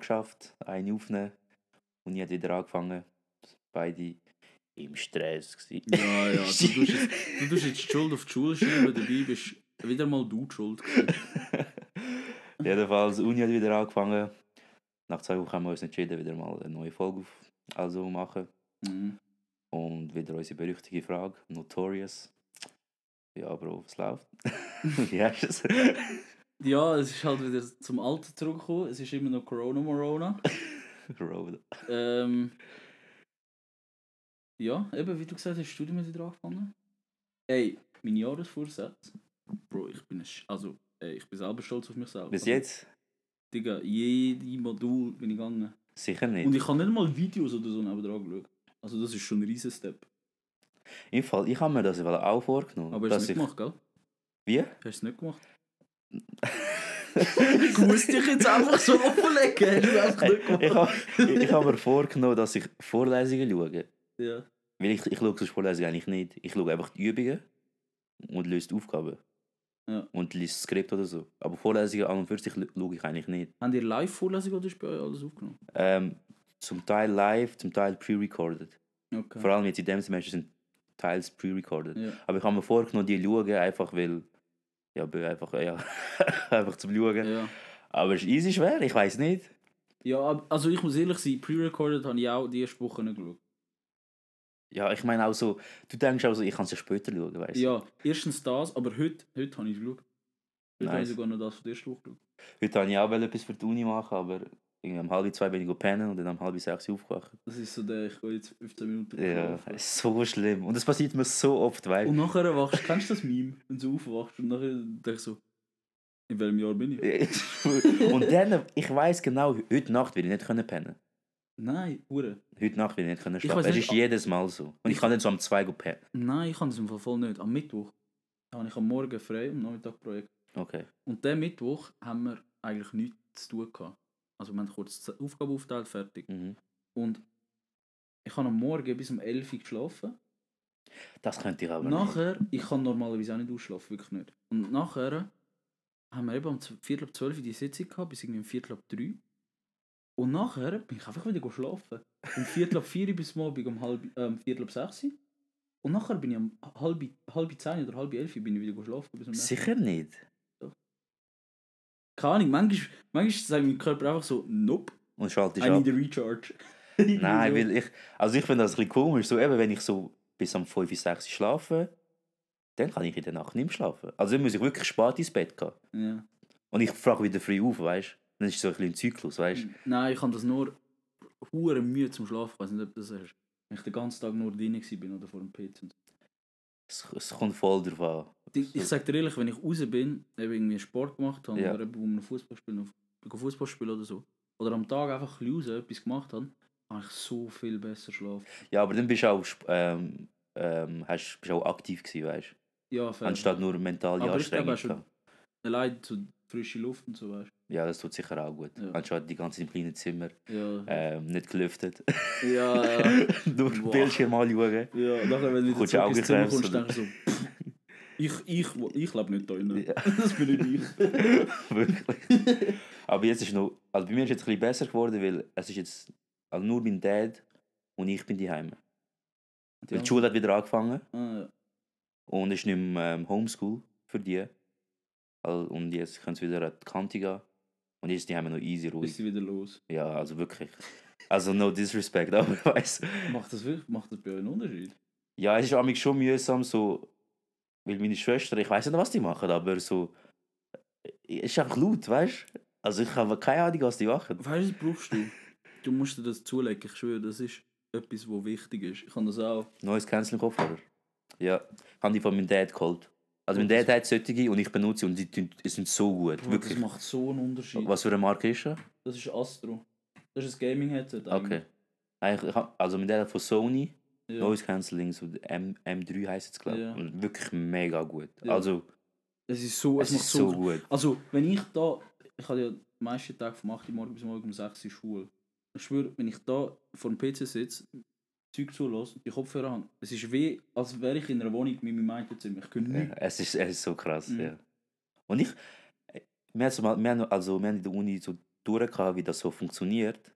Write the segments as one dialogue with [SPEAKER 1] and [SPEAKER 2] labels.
[SPEAKER 1] geschafft, eine aufnehmen. Und ich hat wieder angefangen. Beide im Stress. Gewesen.
[SPEAKER 2] Ja, ja, du tust jetzt, du tust jetzt die Schuld auf die Schule schieben, dabei bist wieder mal du die schuld.
[SPEAKER 1] Jedenfalls, Uni hat wieder angefangen. Nach zwei Wochen haben wir uns entschieden, wieder mal eine neue Folge auf also machen.
[SPEAKER 2] Mhm.
[SPEAKER 1] Und wieder unsere berüchtigte Frage, Notorious. Ja, Bro, was läuft? Wie hast du es?
[SPEAKER 2] Ja, es ist halt wieder zum Alten zurückgekommen. Es ist immer noch Corona Morona.
[SPEAKER 1] Bro,
[SPEAKER 2] Ähm, ja, eben, wie du gesagt hast, Studium hat wieder angefangen. Ey, mein Jahresvorsatz. Bro, ich bin, Sch- also, ey, ich bin selber stolz auf mich selber.
[SPEAKER 1] bis jetzt?
[SPEAKER 2] Digga, jede Modul bin ich gegangen.
[SPEAKER 1] Sicher
[SPEAKER 2] Und
[SPEAKER 1] nicht.
[SPEAKER 2] ich habe nicht mal Videos oder so nebenan geschaut. Also das ist schon ein riesen Step.
[SPEAKER 1] Im Fall, ich habe mir das auch vorgenommen.
[SPEAKER 2] Aber hast du es nicht
[SPEAKER 1] ich,
[SPEAKER 2] gemacht, gell?
[SPEAKER 1] Wie?
[SPEAKER 2] Hast du es nicht gemacht? Ich muss dich jetzt einfach so du gemacht?
[SPEAKER 1] ich habe ich hab mir vorgenommen, dass ich Vorlesungen schaue.
[SPEAKER 2] Ja.
[SPEAKER 1] Weil ich, ich schaue sonst Vorlesungen eigentlich nicht. Ich schaue einfach die Übungen und löse die Aufgaben.
[SPEAKER 2] Ja.
[SPEAKER 1] Und lese das Skript oder so. Aber Vorlesungen an und für sich schaue ich eigentlich nicht.
[SPEAKER 2] Haben ihr Live-Vorlesungen oder ist bei euch alles aufgenommen?
[SPEAKER 1] Ähm, zum Teil live, zum Teil pre-recorded.
[SPEAKER 2] Okay.
[SPEAKER 1] Vor allem jetzt in dem Semester sind teils pre-recorded.
[SPEAKER 2] Ja.
[SPEAKER 1] Aber ich habe mir vorgenommen, die schauen, einfach weil. Ja, bin einfach, ja, einfach zum Schauen.
[SPEAKER 2] ja.
[SPEAKER 1] Aber es ist easy schwer, ich weiß nicht.
[SPEAKER 2] Ja, also ich muss ehrlich sein, pre-recorded habe ich auch die erste Woche nicht geschaut.
[SPEAKER 1] Ja, ich meine auch so, du denkst auch so, ich kann es ja später schauen, weißt du?
[SPEAKER 2] Ja, erstens das, aber heute, heute habe ich es geschaut. Heute habe ich
[SPEAKER 1] Nice.
[SPEAKER 2] sogar noch das von der ersten Woche geschaut.
[SPEAKER 1] Heute wollte ich auch etwas für die Uni machen, aber irgendwie um halb zwei bin ich pennen und dann um halb sechs aufgewacht.
[SPEAKER 2] Das ist so der, ich gehe jetzt 15 Minuten
[SPEAKER 1] Ja, es ist so schlimm. Und das passiert mir so oft, weil.
[SPEAKER 2] Und nachher wachst kennst du das Meme? Wenn du aufwachst und nachher denkst du so, in welchem Jahr bin ich?
[SPEAKER 1] und dann, ich weiß genau, heute Nacht will ich nicht können pennen.
[SPEAKER 2] Nein, Hure.
[SPEAKER 1] Heute Nacht will ich nicht können schlafen. Es ist
[SPEAKER 2] ob-
[SPEAKER 1] jedes Mal so. Und ich kann nicht so um zwei go pennen.
[SPEAKER 2] Nein, ich kann das im Fall voll nicht. Am Mittwoch habe ich am Morgen frei, am Nachmittag Projekt.
[SPEAKER 1] Okay.
[SPEAKER 2] Und den Mittwoch haben wir eigentlich nichts zu tun gehabt. Also wir haben kurz die Aufgabe aufteilt, fertig.
[SPEAKER 1] Mhm.
[SPEAKER 2] Und ich habe am Morgen bis um 11 Uhr geschlafen.
[SPEAKER 1] Das könnte ich aber
[SPEAKER 2] nachher, ich kann normalerweise auch nicht ausschlafen, wirklich nicht. Und nachher haben wir eben um Viertel ab 12 Uhr die Sitzung gehabt, bis irgendwie um Viertel ab 3. Und nachher bin ich einfach wieder schlafen. Um Viertel ab 4 Uhr bis morgen um halb, ähm, Viertel ab 6 Uhr. Und nachher bin ich um halb, halb 10 oder halb 11 Uhr bin ich wieder schlafen. Bis um
[SPEAKER 1] nicht. Sicher nicht.
[SPEAKER 2] Keine Ahnung, manchmal, manchmal sagt mein Körper einfach so, nope,
[SPEAKER 1] Und schaltest
[SPEAKER 2] I
[SPEAKER 1] ab.
[SPEAKER 2] need a recharge.
[SPEAKER 1] Nein, weil ich. Also ich finde das ein bisschen komisch. So eben, wenn ich so bis um 5, 6 Uhr schlafe, dann kann ich in der Nacht nicht mehr schlafen. Also dann muss ich wirklich spät ins Bett gehen.
[SPEAKER 2] Ja.
[SPEAKER 1] Und ich frage wieder früh auf, weißt du? Dann ist so ein bisschen ein Zyklus, weißt du?
[SPEAKER 2] Nein, ich habe das nur hure müde zum Schlafen. Ich weiß nicht, ob du das hast. Wenn ich den ganzen Tag nur drin war oder vor dem PC.
[SPEAKER 1] Es, es kommt voll drauf an.
[SPEAKER 2] Ich, ich sag dir ehrlich, wenn ich raus bin, eben irgendwie Sport gemacht habe
[SPEAKER 1] Ja.
[SPEAKER 2] oder eben, Fußball spielen, Fußball spielen oder so, oder am Tag einfach ein raus etwas gemacht habe, habe ich so viel besser schlafen.
[SPEAKER 1] Ja, aber dann bist du auch, ähm, ähm, hast, bist auch aktiv gewesen, weißt du?
[SPEAKER 2] Ja, fair.
[SPEAKER 1] Anstatt nur mentale
[SPEAKER 2] Aber ich glaube
[SPEAKER 1] Anstrengung.
[SPEAKER 2] auch schon-
[SPEAKER 1] gehabt.
[SPEAKER 2] Allein zu frische Luft und so, weißt
[SPEAKER 1] Ja, das tut sicher auch gut.
[SPEAKER 2] Ja.
[SPEAKER 1] Anstatt die ganze im kleinen Zimmer.
[SPEAKER 2] Ja,
[SPEAKER 1] ähm, nicht gelüftet.
[SPEAKER 2] ja, ja.
[SPEAKER 1] nur
[SPEAKER 2] Boah.
[SPEAKER 1] Bildschirm anschauen.
[SPEAKER 2] Ja, nachher, wenn du wieder zurück ins Zimmer kommst, denkst du so, pff, ich, ich, ich lebe nicht da drin.
[SPEAKER 1] Ja.
[SPEAKER 2] Das bin nicht ich.
[SPEAKER 1] Wirklich. Aber jetzt ist noch, also bei mir ist jetzt ein bisschen besser geworden, weil es ist jetzt also nur mein Dad und ich bin daheim. Weil die Schule hat wieder angefangen
[SPEAKER 2] Ah, ja.
[SPEAKER 1] und ist nicht mehr ähm, Homeschool für die. Also, und jetzt können sie wieder an die Kante gehen. Und jetzt die haben noch easy
[SPEAKER 2] Ist
[SPEAKER 1] ruhig.
[SPEAKER 2] sie wieder los.
[SPEAKER 1] Ja, also wirklich. Also no disrespect, aber ich weiss.
[SPEAKER 2] Macht das, wirklich, macht das bei euch einen Unterschied?
[SPEAKER 1] Ja, es ist amigs schon mühsam, so, weil meine Schwester, ich weiß nicht, was die machen, aber so, es ist einfach laut, weißt du? Also ich habe keine Ahnung, was die machen.
[SPEAKER 2] Weißt du, brauchst du? Du musst dir das zulegen, ich schwöre, das ist etwas, was wichtig ist. Ich kann das auch.
[SPEAKER 1] Neues Canceling-Kopfhörer. Ja, habe ich von meinem Dad geholt. Also
[SPEAKER 2] das-
[SPEAKER 1] Dad hat solche und ich benutze und die, tun- die sind so gut,
[SPEAKER 2] Bro, das
[SPEAKER 1] wirklich.
[SPEAKER 2] macht so einen Unterschied.
[SPEAKER 1] Was für eine Marke ist das?
[SPEAKER 2] Das ist Astro. Das ist ein Gaming-Headset.
[SPEAKER 1] Okay. Eigentlich, Also Dad hat von Sony,
[SPEAKER 2] Ja.
[SPEAKER 1] Noise Cancelling, so M, M3 heisst es glaube ich.
[SPEAKER 2] Ja.
[SPEAKER 1] Und wirklich mega gut.
[SPEAKER 2] Ja.
[SPEAKER 1] Also
[SPEAKER 2] Es ist so, es,
[SPEAKER 1] es ist
[SPEAKER 2] so.
[SPEAKER 1] so gut.
[SPEAKER 2] Also, wenn ich da. Ich habe ja meisten Tage vom 8 Uhr morgens bis morgen um 6 Uhr Schule. Ich schwöre, wenn ich da vor dem PC sitze, Zeug zulasse, die Kopfhörer habe, es ist wie, als wäre ich in einer Wohnung mit meinem eigenen Zimmer. Ich könnte
[SPEAKER 1] Ja,
[SPEAKER 2] nicht.
[SPEAKER 1] es, ist, es ist so krass,
[SPEAKER 2] Mhm.
[SPEAKER 1] ja. Und ich, äh, wir haben, wir also, wir haben in der Uni so durchgehabt, wie das so funktioniert.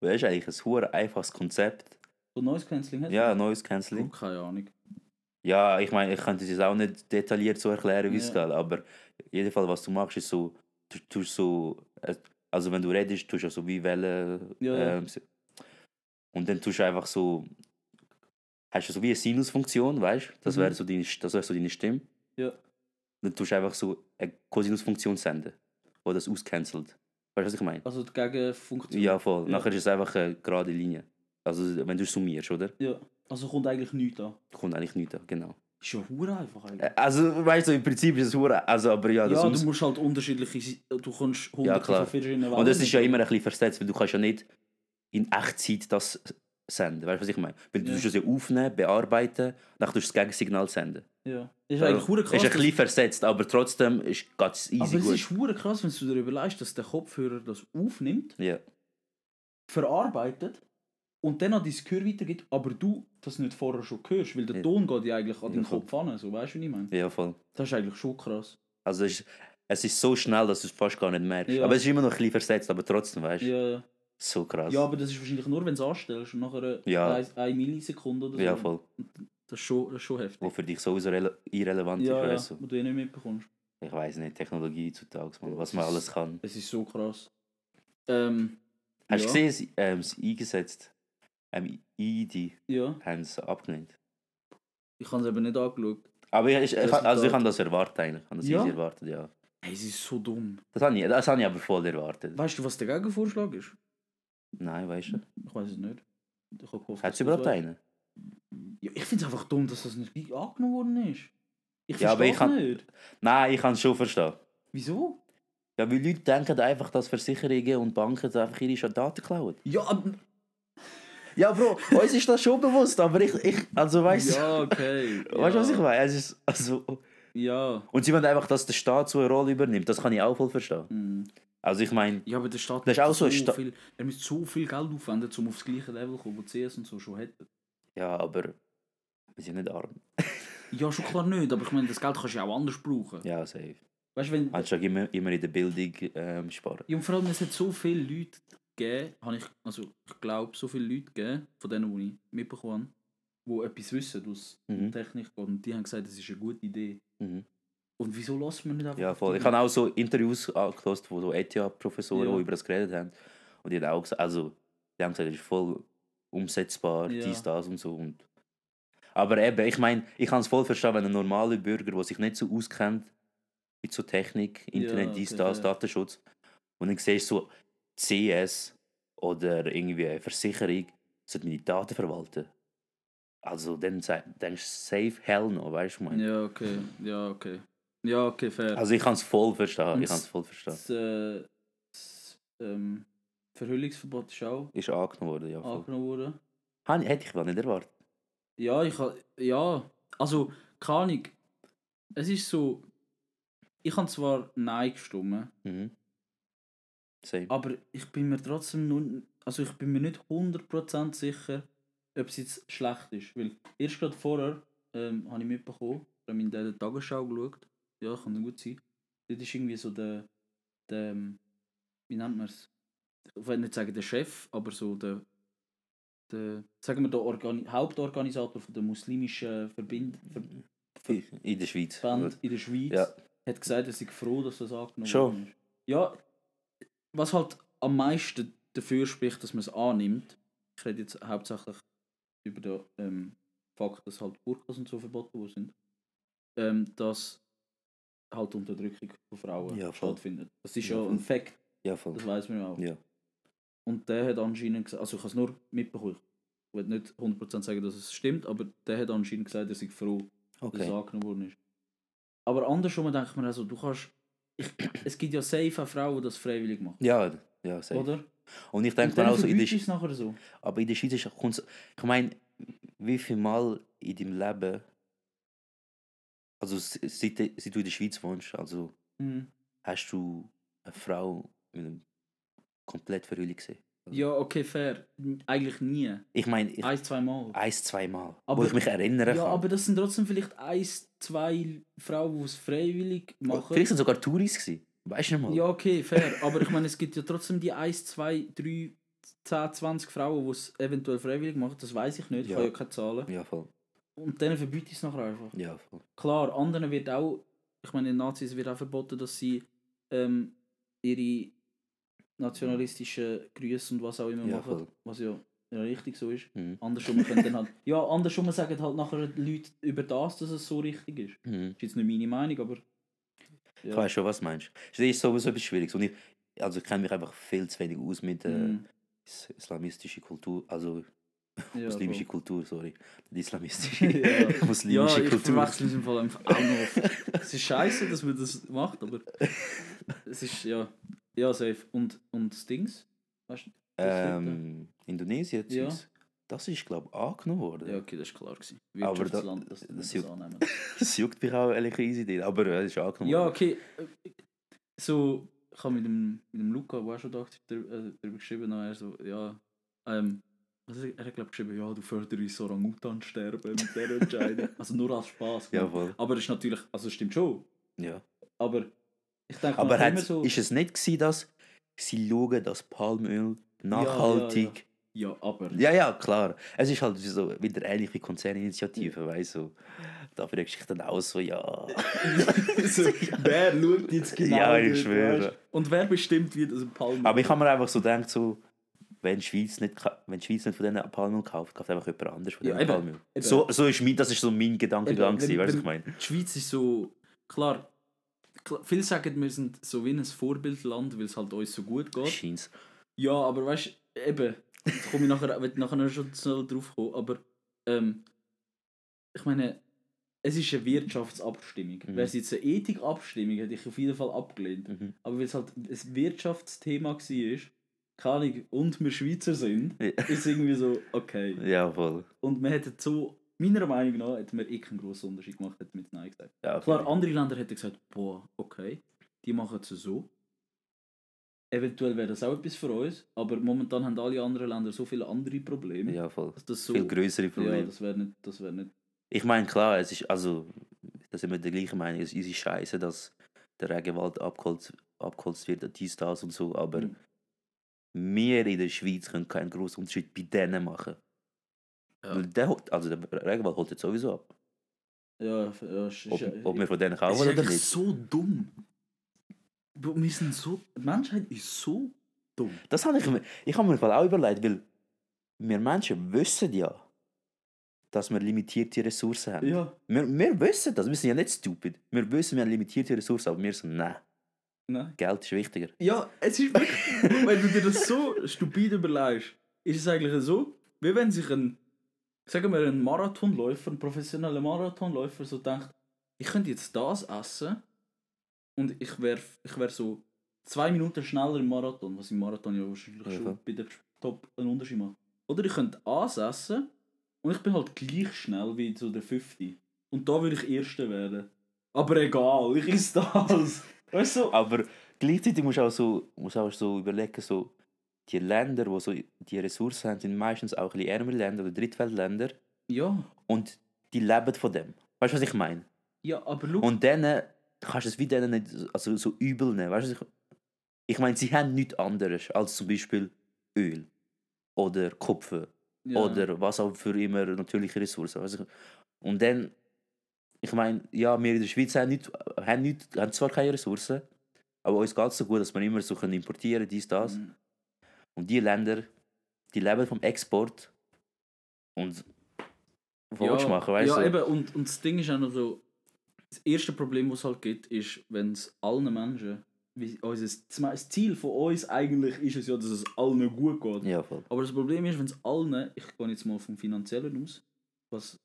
[SPEAKER 1] Weil das ist eigentlich ein hure einfaches Konzept.
[SPEAKER 2] So Noise Cancelling hast
[SPEAKER 1] Ja, Noise
[SPEAKER 2] du?
[SPEAKER 1] Cancelling.
[SPEAKER 2] Oh, keine Ahnung.
[SPEAKER 1] Ja, ich meine, ich könnte es jetzt auch nicht detailliert so erklären, wie es
[SPEAKER 2] Ja.
[SPEAKER 1] geht, aber in jedem Fall, was du machst, ist so, du tust so, äh, also wenn du redest, tust du so wie Wellen.
[SPEAKER 2] Ja, ja.
[SPEAKER 1] ähm, und dann tust du einfach so, hast du so wie eine Sinusfunktion, weißt du? Das
[SPEAKER 2] Mhm.
[SPEAKER 1] wäre so, deine, das wäre so deine Stimme.
[SPEAKER 2] Ja.
[SPEAKER 1] Dann tust du einfach so eine Cosinusfunktion senden, wo das auscancelt. Weißt du, was ich meine?
[SPEAKER 2] Also die Gegenfunktion.
[SPEAKER 1] Ja, voll.
[SPEAKER 2] Ja.
[SPEAKER 1] Nachher ist es einfach eine gerade Linie. Also wenn du summierst, oder?
[SPEAKER 2] Ja. Also kommt eigentlich nichts an.
[SPEAKER 1] Kommt eigentlich nichts an, genau.
[SPEAKER 2] Ist ja hure einfach eigentlich.
[SPEAKER 1] Also, weißt du, im Prinzip ist es hure, also, aber ja, das
[SPEAKER 2] ja, du musst halt unterschiedliche, du kannst
[SPEAKER 1] Ja,
[SPEAKER 2] hunderte
[SPEAKER 1] klar.
[SPEAKER 2] von verschiedenen
[SPEAKER 1] Und das
[SPEAKER 2] Wellen
[SPEAKER 1] ist ja immer ein bisschen versetzt, weil du kannst ja nicht in Echtzeit das senden. Weißt du, was ich meine? Weil du
[SPEAKER 2] Ja.
[SPEAKER 1] tust es ja aufnehmen, bearbeiten, dann tust du das Gegensignal senden.
[SPEAKER 2] Ja. Ist eigentlich hure krass.
[SPEAKER 1] ist ein bisschen versetzt, aber trotzdem ist es easy
[SPEAKER 2] aber es
[SPEAKER 1] gut.
[SPEAKER 2] ist hure krass, wenn du dir überlegst, dass der Kopfhörer das aufnimmt,
[SPEAKER 1] Ja,
[SPEAKER 2] verarbeitet und dann an dein Gehör weitergibt, aber du das nicht vorher schon hörst, weil der
[SPEAKER 1] Ja.
[SPEAKER 2] Ton geht ja eigentlich an
[SPEAKER 1] Ja,
[SPEAKER 2] deinen
[SPEAKER 1] voll.
[SPEAKER 2] Kopf an. So, weißt du, wie ich meine?
[SPEAKER 1] ja, voll.
[SPEAKER 2] Das ist eigentlich schon krass.
[SPEAKER 1] Also es ist, es ist so schnell, dass du es fast gar nicht merkst.
[SPEAKER 2] Ja.
[SPEAKER 1] Aber es ist immer noch ein bisschen versetzt, aber trotzdem, weißt du?
[SPEAKER 2] Ja, ja.
[SPEAKER 1] So krass.
[SPEAKER 2] ja, aber das ist wahrscheinlich nur, wenn du es anstellst und nachher
[SPEAKER 1] Ja.
[SPEAKER 2] eine, eine Millisekunde oder so.
[SPEAKER 1] Ja, voll.
[SPEAKER 2] Das ist schon, das ist schon heftig.
[SPEAKER 1] Wo für dich sowieso rele irrelevant
[SPEAKER 2] Ja,
[SPEAKER 1] ist.
[SPEAKER 2] ja,
[SPEAKER 1] weißt du?
[SPEAKER 2] wo du eh nicht mitbekommst.
[SPEAKER 1] Ich weiß nicht, Technologie heutzutage, man, was man
[SPEAKER 2] ist-
[SPEAKER 1] alles kann.
[SPEAKER 2] Es ist so krass. Ähm,
[SPEAKER 1] Hast du
[SPEAKER 2] ja.
[SPEAKER 1] gesehen, sie, ähm, sie eingesetzt? Ähm, ID
[SPEAKER 2] Ja,
[SPEAKER 1] haben sie abgelehnt.
[SPEAKER 2] ich habe es eben nicht angeschaut.
[SPEAKER 1] Aber ich, ich, ich, also ich habe das erwartet eigentlich. Ich habe das
[SPEAKER 2] Ja?
[SPEAKER 1] erwartet, ja.
[SPEAKER 2] Hey, es ist so dumm.
[SPEAKER 1] Das habe ich, das habe ich aber voll erwartet.
[SPEAKER 2] Weißt du, was der Gegenvorschlag ist?
[SPEAKER 1] Nein, weißt du?
[SPEAKER 2] Ich weiß es nicht. Ich habe gehofft,
[SPEAKER 1] Hat
[SPEAKER 2] es
[SPEAKER 1] überhaupt einen?
[SPEAKER 2] Ja, ich finde es einfach dumm, dass das nicht angenommen worden ist. Ich
[SPEAKER 1] Ja,
[SPEAKER 2] verstehe
[SPEAKER 1] kann-
[SPEAKER 2] nicht.
[SPEAKER 1] Nein, ich kann es schon verstehen.
[SPEAKER 2] Wieso?
[SPEAKER 1] Ja, weil Leute denken einfach, dass Versicherungen und Banken einfach ihre Daten klauen.
[SPEAKER 2] Ja, aber-
[SPEAKER 1] Ja, Bro, uns ist das schon bewusst, aber ich, ich also weißt du,
[SPEAKER 2] ja okay.
[SPEAKER 1] weißt du, was ich meine? Es ist, also,
[SPEAKER 2] Ja.
[SPEAKER 1] und sie wollen einfach, dass der Staat so eine Rolle übernimmt, das kann ich auch voll verstehen.
[SPEAKER 2] Hm.
[SPEAKER 1] Also ich meine,
[SPEAKER 2] Ja, aber der Staat
[SPEAKER 1] Das ist auch so Sta-
[SPEAKER 2] viel, er müsste so viel Geld aufwenden, um aufs gleiche Level zu kommen, wo CS und so schon hätten.
[SPEAKER 1] ja, aber wir sind nicht arm.
[SPEAKER 2] Ja, schon klar nicht, aber ich meine, das Geld kannst du ja auch anders brauchen.
[SPEAKER 1] Ja, safe.
[SPEAKER 2] Weißt du, wenn.
[SPEAKER 1] Anstatt immer, immer in der Bildung ähm, sparen.
[SPEAKER 2] Ja, und vor allem, es hat so viele Leute gegeben, habe ich, also ich glaube, so viele Leute gegeben, von denen, die ich mitbekommen habe, die etwas wissen, was
[SPEAKER 1] Mhm.
[SPEAKER 2] Technik. Und die haben gesagt, das ist eine gute Idee.
[SPEAKER 1] Mhm.
[SPEAKER 2] Und wieso lässt man nicht einfach.
[SPEAKER 1] Ja, voll. Ich habe auch so Interviews angehört, wo so ETH-Professoren
[SPEAKER 2] Ja.
[SPEAKER 1] über das geredet haben. Und die haben auch gesagt, also, die haben gesagt, es ist voll umsetzbar,
[SPEAKER 2] Ja.
[SPEAKER 1] dies, das und so. Und aber eben, ich meine, ich kann es voll verstehen, wenn ein normaler Bürger, der sich nicht so auskennt mit so Technik, Internet,
[SPEAKER 2] Ja,
[SPEAKER 1] dies,
[SPEAKER 2] okay,
[SPEAKER 1] das,
[SPEAKER 2] ja.
[SPEAKER 1] Datenschutz, und dann siehst du so CS oder irgendwie eine Versicherung, sollte meine Daten verwalten. Also dann denkst du, safe hell no, weißt du, ich meine.
[SPEAKER 2] Ja, okay. Ja, okay. Ja, okay, fair.
[SPEAKER 1] Also ich kann es voll verstehen, ich kann es voll verstehen.
[SPEAKER 2] das, äh, das ähm, Verhüllungsverbot ist auch
[SPEAKER 1] Ist angenommen worden, ja. Voll.
[SPEAKER 2] angenommen worden.
[SPEAKER 1] Ich- Hätte ich wohl nicht erwartet.
[SPEAKER 2] Ja, ich ha- ja, also keine Ahnung. Es ist so, ich habe zwar Nein gestimmt,
[SPEAKER 1] Mhm. Same.
[SPEAKER 2] aber ich bin mir trotzdem nur, also ich bin mir nicht 100% sicher, ob es jetzt schlecht ist. Weil erst gerade vorher ähm, habe ich mitbekommen, ich habe in der Tagesschau geschaut, ja, kann gut sein. Dort ist irgendwie so der, der ähm, wie nennt man es? Ich will nicht sagen der Chef, aber so der, der sagen wir der Organi Hauptorganisator von der muslimischen Verbind Ver
[SPEAKER 1] In der Schweiz. Gut.
[SPEAKER 2] in der Schweiz
[SPEAKER 1] Ja.
[SPEAKER 2] hat gesagt, er sei froh, dass das angenommen
[SPEAKER 1] Schon.
[SPEAKER 2] ist. Ja, was halt am meisten dafür spricht, dass man es annimmt, ich rede jetzt hauptsächlich über den ähm, Fakt, dass halt Burkas und so verboten worden sind, ähm, dass halt Unterdrückung von Frauen
[SPEAKER 1] Ja,
[SPEAKER 2] stattfindet. Das ist
[SPEAKER 1] Ja,
[SPEAKER 2] ja, ein Fakt,
[SPEAKER 1] Ja, voll.
[SPEAKER 2] das weiß man ja auch.
[SPEAKER 1] Ja.
[SPEAKER 2] Und der hat anscheinend gesagt, also ich habe es nur mitbekommen, ich will nicht 100% sagen, dass es stimmt, aber der hat anscheinend gesagt, er sei froh, dass es
[SPEAKER 1] Okay.
[SPEAKER 2] angenommen worden ist. Aber andersrum denke ich mir also, du kannst. Ich, es gibt ja safe auch Frauen, die das freiwillig machen.
[SPEAKER 1] Ja, ja, safe.
[SPEAKER 2] Oder?
[SPEAKER 1] Und ich denke
[SPEAKER 2] dann
[SPEAKER 1] mir auch so, in der,
[SPEAKER 2] es nachher so.
[SPEAKER 1] aber in der Schweiz ist kommt's- ich meine, wie viel Mal in deinem Leben, also seit, seit du in der Schweiz wohnst, also
[SPEAKER 2] Mhm.
[SPEAKER 1] hast du eine Frau mit einem komplett Verhüllung gesehen?
[SPEAKER 2] Ja, okay, fair. Eigentlich nie.
[SPEAKER 1] Ich meine,
[SPEAKER 2] Eins, zwei Mal.
[SPEAKER 1] eins, zweimal,
[SPEAKER 2] Aber-
[SPEAKER 1] wo ich mich erinnern
[SPEAKER 2] Ja,
[SPEAKER 1] kann.
[SPEAKER 2] aber das sind trotzdem vielleicht eins, zwei Frauen, die es freiwillig machen.
[SPEAKER 1] Vielleicht sind sogar Touris gewesen. Weißt du mal?
[SPEAKER 2] Ja, okay, fair. Aber ich meine, es gibt ja trotzdem die 1, 2, 3, 10, 20 Frauen, die es eventuell freiwillig machen. Das weiß ich nicht. Ich
[SPEAKER 1] Ja.
[SPEAKER 2] habe ja keine Zahlen.
[SPEAKER 1] Ja, voll.
[SPEAKER 2] Und denen verbiete ich es nachher einfach.
[SPEAKER 1] Ja, voll.
[SPEAKER 2] Klar, anderen wird auch, ich meine, den Nazis wird auch verboten, dass sie ähm, ihre nationalistischen Grüße und was auch immer
[SPEAKER 1] Ja,
[SPEAKER 2] machen.
[SPEAKER 1] voll.
[SPEAKER 2] Was ja, richtig so ist.
[SPEAKER 1] Mhm.
[SPEAKER 2] Andersrum können dann halt, ja, andersrum sagen halt nachher die Leute über das, dass es so richtig ist.
[SPEAKER 1] Mhm.
[SPEAKER 2] ist jetzt nicht meine Meinung, aber.
[SPEAKER 1] Ich
[SPEAKER 2] Ja.
[SPEAKER 1] weiß schon, was du meinst. Das ist sowieso etwas Schwieriges. Und ich, also ich kenne mich einfach viel zu wenig aus mit der
[SPEAKER 2] Mhm.
[SPEAKER 1] is islamistischen Kultur, also
[SPEAKER 2] Ja,
[SPEAKER 1] muslimische
[SPEAKER 2] voll.
[SPEAKER 1] Kultur, sorry. Die islamistische.
[SPEAKER 2] Ja. Ja,
[SPEAKER 1] muslimische
[SPEAKER 2] ich
[SPEAKER 1] Kultur.
[SPEAKER 2] verwechsel es im Fall einfach auch noch. es ist scheiße, dass man das macht, aber es ist ja, ja safe. Und, und das Dings, weißt du? das
[SPEAKER 1] Ähm, Indonesien,
[SPEAKER 2] Ja.
[SPEAKER 1] Zeugs, das ist, glaube ich, angenommen worden.
[SPEAKER 2] Ja, okay, das ist klar gewesen.
[SPEAKER 1] Aber da-
[SPEAKER 2] dass die
[SPEAKER 1] das
[SPEAKER 2] das,
[SPEAKER 1] juckt-
[SPEAKER 2] annehmen.
[SPEAKER 1] Das juckt mich auch ehrlich easy dort, aber es ist angenommen
[SPEAKER 2] Ja,
[SPEAKER 1] worden.
[SPEAKER 2] okay. äh, So, ich habe mit dem, mit dem Luca, der auch schon da war, darüber, äh, geschrieben, und er so, ja, ähm, hat er, hat glaub geschrieben, ja, du förderst Orang-Utan sterben mit dieser Entscheidung. also nur als Spaß.
[SPEAKER 1] Ja, voll.
[SPEAKER 2] Aber das ist natürlich, also es stimmt schon,
[SPEAKER 1] Ja.
[SPEAKER 2] aber ich denke
[SPEAKER 1] Aber hat,
[SPEAKER 2] immer so,
[SPEAKER 1] ist es nicht gewesen, dass sie schauen, dass Palmöl nachhaltig...
[SPEAKER 2] ja, aber,
[SPEAKER 1] Ja, ja, klar. Es ist halt so wieder ähnlich wie Konzerninitiative, weißt du. Da fragst du dich dann auch so, ja.
[SPEAKER 2] so, wer schaut jetzt genau
[SPEAKER 1] Ja, ich schwöre.
[SPEAKER 2] Und wer bestimmt, wie das ein Palm
[SPEAKER 1] Aber ich habe mir einfach so gedacht, so, wenn die Schweiz nicht, wenn die Schweiz nicht von diesen Palmöl kauft, kauft einfach jemand anderes von
[SPEAKER 2] Ja,
[SPEAKER 1] diesen
[SPEAKER 2] eben,
[SPEAKER 1] Palmöl. So, so ist mein, das ist so mein Gedankengang, weißt du, was ich meine?
[SPEAKER 2] Die Schweiz ist so, klar, klar viele sagen, wir sind so wie ein Vorbildland, weil es halt uns so gut geht.
[SPEAKER 1] Scheint's.
[SPEAKER 2] Ja, aber weißt du, eben, da komme ich nachher, will nachher schon schnell drauf kommen, aber ähm, ich meine, es ist eine Wirtschaftsabstimmung.
[SPEAKER 1] Mhm.
[SPEAKER 2] Wäre es jetzt eine Ethikabstimmung, hätte ich auf jeden Fall abgelehnt.
[SPEAKER 1] Mhm.
[SPEAKER 2] Aber weil es halt ein Wirtschaftsthema war, keine Ahnung, und wir Schweizer sind,
[SPEAKER 1] Ja.
[SPEAKER 2] ist irgendwie so, okay.
[SPEAKER 1] Ja, voll.
[SPEAKER 2] Und wir hätten so, meiner Meinung nach, hätten wir eh keinen grossen Unterschied gemacht, hätten mit Nein gesagt.
[SPEAKER 1] Ja,
[SPEAKER 2] Klar, andere Länder hätten gesagt, boah, okay, die machen es so. Eventuell wäre das auch etwas für uns, aber momentan haben alle anderen Länder so viele andere Probleme.
[SPEAKER 1] Ja, voll.
[SPEAKER 2] dass das so,
[SPEAKER 1] Viel größere
[SPEAKER 2] ja,
[SPEAKER 1] Probleme.
[SPEAKER 2] das wäre nicht, das wäre nicht.
[SPEAKER 1] Ich meine, klar, es ist, also, da sind wir der gleichen Meinung, es ist scheiße, dass der Regenwald abgeholzt, abgeholzt wird, dies, das und so, aber
[SPEAKER 2] Mhm.
[SPEAKER 1] Wir in der Schweiz können keinen großen Unterschied bei denen machen.
[SPEAKER 2] Ja.
[SPEAKER 1] Weil Der, also der Regenwald holt jetzt sowieso ab.
[SPEAKER 2] Ja, ja, ist,
[SPEAKER 1] Ob, ob wir von denen kaufen
[SPEAKER 2] ist
[SPEAKER 1] oder nicht.
[SPEAKER 2] so dumm. Wir sind so, die Menschheit ist so dumm.
[SPEAKER 1] Das habe ich mir, ich habe mir auch überlegt, weil wir Menschen wissen ja, dass wir limitierte Ressourcen haben.
[SPEAKER 2] Ja,
[SPEAKER 1] Wir, wir wissen das, wir sind ja nicht stupid. Wir wissen, wir haben limitierte Ressourcen, aber wir sind, nein,
[SPEAKER 2] nein.
[SPEAKER 1] Geld ist wichtiger.
[SPEAKER 2] Ja, es ist wirklich, wenn du dir das so stupid überlegst, ist es eigentlich so, wie wenn sich ein, sagen wir, ein Marathonläufer, ein professioneller Marathonläufer so denkt, ich könnte jetzt das essen und ich wäre ich wär so zwei Minuten schneller im Marathon, was im Marathon ja wahrscheinlich
[SPEAKER 1] Ja,
[SPEAKER 2] schon bei der Top einen Unterschied macht. Oder ich könnte Aas essen und ich bin halt gleich schnell wie so der 50. Und da würde ich Erster werden. Aber egal, ich esse das. Weißt du?
[SPEAKER 1] Aber gleichzeitig musst du auch so, musst auch so überlegen, so, die Länder, die so die Ressourcen haben, sind meistens auch ein bisschen ärmere Länder oder Drittweltländer
[SPEAKER 2] Ja.
[SPEAKER 1] und die leben von dem. Weißt du, was ich meine?
[SPEAKER 2] Ja, aber schau,
[SPEAKER 1] Und denen kannst du es wie denen nicht also so übel nehmen. Weißt du, ich, ich meine, sie haben nichts anderes als zum Beispiel Öl oder Kupfer
[SPEAKER 2] ja.
[SPEAKER 1] oder was auch für immer natürliche Ressourcen. Weißt du? Und dann, ich meine, ja, wir in der Schweiz haben, nicht, haben, nicht, haben zwar keine Ressourcen, aber uns geht es so gut, dass wir immer so können importieren dies, das.
[SPEAKER 2] Mhm.
[SPEAKER 1] Und die Länder, die leben vom Export und was willst du machen, weißt
[SPEAKER 2] ja,
[SPEAKER 1] du?
[SPEAKER 2] eben, und, und das Ding ist auch noch so, das erste Problem, was es halt gibt, ist, wenn es allen Menschen, wie unser, das Ziel von uns eigentlich ist es ja, dass es allen gut geht.
[SPEAKER 1] Ja, voll.
[SPEAKER 2] Aber das Problem ist, wenn es allen, ich gehe jetzt mal vom Finanziellen aus, was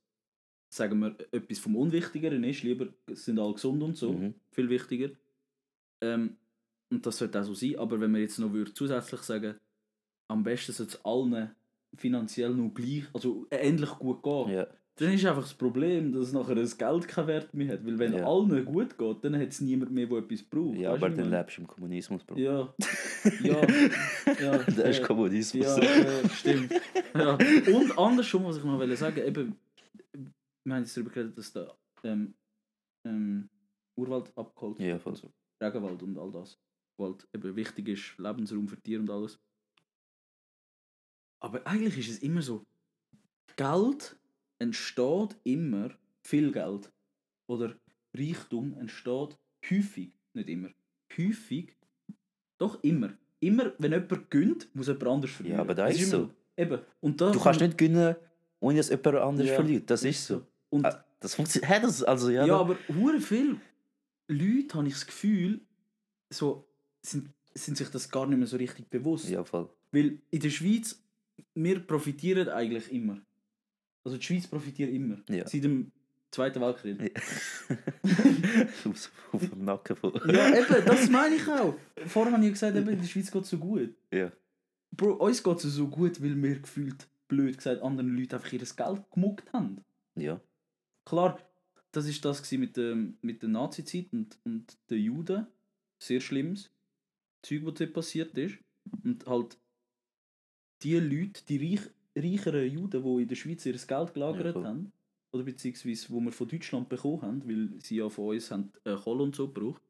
[SPEAKER 2] sagen wir etwas vom Unwichtigeren ist, lieber sind alle gesund und so,
[SPEAKER 1] Mhm.
[SPEAKER 2] viel wichtiger. Ähm, und das sollte auch so sein, aber wenn wir jetzt noch würde zusätzlich sagen, am besten sollte es allen finanziell noch gleich, also ähnlich gut gehen,
[SPEAKER 1] Ja.
[SPEAKER 2] dann ist einfach das Problem, dass nachher das Geld keinen Wert mehr hat. Weil wenn
[SPEAKER 1] Ja.
[SPEAKER 2] allen gut geht, dann hat es niemand mehr, der etwas braucht.
[SPEAKER 1] ja,
[SPEAKER 2] Weißt
[SPEAKER 1] aber dann lebst du im Kommunismus, Bro.
[SPEAKER 2] Ja. Ja. ja.
[SPEAKER 1] das ist
[SPEAKER 2] äh,
[SPEAKER 1] Kommunismus.
[SPEAKER 2] ja, äh, stimmt. Ja. Und andersrum, was ich noch wollte sagen, eben, wir haben jetzt darüber geredet, dass der ähm, ähm, Urwald abgeholt
[SPEAKER 1] Ja,
[SPEAKER 2] wird
[SPEAKER 1] voll.
[SPEAKER 2] und so. Regenwald und all das. Wo halt eben wichtig ist, Lebensraum für Tiere und alles. Aber eigentlich ist es immer so, Geld entsteht immer, viel Geld oder Reichtum entsteht häufig, nicht immer, häufig, doch immer. Immer, wenn jemand gönnt, muss jemand anders verlieren.
[SPEAKER 1] Ja, aber das
[SPEAKER 2] Es
[SPEAKER 1] ist
[SPEAKER 2] immer-
[SPEAKER 1] so.
[SPEAKER 2] Eben. Und da
[SPEAKER 1] Du kannst nicht gewinnen, ohne dass jemand anderes
[SPEAKER 2] Ja,
[SPEAKER 1] verliert. Das ist so.
[SPEAKER 2] Und
[SPEAKER 1] Ah, Das funktioniert. Hä, das, also, ja,
[SPEAKER 2] Ja,
[SPEAKER 1] da-
[SPEAKER 2] aber hure viel Leute habe ich das Gefühl, so sind, sind sich das gar nicht mehr so richtig bewusst.
[SPEAKER 1] ja, voll.
[SPEAKER 2] Weil in der Schweiz, wir profitieren eigentlich immer. Also die Schweiz profitiert immer.
[SPEAKER 1] Ja.
[SPEAKER 2] Seit dem Zweiten Weltkrieg.
[SPEAKER 1] Ja. auf, auf dem Nacken von.
[SPEAKER 2] Ja, eben, das meine ich auch. Vorher habe ich gesagt, eben, in der Schweiz geht es so gut.
[SPEAKER 1] Ja.
[SPEAKER 2] Bro, uns geht es so gut, weil wir gefühlt, blöd gesagt, anderen Leuten einfach ihr Geld gemuckt haben.
[SPEAKER 1] Ja.
[SPEAKER 2] Klar, das ist das mit, dem, mit der Nazi-Zeit und, und den Juden. Sehr schlimmes Zeug, was dort passiert ist. Und halt die Leute, die reich, reicheren Juden, die in der Schweiz ihr Geld gelagert
[SPEAKER 1] Ja,
[SPEAKER 2] haben, oder beziehungsweise wo wir von Deutschland bekommen haben, weil sie ja von uns haben, äh, Kohle und so gebraucht,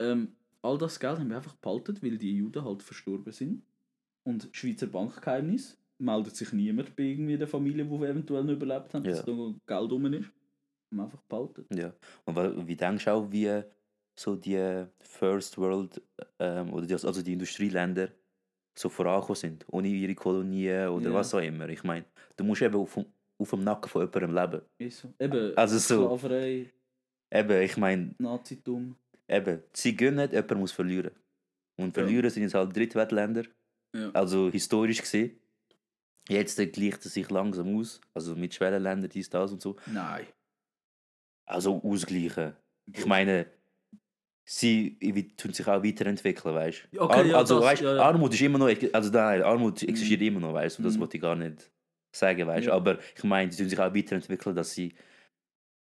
[SPEAKER 2] ähm, all das Geld haben wir einfach behalten, weil die Juden halt verstorben sind. Und Schweizer Bankgeheimnis meldet sich niemand bei irgendwie der Familie, die eventuell noch überlebt haben, dass
[SPEAKER 1] Ja.
[SPEAKER 2] da noch Geld rum ist. Wir einfach behalten.
[SPEAKER 1] Ja. Und wie denkst du auch, wie so die First World ähm, oder die, also die Industrieländer so vorangekommen sind, ohne ihre Kolonien oder
[SPEAKER 2] Ja.
[SPEAKER 1] was auch immer? Ich meine, du musst eben auf, dem- auf dem Nacken von jemandem leben.
[SPEAKER 2] Ist so. Eben,
[SPEAKER 1] Also so.
[SPEAKER 2] Sklaverei,
[SPEAKER 1] Eben, ich meine,
[SPEAKER 2] Nazitum.
[SPEAKER 1] eben, sie gönnen, jemand muss verlieren. Und
[SPEAKER 2] Ja.
[SPEAKER 1] verlieren sind jetzt halt Drittweltländer,
[SPEAKER 2] Ja.
[SPEAKER 1] also historisch gesehen. Jetzt gleicht es sich langsam aus, also mit Schwellenländern, dies, das und so.
[SPEAKER 2] Nein.
[SPEAKER 1] Also ausgleichen. Ich meine, sie tun sich auch weiterentwickeln, weißt du?
[SPEAKER 2] Okay, ja,
[SPEAKER 1] also,
[SPEAKER 2] das-
[SPEAKER 1] weißt,
[SPEAKER 2] ja, ja.
[SPEAKER 1] Armut ist immer noch, also nein, Armut existiert
[SPEAKER 2] Mhm.
[SPEAKER 1] immer noch, weißt du, das
[SPEAKER 2] Mhm.
[SPEAKER 1] wollte ich gar nicht sagen, weißt du.
[SPEAKER 2] Ja.
[SPEAKER 1] Aber ich meine, sie tun sich auch weiterentwickeln, dass sie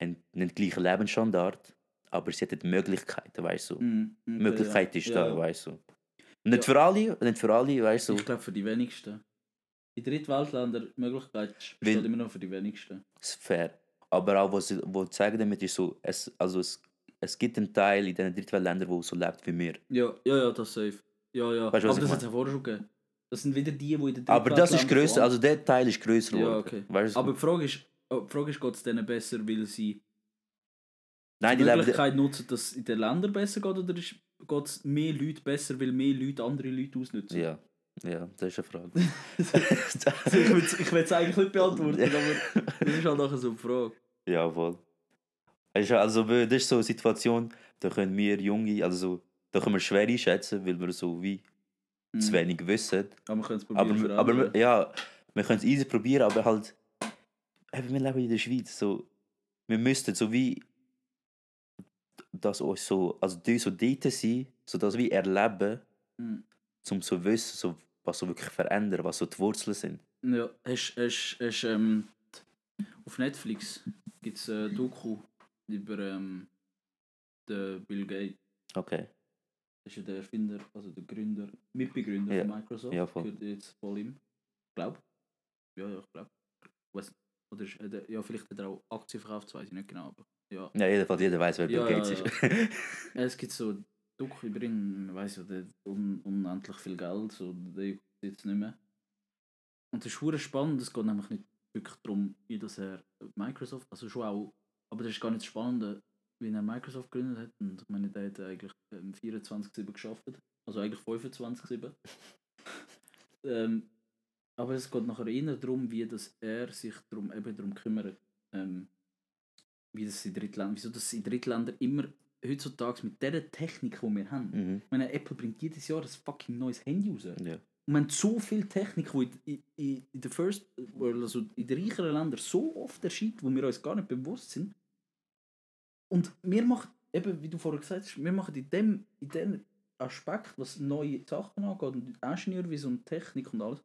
[SPEAKER 1] den gleichen Lebensstandard, aber sie hätten Möglichkeiten, weißt du.
[SPEAKER 2] Mhm,
[SPEAKER 1] Möglichkeit ist da, weißt du. Nicht für alle, nicht für alle, weißt du.
[SPEAKER 2] Ich glaube für die wenigsten. In Drittweltländern die Möglichkeit
[SPEAKER 1] Weil-
[SPEAKER 2] steht immer noch für die wenigsten.
[SPEAKER 1] ist fair. Aber auch, was sie was damit, ist so, es, also es, es gibt einen Teil in diesen Drittweltländern, der so lebt wie wir.
[SPEAKER 2] Ja, ja, ja, das safe. Ja, ja.
[SPEAKER 1] Weißt
[SPEAKER 2] Aber
[SPEAKER 1] ich
[SPEAKER 2] das hat es ja vorher schon gegeben. Das sind wieder die, die in den
[SPEAKER 1] Aber das ist
[SPEAKER 2] vor-
[SPEAKER 1] also der Teil ist grösser
[SPEAKER 2] Ja, okay.
[SPEAKER 1] Weißt du?
[SPEAKER 2] Aber die Frage ist, oh, die Frage ist geht es denen besser, weil sie
[SPEAKER 1] Nein,
[SPEAKER 2] die
[SPEAKER 1] die
[SPEAKER 2] Möglichkeit nutzen, dass es in den Ländern besser geht, oder ist- geht es mehr Leute besser, weil mehr Leute andere Leute ausnutzen?
[SPEAKER 1] ja, ja, das ist eine Frage.
[SPEAKER 2] Also ich will es eigentlich nicht beantworten, aber das ist halt nachher so eine Frage.
[SPEAKER 1] ja, voll. Also, das ist so eine Situation, da können wir Junge, also so, da können wir schwer einschätzen, weil wir so wie zu
[SPEAKER 2] Mhm.
[SPEAKER 1] wenig wissen.
[SPEAKER 2] Aber wir können es
[SPEAKER 1] Aber,
[SPEAKER 2] probieren.
[SPEAKER 1] aber wir- ja, wir können es easy probieren, aber halt, eben, wir leben in der Schweiz, so, wir müssten so wie, dass uns so, also die so dort sind, so dass wir erleben,
[SPEAKER 2] Mhm.
[SPEAKER 1] Um so wissen, so, was so wirklich verändern, was so die Wurzeln sind.
[SPEAKER 2] Ja, hast, hast, hast, ähm, auf Netflix gibt es ein Doku über ähm, den Bill Gates.
[SPEAKER 1] Okay,
[SPEAKER 2] Das ist ja der Erfinder, also der Gründer, Mitbegründer
[SPEAKER 1] Ja.
[SPEAKER 2] von Microsoft.
[SPEAKER 1] Ja, voll.
[SPEAKER 2] Gehört jetzt voll ihm. Ich glaube. Ja, ja, ich glaube. Oder ist, er- ja, vielleicht hat er auch Aktien verkauft, das weiß ich nicht genau. Aber ja.
[SPEAKER 1] ja, jedenfalls, jeder weiß, wer Bill
[SPEAKER 2] ja,
[SPEAKER 1] Gates
[SPEAKER 2] ja.
[SPEAKER 1] ist.
[SPEAKER 2] Es gibt so Doku man weiß ja, der un unendlich viel Geld, so der juckt jetzt nicht mehr. Und das ist hure spannend, es geht nämlich nicht wirklich darum, wie das er Microsoft, also schon auch, aber das ist gar nicht das Spannende, wie er Microsoft gegründet hat. Und ich meine, der hat eigentlich ähm, 24-7 geschafft, also eigentlich 25-7. ähm, aber es geht nachher eher darum, wie das er sich darum, eben darum kümmert, ähm, wie das in Drittländern, wieso das in Drittländern immer heutzutage mit der Technik, die wir haben.
[SPEAKER 1] mhm.
[SPEAKER 2] Ich meine, Apple bringt jedes Jahr ein fucking neues Handy raus. Und
[SPEAKER 1] ja.
[SPEAKER 2] wir haben so viel Technik, die in, in, in der First also in den reicheren Ländern, so oft erscheint, wo wir uns gar nicht bewusst sind. Und wir machen, eben wie du vorher gesagt hast, wir machen in dem, in dem Aspekt, was neue Sachen angeht, und Ingenieurwesen und Technik und alles,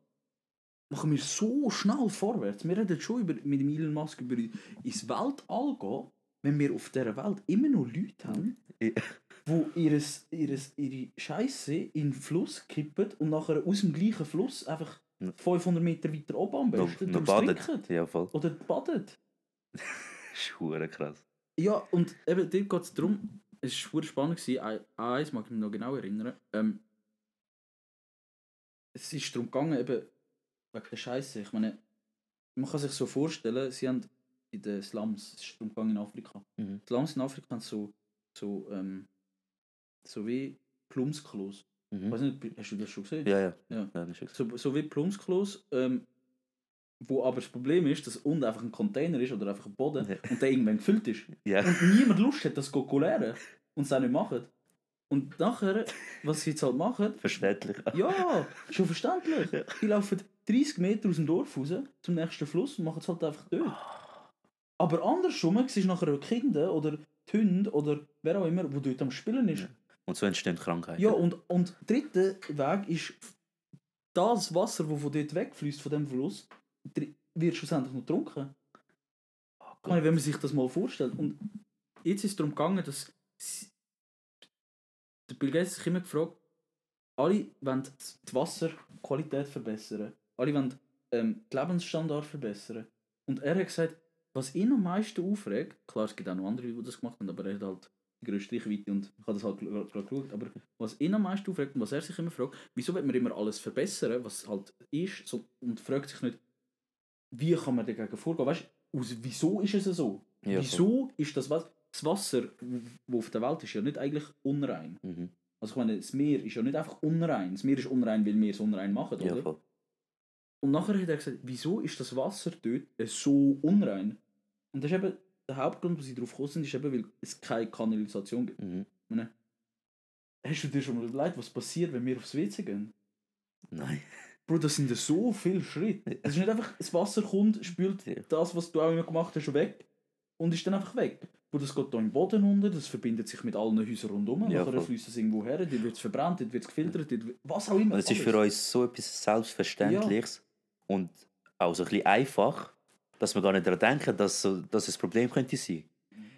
[SPEAKER 2] machen wir so schnell vorwärts. Wir reden schon über, mit dem Elon Musk über ins Weltall gehen, wenn wir auf dieser Welt immer noch Leute haben,
[SPEAKER 1] Ja.
[SPEAKER 2] wo ihres, ihres, ihre Scheiße in den Fluss kippen und nachher aus dem gleichen Fluss einfach
[SPEAKER 1] Ja.
[SPEAKER 2] 500 Meter weiter oben am besten daraus
[SPEAKER 1] badet.
[SPEAKER 2] trinken.
[SPEAKER 1] Ja, voll.
[SPEAKER 2] Oder
[SPEAKER 1] ist hure krass.
[SPEAKER 2] Ja, und eben dort geht es darum, es war spannend. gewesen. Eins mag ich mich noch genau erinnern. Ähm, es ist darum gegangen, eben, wegen der Scheiße. Ich meine, man kann sich so vorstellen, sie haben in den Slums, es ist darum gegangen in Afrika.
[SPEAKER 1] Mhm.
[SPEAKER 2] Slums in Afrika haben so, so, ähm, so wie Plumpsklos.
[SPEAKER 1] Mhm.
[SPEAKER 2] weiß nicht, hast du das schon gesehen?
[SPEAKER 1] Ja, ja.
[SPEAKER 2] Ja.
[SPEAKER 1] ja
[SPEAKER 2] So, so wie Plumpsklos, ähm, wo aber das Problem ist, dass unten einfach ein Container ist oder einfach ein Boden
[SPEAKER 1] Ja.
[SPEAKER 2] und der irgendwann gefüllt ist.
[SPEAKER 1] Ja.
[SPEAKER 2] Und niemand Lust hat, das zu leeren und es auch nicht machen. Und nachher, was sie jetzt halt machen,
[SPEAKER 1] Verständlich.
[SPEAKER 2] ja, schon verständlich. Die laufen 30 Meter aus dem Dorf raus zum nächsten Fluss und machen es halt einfach dort. Aber andersrum siehst du nachher Kinder oder die Hunde oder wer auch immer, wo dort am Spielen ist.
[SPEAKER 1] Ja. Und so entstehen Krankheiten.
[SPEAKER 2] Ja, und, und der dritte Weg ist das Wasser, das von dort wegfließt, von dem Fluss, wird schlussendlich noch getrunken.
[SPEAKER 1] Oh
[SPEAKER 2] Ich meine, wenn man sich das mal vorstellt. Und jetzt ist es darum gegangen, dass der Bill Gates sich immer gefragt, alle wollen die Wasserqualität verbessern, alle wollen ähm, den Lebensstandard verbessern. Und er hat gesagt, was ihn am meisten aufregt, klar, es gibt auch noch andere, die das gemacht haben, aber er hat halt die grösste Reichweite und ich habe das halt gerade geschaut, aber was ihn am meisten aufregt und was er sich immer fragt, wieso will man immer alles verbessern, was halt ist, so, und fragt sich nicht, wie kann man dagegen vorgehen, weißt du, wieso ist es so?
[SPEAKER 1] Ja,
[SPEAKER 2] Wieso ist das Wasser, das Wasser, das auf der Welt ist, ja nicht eigentlich unrein?
[SPEAKER 1] Mhm.
[SPEAKER 2] Also ich meine, das Meer ist ja nicht einfach unrein. Das Meer ist unrein, weil wir es unrein machen,
[SPEAKER 1] Ja,
[SPEAKER 2] oder?
[SPEAKER 1] voll.
[SPEAKER 2] Und nachher hat er gesagt, wieso ist das Wasser dort äh, so unrein? Und das ist eben der Hauptgrund, wo sie darauf gekommen sind, ist eben, weil es keine Kanalisation gibt.
[SPEAKER 1] Mhm.
[SPEAKER 2] Meine, hast du dir schon mal überlegt, was passiert, wenn wir aufs WC gehen?
[SPEAKER 1] Nein.
[SPEAKER 2] Bro, das sind ja so viele Schritte. Es ist nicht einfach, das Wasser kommt, spült
[SPEAKER 1] Ja.
[SPEAKER 2] das, was du auch immer gemacht hast, schon weg und ist dann einfach weg. Bro, das geht hier im Boden unter, das verbindet sich mit allen Häusern rundherum,
[SPEAKER 1] Ja,
[SPEAKER 2] nachher fließt es irgendwo her, dort wird es verbrannt, dort wird es gefiltert, dort, was auch immer.
[SPEAKER 1] Es ist für uns so etwas Selbstverständliches und auch so ein bisschen einfach, dass wir gar nicht daran denken, dass, so, dass es ein Problem könnte sein.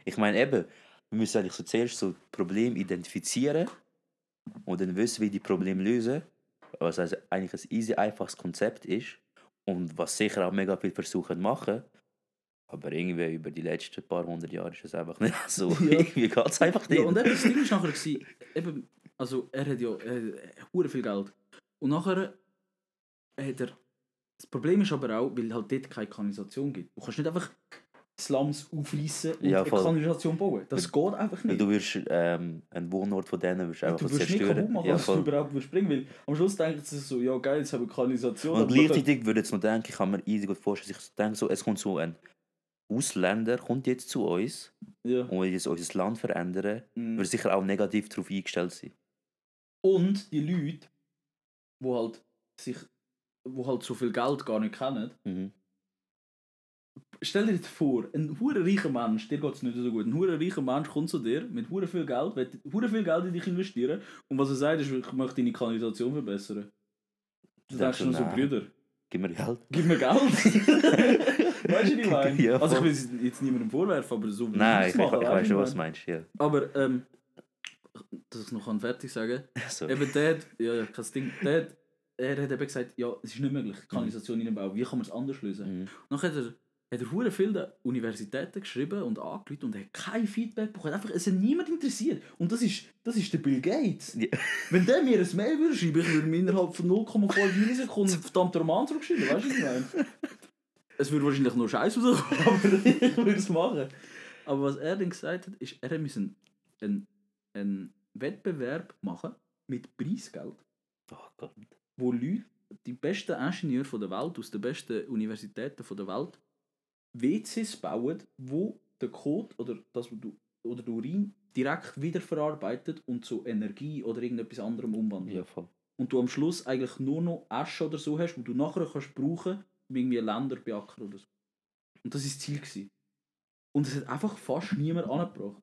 [SPEAKER 1] Ich meine eben, wir müssen eigentlich so zuerst so Problem identifizieren und dann wissen, wie die Probleme lösen. Was also eigentlich ein easy, einfaches Konzept ist und was sicher auch mega viel versuchen zu machen. Aber irgendwie über die letzten paar hundert Jahre ist es einfach nicht so.
[SPEAKER 2] Ja.
[SPEAKER 1] irgendwie geht es einfach nicht.
[SPEAKER 2] Ja, und eben, das Ding ist nachher, gewesen, eben, also er hat ja äh, hure viel Geld. Und nachher hat er, das Problem ist aber auch, weil halt dort keine Kanalisation gibt. Du kannst nicht einfach Slums aufreißen und
[SPEAKER 1] Ja,
[SPEAKER 2] eine. Kanalisation bauen. Das geht einfach nicht.
[SPEAKER 1] du wirst ähm, einen Wohnort von denen wirst einfach
[SPEAKER 2] Du wirst nicht
[SPEAKER 1] zerstören.
[SPEAKER 2] kaputt machen,
[SPEAKER 1] Ja,
[SPEAKER 2] du überhaupt würdest springen weil am Schluss denken sie so, ja geil, jetzt haben wir Kanalisation.
[SPEAKER 1] Und gleichzeitig würde ich jetzt noch denken, ich kann mir easy gut vorstellen, ich denke so, es kommt so ein Ausländer, kommt jetzt zu uns
[SPEAKER 2] ja.
[SPEAKER 1] und will jetzt unser Land verändern,
[SPEAKER 2] Mhm.
[SPEAKER 1] würde sicher auch negativ darauf eingestellt sein.
[SPEAKER 2] Und die Leute, die halt sich, wo halt so viel Geld gar nicht kennen,
[SPEAKER 1] Mhm.
[SPEAKER 2] Stell dir das vor, ein hure reicher Mensch, dir geht es nicht so gut, ein hure reicher Mensch kommt zu dir mit hure viel Geld, will hure viel Geld in dich investieren und was er sagt ist, ich möchte deine Kanalisation verbessern. Du
[SPEAKER 1] Denkst
[SPEAKER 2] schon so. Brüder,
[SPEAKER 1] Gib mir Geld.
[SPEAKER 2] gib mir Geld. weißt du, wie ich meine?
[SPEAKER 1] Ja,
[SPEAKER 2] also ich will es jetzt niemandem vorwerfen, aber so
[SPEAKER 1] Nein, ich, ich, ich
[SPEAKER 2] weißt
[SPEAKER 1] weiß schon, was
[SPEAKER 2] ich
[SPEAKER 1] du meinst. Ja.
[SPEAKER 2] Aber, ähm, dass ich es noch kann fertig sagen
[SPEAKER 1] So.
[SPEAKER 2] Eben der, ja, ja, kein Ding, der, er hat eben gesagt, ja, es ist nicht möglich, Kanalisation reinbauen, wie kann man es anders lösen?
[SPEAKER 1] Mhm.
[SPEAKER 2] Dann hat er, hat er hure viel den Universitäten geschrieben und angerufen und er hat kein Feedback bekommen. Einfach, es hat niemand interessiert. Und das ist, das ist der Bill Gates.
[SPEAKER 1] Ja.
[SPEAKER 2] Wenn der mir ein Mail würde schreiben, ich würde ihm innerhalb von 0,5 Millisekunden einen verdammten Roman zurückschreiben. Weißt du, was ich meine? Es würde wahrscheinlich nur Scheiß rauskommen, aber ich würde es machen. Aber was er dann gesagt hat, ist, er musste einen, einen, einen Wettbewerb machen mit Preisgeld
[SPEAKER 1] Oh Gott.
[SPEAKER 2] Wo Leute, die besten Ingenieure von der Welt, aus den besten Universitäten von der Welt, WCs bauen, wo der Code oder das oder der Urin direkt wiederverarbeitet und zu Energie oder irgendetwas anderem umwandelt.
[SPEAKER 1] Ja, voll.
[SPEAKER 2] Und du am Schluss eigentlich nur noch Asche oder so hast, wo du nachher kannst brauchen, um irgendwie Länder beackern oder so. Und das war das Ziel. Gewesen. Und es hat einfach fast niemand angebracht.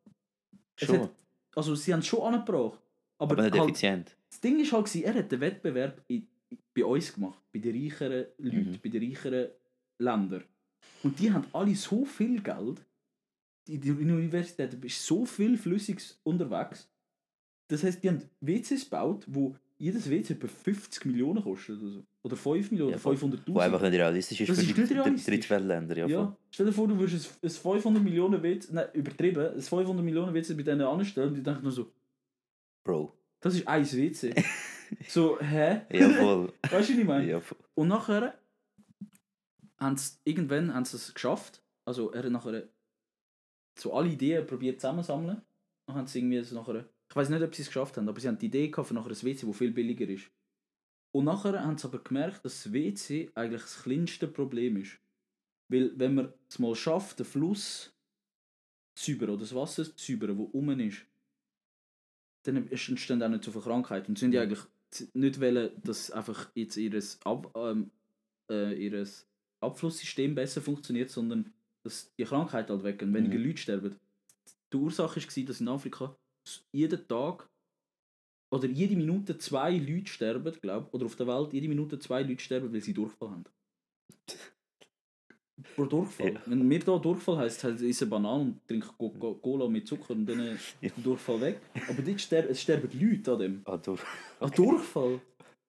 [SPEAKER 1] Schon.
[SPEAKER 2] hat, also sie haben es schon angebracht. Aber,
[SPEAKER 1] Aber nicht
[SPEAKER 2] halt,
[SPEAKER 1] effizient.
[SPEAKER 2] Das Ding ist halt, er hat den Wettbewerb in, bei uns gemacht, bei den reicheren Leuten,
[SPEAKER 1] Mhm.
[SPEAKER 2] bei den reicheren Ländern. Und die haben alle so viel Geld, in der Universität ist so viel Flüssiges unterwegs. Das heißt, die haben WCs gebaut, wo jedes WC etwa 50 Millionen kostet oder so. Oder 5 Millionen,
[SPEAKER 1] Ja,
[SPEAKER 2] oder
[SPEAKER 1] voll.
[SPEAKER 2] 500'000.
[SPEAKER 1] Wo einfach nicht realistisch ist
[SPEAKER 2] Das
[SPEAKER 1] für
[SPEAKER 2] ist
[SPEAKER 1] die. Drittweltländer. Ja,
[SPEAKER 2] Ja, stell dir vor, du würdest ein, ein 500 Millionen Witz, nein, übertrieben, ein 500 Millionen Witz bei denen anstellen und die denken nur so,
[SPEAKER 1] Bro.
[SPEAKER 2] Das ist ein WC. so, hä?
[SPEAKER 1] Ja, voll.
[SPEAKER 2] Weißt du, was ich meine?
[SPEAKER 1] ja, voll.
[SPEAKER 2] Und nachher haben sie irgendwann haben sie es geschafft. Also er hat nachher so alle Ideen probiert zusammensammeln. Dann haben sie irgendwie so nachher, ich weiß nicht, ob sie es geschafft haben, aber sie haben die Idee gehabt für nachher ein WC, das viel billiger ist. Und nachher haben sie aber gemerkt, dass das WC eigentlich das kleinste Problem ist. Weil wenn man es mal schafft, den Fluss zu säubern oder das Wasser zu säubern, wo oben ist, dann entstehen auch nicht so viele Krankheiten. Und sie sind ja eigentlich nicht wollen, dass einfach jetzt ihres, Ab, ähm, äh, ihres Abflusssystem besser funktioniert, sondern dass die Krankheiten halt weggehen, weniger
[SPEAKER 1] Mhm.
[SPEAKER 2] Leute sterben. Die Ursache war, dass in Afrika jeden Tag oder jede Minute zwei Leute sterben, glaube oder auf der Welt jede Minute zwei Leute sterben, weil sie Durchfall haben. Pro Durchfall.
[SPEAKER 1] Ja.
[SPEAKER 2] Wenn mir da Durchfall heisst, halt isst eine Banane und Co- Cola mit Zucker und dann ist
[SPEAKER 1] Ja.
[SPEAKER 2] der Durchfall weg. Aber dort ster es sterben Leute an dem.
[SPEAKER 1] Ah, du.
[SPEAKER 2] Ein Durchfall.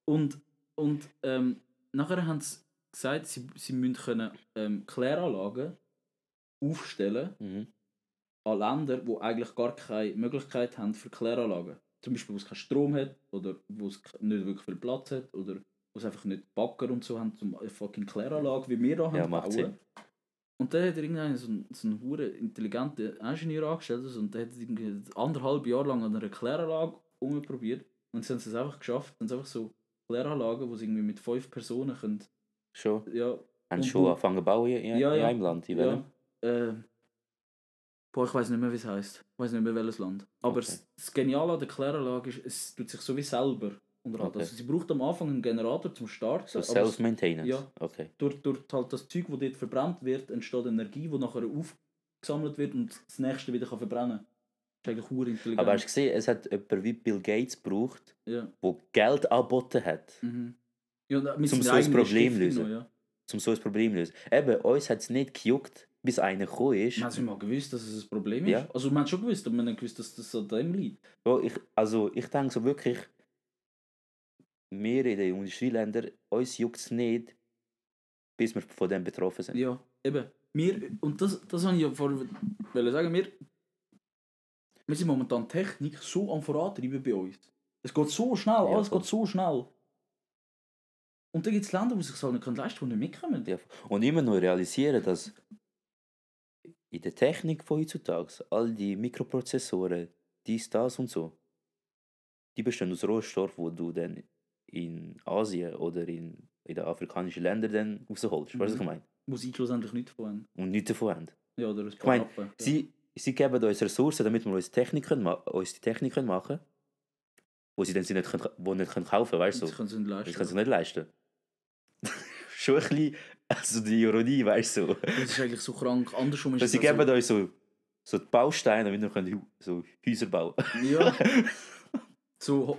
[SPEAKER 2] Und, und ähm, nachher haben sie gesagt, sie, sie müssen können, ähm, Kläranlagen aufstellen
[SPEAKER 1] Mhm.
[SPEAKER 2] an Länder, die eigentlich gar keine Möglichkeit haben für Kläranlagen. Zum Beispiel, wo es keinen Strom hat oder wo es nicht wirklich viel Platz hat oder es einfach nicht Bagger und so haben zum eine fucking Kläranlage, wie wir da
[SPEAKER 1] Ja,
[SPEAKER 2] haben
[SPEAKER 1] macht Sinn.
[SPEAKER 2] Und dann hat er irgendeinen so einen, so einen hure intelligenten Ingenieur angestellt also, und der hat irgendwie anderthalb Jahre lang an einer Kläranlage umprobiert und sie haben es einfach geschafft. Dann sind einfach so Kläranlagen, wo sie irgendwie mit fünf Personen können,
[SPEAKER 1] Schon.
[SPEAKER 2] ja,
[SPEAKER 1] Haben schon angefangen zu bauen in, in
[SPEAKER 2] Ja, ja.
[SPEAKER 1] einem Land? In
[SPEAKER 2] ja, äh, boah, ich weiß nicht mehr, wie es heißt. Ich weiß nicht mehr, welches Land. Aber
[SPEAKER 1] Okay.
[SPEAKER 2] das Geniale an der Kläranlage ist, es tut sich so wie selber unterhalten.
[SPEAKER 1] Okay.
[SPEAKER 2] Also sie braucht am Anfang einen Generator zum Starten.
[SPEAKER 1] So Self-Maintenance?
[SPEAKER 2] Ja.
[SPEAKER 1] Okay.
[SPEAKER 2] durch, durch halt das Zeug, das dort verbrannt wird, entsteht Energie, die nachher aufgesammelt wird und das nächste wieder kann verbrennen kann. Das ist eigentlich intelligent.
[SPEAKER 1] Aber hast du gesehen, es hat jemand wie Bill Gates gebraucht,
[SPEAKER 2] ja.
[SPEAKER 1] der Geld angeboten hat,
[SPEAKER 2] Mhm. ja, und mit
[SPEAKER 1] Zum so ein Problem
[SPEAKER 2] Stiftung
[SPEAKER 1] lösen.
[SPEAKER 2] noch, Ja.
[SPEAKER 1] um so ein Problem zu lösen. Eben, uns hat es nicht gejuckt, bis einer gekommen ist.
[SPEAKER 2] Man hat mal gewusst, dass es ein Problem ist.
[SPEAKER 1] Ja.
[SPEAKER 2] Also man hat schon gewusst, aber man hat gewusst, dass das an dem liegt.
[SPEAKER 1] Ja, ich, also ich denke so wirklich, wir in den Industrieländern, uns juckt es nicht, bis wir von dem betroffen sind.
[SPEAKER 2] Ja, eben. Wir, und das, das habe ich ja vorher wollen sagen, wir, wir sind momentan Technik so am Vorantreiben bei uns. Es geht so schnell,
[SPEAKER 1] Ja,
[SPEAKER 2] alles
[SPEAKER 1] voll.
[SPEAKER 2] geht so schnell. Und dann gibt es Länder, die sich halt nicht leisten können, die nicht mitkommen.
[SPEAKER 1] Ja. Und immer noch realisieren, dass in der Technik von heutzutage, all die Mikroprozessoren, dies, das und so, die bestehen aus Rohstoff, wo du dann in Asien oder in, in den afrikanischen Ländern dann rausholst. Weißt du, was ich
[SPEAKER 2] Mhm.
[SPEAKER 1] meine?
[SPEAKER 2] Sie schlussendlich nichts davon haben.
[SPEAKER 1] Und nichts davon haben.
[SPEAKER 2] Ja, oder ein
[SPEAKER 1] Ich meine,
[SPEAKER 2] Rappen. Ja.
[SPEAKER 1] Sie, sie geben uns Ressourcen, damit wir uns, Technik können, uns die Technik können machen können, wo sie dann sie nicht, können, wo nicht können kaufen weißt du?
[SPEAKER 2] Sie können es nicht
[SPEAKER 1] Das
[SPEAKER 2] leisten.
[SPEAKER 1] können sie nicht leisten. Schon ein bisschen, also die Ironie, weißt du? So.
[SPEAKER 2] Das ist eigentlich so krank. Andersrum ist
[SPEAKER 1] Dass sie geben uns so, so die Bausteine, damit wir können so Häuser bauen
[SPEAKER 2] Ja. so,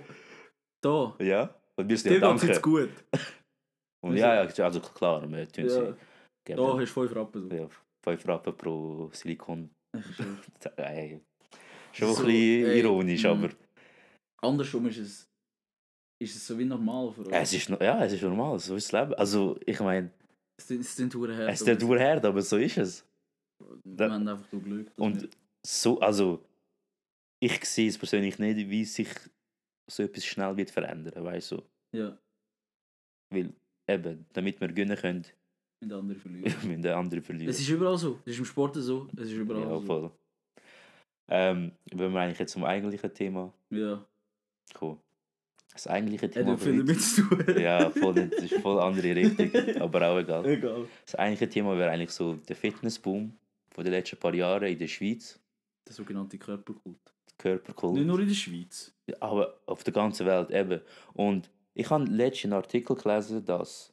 [SPEAKER 2] da.
[SPEAKER 1] Ja? Und wir sind ja danken.
[SPEAKER 2] gut.
[SPEAKER 1] Und ja, ja, also klar, wir tun
[SPEAKER 2] Ja.
[SPEAKER 1] sie geben.
[SPEAKER 2] Da hast du 5 Rappen. So.
[SPEAKER 1] ja, 5 Rappen pro Silikon.
[SPEAKER 2] Schon-
[SPEAKER 1] Ey, Schon
[SPEAKER 2] So,
[SPEAKER 1] ein bisschen
[SPEAKER 2] ey,
[SPEAKER 1] ironisch,
[SPEAKER 2] mm.
[SPEAKER 1] aber
[SPEAKER 2] Andersrum ist es, ist es so wie normal für uns.
[SPEAKER 1] es ist, ja, es ist normal, so ist das Leben. Also, ich meine,
[SPEAKER 2] Es sind- es sind hart.
[SPEAKER 1] es ist der hart, aber so ist es.
[SPEAKER 2] Wir haben einfach nur Glück.
[SPEAKER 1] Und
[SPEAKER 2] wir-
[SPEAKER 1] so, also, ich sehe es persönlich nicht, wie sich so etwas schnell wird verändern, weißt du?
[SPEAKER 2] Ja,
[SPEAKER 1] Weil, eben, damit wir gewinnen können,
[SPEAKER 2] mit anderen verlieren.
[SPEAKER 1] müssen der andere verlieren.
[SPEAKER 2] es ist überall so. Es ist im Sport so. Es ist überall
[SPEAKER 1] ja,
[SPEAKER 2] so.
[SPEAKER 1] voll. Ähm, wenn wir eigentlich jetzt zum eigentlichen Thema
[SPEAKER 2] Ja.
[SPEAKER 1] kommen. Das eigentliche Thema.
[SPEAKER 2] nicht viel damit zu tun.
[SPEAKER 1] ja, voll, das ist voll andere Richtung, aber auch egal.
[SPEAKER 2] Egal.
[SPEAKER 1] Das eigentliche Thema wäre eigentlich so der Fitnessboom von den letzten paar Jahren in der Schweiz.
[SPEAKER 2] Der sogenannte Körperkult.
[SPEAKER 1] Körperkult.
[SPEAKER 2] Nicht nur in der Schweiz.
[SPEAKER 1] aber auf der ganzen Welt eben. Und ich habe letztens einen Artikel gelesen, dass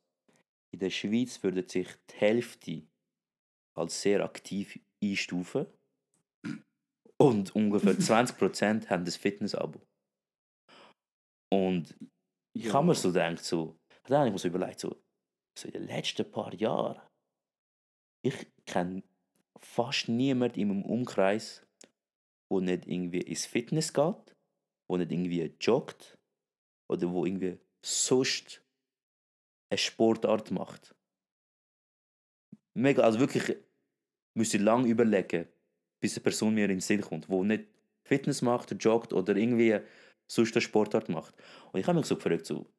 [SPEAKER 1] in der Schweiz würde sich die Hälfte als sehr aktiv einstufen und ungefähr 20% haben das Fitnessabo. Und ich
[SPEAKER 2] Ja.
[SPEAKER 1] habe mir so gedacht, so, dann habe ich mir so überlegt, so, so in den letzten paar Jahren, ich kenne fast niemanden in meinem Umkreis, wo nicht irgendwie ins Fitness geht, wo nicht irgendwie joggt oder wo irgendwie sonst eine Sportart macht. Mega, also wirklich, müsst ihr lange überlegen, bis eine Person mir in den Sinn kommt, die nicht Fitness macht, joggt oder irgendwie sonst eine Sportart macht. Und ich habe mich so gefragt, so,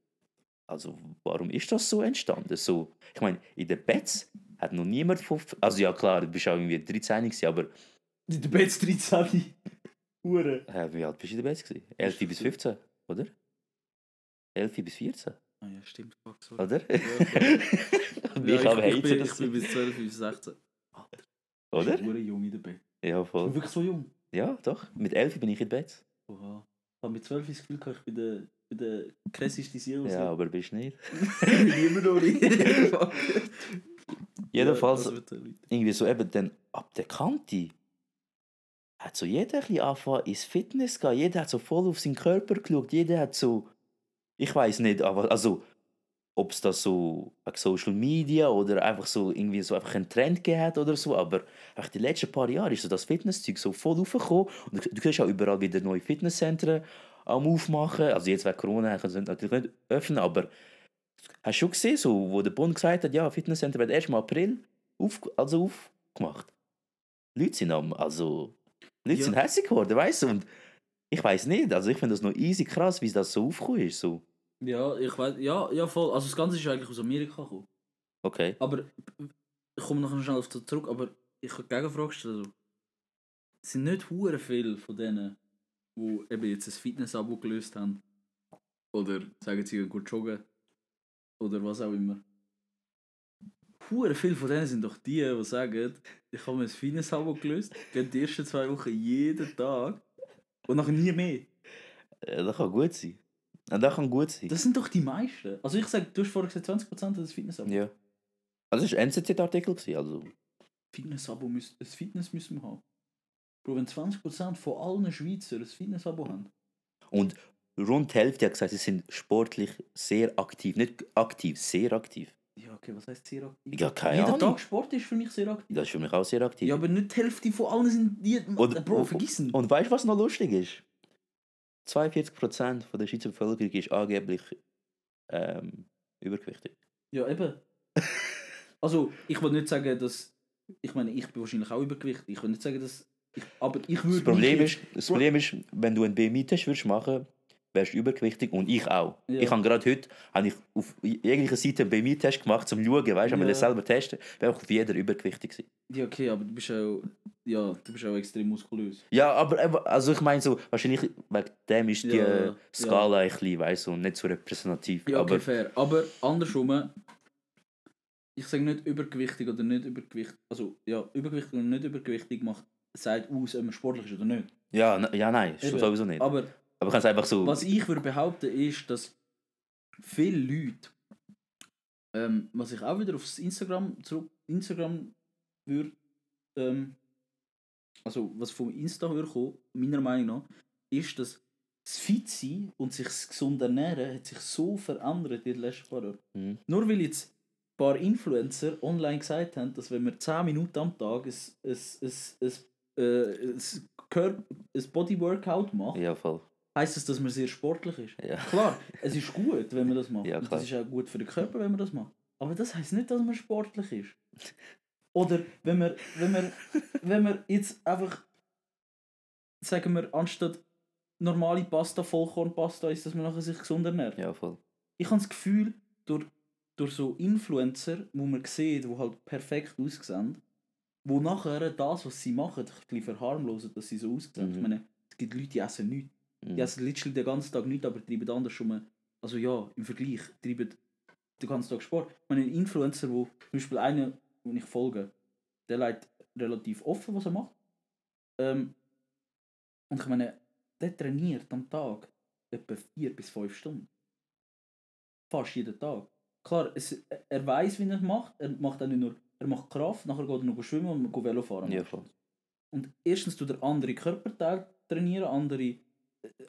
[SPEAKER 1] also warum ist das so entstanden? So, ich meine, in den Bets hat noch niemand von, also ja klar, du bist auch irgendwie 13 gewesen,
[SPEAKER 2] In der Betz 13. Hure.
[SPEAKER 1] äh, wie alt bist du in den Bets gewesen? 11 bis 15, oder? 11 bis 14,
[SPEAKER 2] Ah ja, stimmt. Fuck, sorry.
[SPEAKER 1] oder?
[SPEAKER 2] Ja,
[SPEAKER 1] ich habe
[SPEAKER 2] ich,
[SPEAKER 1] Hater
[SPEAKER 2] bin, ich bin bis 12, bis 16.
[SPEAKER 1] Oder?
[SPEAKER 2] Ich bin jung in der Betz.
[SPEAKER 1] Ja,
[SPEAKER 2] Ich bin
[SPEAKER 1] voll.
[SPEAKER 2] wirklich so jung.
[SPEAKER 1] Ja, doch. Mit 11 bin ich in den Bets.
[SPEAKER 2] Oha. Ich habe mit 12 das Gefühl, gehabt, ich bin der, bin der krasseste Seal.
[SPEAKER 1] Ja, aber bist nicht.
[SPEAKER 2] ich bin immer noch nicht.
[SPEAKER 1] Jedenfalls, irgendwie so eben dann ab der Kante hat so jeder ein angefangen ins Fitness gehen. Jeder hat so voll auf seinen Körper geschaut. Jeder hat so, ich weiß nicht, aber also ob es das so auf Social Media oder einfach so irgendwie so einfach einen Trend hat oder so, aber einfach die letzten paar Jahre ist so das Fitnesszeug so voll aufgekommen und du, du auch überall wieder neue Fitnesszentren am aufmachen. Also jetzt wegen Corona können sie natürlich nicht öffnen, aber hast du schon gesehen, so, wo der Bund gesagt hat, ja, Fitnesscenter wird erst im April auf, also aufgemacht. Leute sind am, also Leute
[SPEAKER 2] Ja.
[SPEAKER 1] sind hässlich geworden, weißt du, und ich weiß nicht, also ich finde das noch easy krass, wie das so aufgekommen ist, so.
[SPEAKER 2] Ja, ich weiß, ja, ja, voll. Also das Ganze ist eigentlich aus Amerika gekommen.
[SPEAKER 1] Okay.
[SPEAKER 2] Aber ich komme noch schnell auf das zurück, aber ich habe Gegenfrage stellen. Also, Es sind nicht hure viele von denen, die eben jetzt ein Fitness-Abo gelöst haben. Oder sagen sie gut joggen. Oder was auch immer. Hure viele von denen sind doch die, die sagen, ich habe mir ein Fitness-Abo gelöst, gehe die ersten zwei Wochen jeden Tag und nachher nie mehr.
[SPEAKER 1] Ja, das kann gut sein. Ja, das kann gut sein.
[SPEAKER 2] Das sind doch die meisten. Also ich sage, du hast vorher gesagt, 20% des Fitness-Abo.
[SPEAKER 1] ja. Also das war ein NZZ-Artikel, also.
[SPEAKER 2] Fitness-Abo müssen, ein Fitness müssen wir haben. Bro, wenn 20% von allen Schweizer ein Fitness-Abo haben.
[SPEAKER 1] Und rund die Hälfte hat gesagt, sie sind sportlich sehr aktiv. Nicht aktiv, sehr aktiv.
[SPEAKER 2] Ja, okay, was heißt sehr aktiv?
[SPEAKER 1] Ja, keine
[SPEAKER 2] Jeder
[SPEAKER 1] Ahnung.
[SPEAKER 2] Tag Sport ist für mich sehr aktiv.
[SPEAKER 1] Das ist für mich auch sehr aktiv.
[SPEAKER 2] Ja, aber nicht die Hälfte von allen sind die.
[SPEAKER 1] Und-
[SPEAKER 2] Bro, vergiss ihn.
[SPEAKER 1] Und weißt du, was noch lustig ist? 42% von der Schweizer Bevölkerung ist angeblich ähm, übergewichtig.
[SPEAKER 2] Ja, eben. Also, ich will nicht sagen, dass. Ich meine, ich bin wahrscheinlich auch übergewichtig. Ich will nicht sagen, dass. Ich, aber ich würde.
[SPEAKER 1] Das Problem, ist, das Problem ist, wenn du einen BMI-Test würdest machen, wärst du übergewichtig und ich auch.
[SPEAKER 2] Ja.
[SPEAKER 1] Ich habe gerade heute habe ich auf jeglicher Seite einen BMI-Test gemacht, um zu schauen, weißt du,
[SPEAKER 2] Ja.
[SPEAKER 1] ja. das selber testen, wäre auf jeder übergewichtig gewesen.
[SPEAKER 2] Ja, okay, aber du bist auch. Ja, du bist auch extrem muskulös.
[SPEAKER 1] Ja, aber eben, also ich meine so, wahrscheinlich wegen dem ist die
[SPEAKER 2] Ja,
[SPEAKER 1] äh, Skala ein bisschen, weißt du, und nicht so repräsentativ.
[SPEAKER 2] Ja, okay,
[SPEAKER 1] aber
[SPEAKER 2] fair. Aber andersrum, ich sage nicht übergewichtig oder nicht übergewichtig. Also, ja, übergewichtig und nicht übergewichtig macht, sagt aus, ob man sportlich ist oder nicht.
[SPEAKER 1] ja, ja, nein,
[SPEAKER 2] Eben.
[SPEAKER 1] sowieso nicht. Aber,
[SPEAKER 2] Aber
[SPEAKER 1] ich kann es einfach so.
[SPEAKER 2] was ich würde behaupten, ist, dass viele Leute, ähm, was ich auch wieder aufs Instagram zurück, Instagram würde, ähm, also was vom Insta würde kommen, meiner Meinung nach, ist, dass das Fit sein und sich gesund ernähren hat sich so verändert in den letzten paar Jahren.
[SPEAKER 1] Mhm.
[SPEAKER 2] Nur weil jetzt ein paar Influencer online gesagt haben, dass wenn wir 10 Minuten am Tag ein, ein, ein, ein, äh, ein, Körp- ein Bodyworkout macht,
[SPEAKER 1] Ja, voll.
[SPEAKER 2] Heisst das, dass man sehr sportlich ist.
[SPEAKER 1] Ja.
[SPEAKER 2] Klar, es ist gut, wenn man das macht.
[SPEAKER 1] Ja,
[SPEAKER 2] das ist auch gut für den Körper, wenn man das macht. Aber das heisst nicht, dass man sportlich ist. Oder wenn man, wenn man, wenn man jetzt einfach, sagen wir, anstatt normale Pasta, Vollkornpasta ist, dass man nachher sich gesund ernährt.
[SPEAKER 1] Ja, voll.
[SPEAKER 2] Ich habe das Gefühl, durch, durch so Influencer, wo man sieht, die halt perfekt aussehen, wo nachher das, was sie machen, ein bisschen verharmlosen, dass sie so aussehen.
[SPEAKER 1] Mhm.
[SPEAKER 2] Ich meine, es gibt Leute, die essen nichts.
[SPEAKER 1] Mhm.
[SPEAKER 2] Die essen literally den ganzen Tag nichts, aber treiben anders schon mal. Also ja, im Vergleich, treiben den ganzen Tag Sport. Ich meine, ein Influencer, wo zum Beispiel einer, den ich folge, der leitet relativ offen, was er macht. Ähm, und ich meine, der trainiert am Tag etwa vier bis fünf Stunden. Fast jeden Tag. Klar, es, er weiß, wie er es macht. Er macht auch nicht nur, er macht Kraft, nachher geht er noch schwimmen und geht Velo fahren.
[SPEAKER 1] Ja, voll.
[SPEAKER 2] Und erstens tut er andere Körperteile trainieren, andere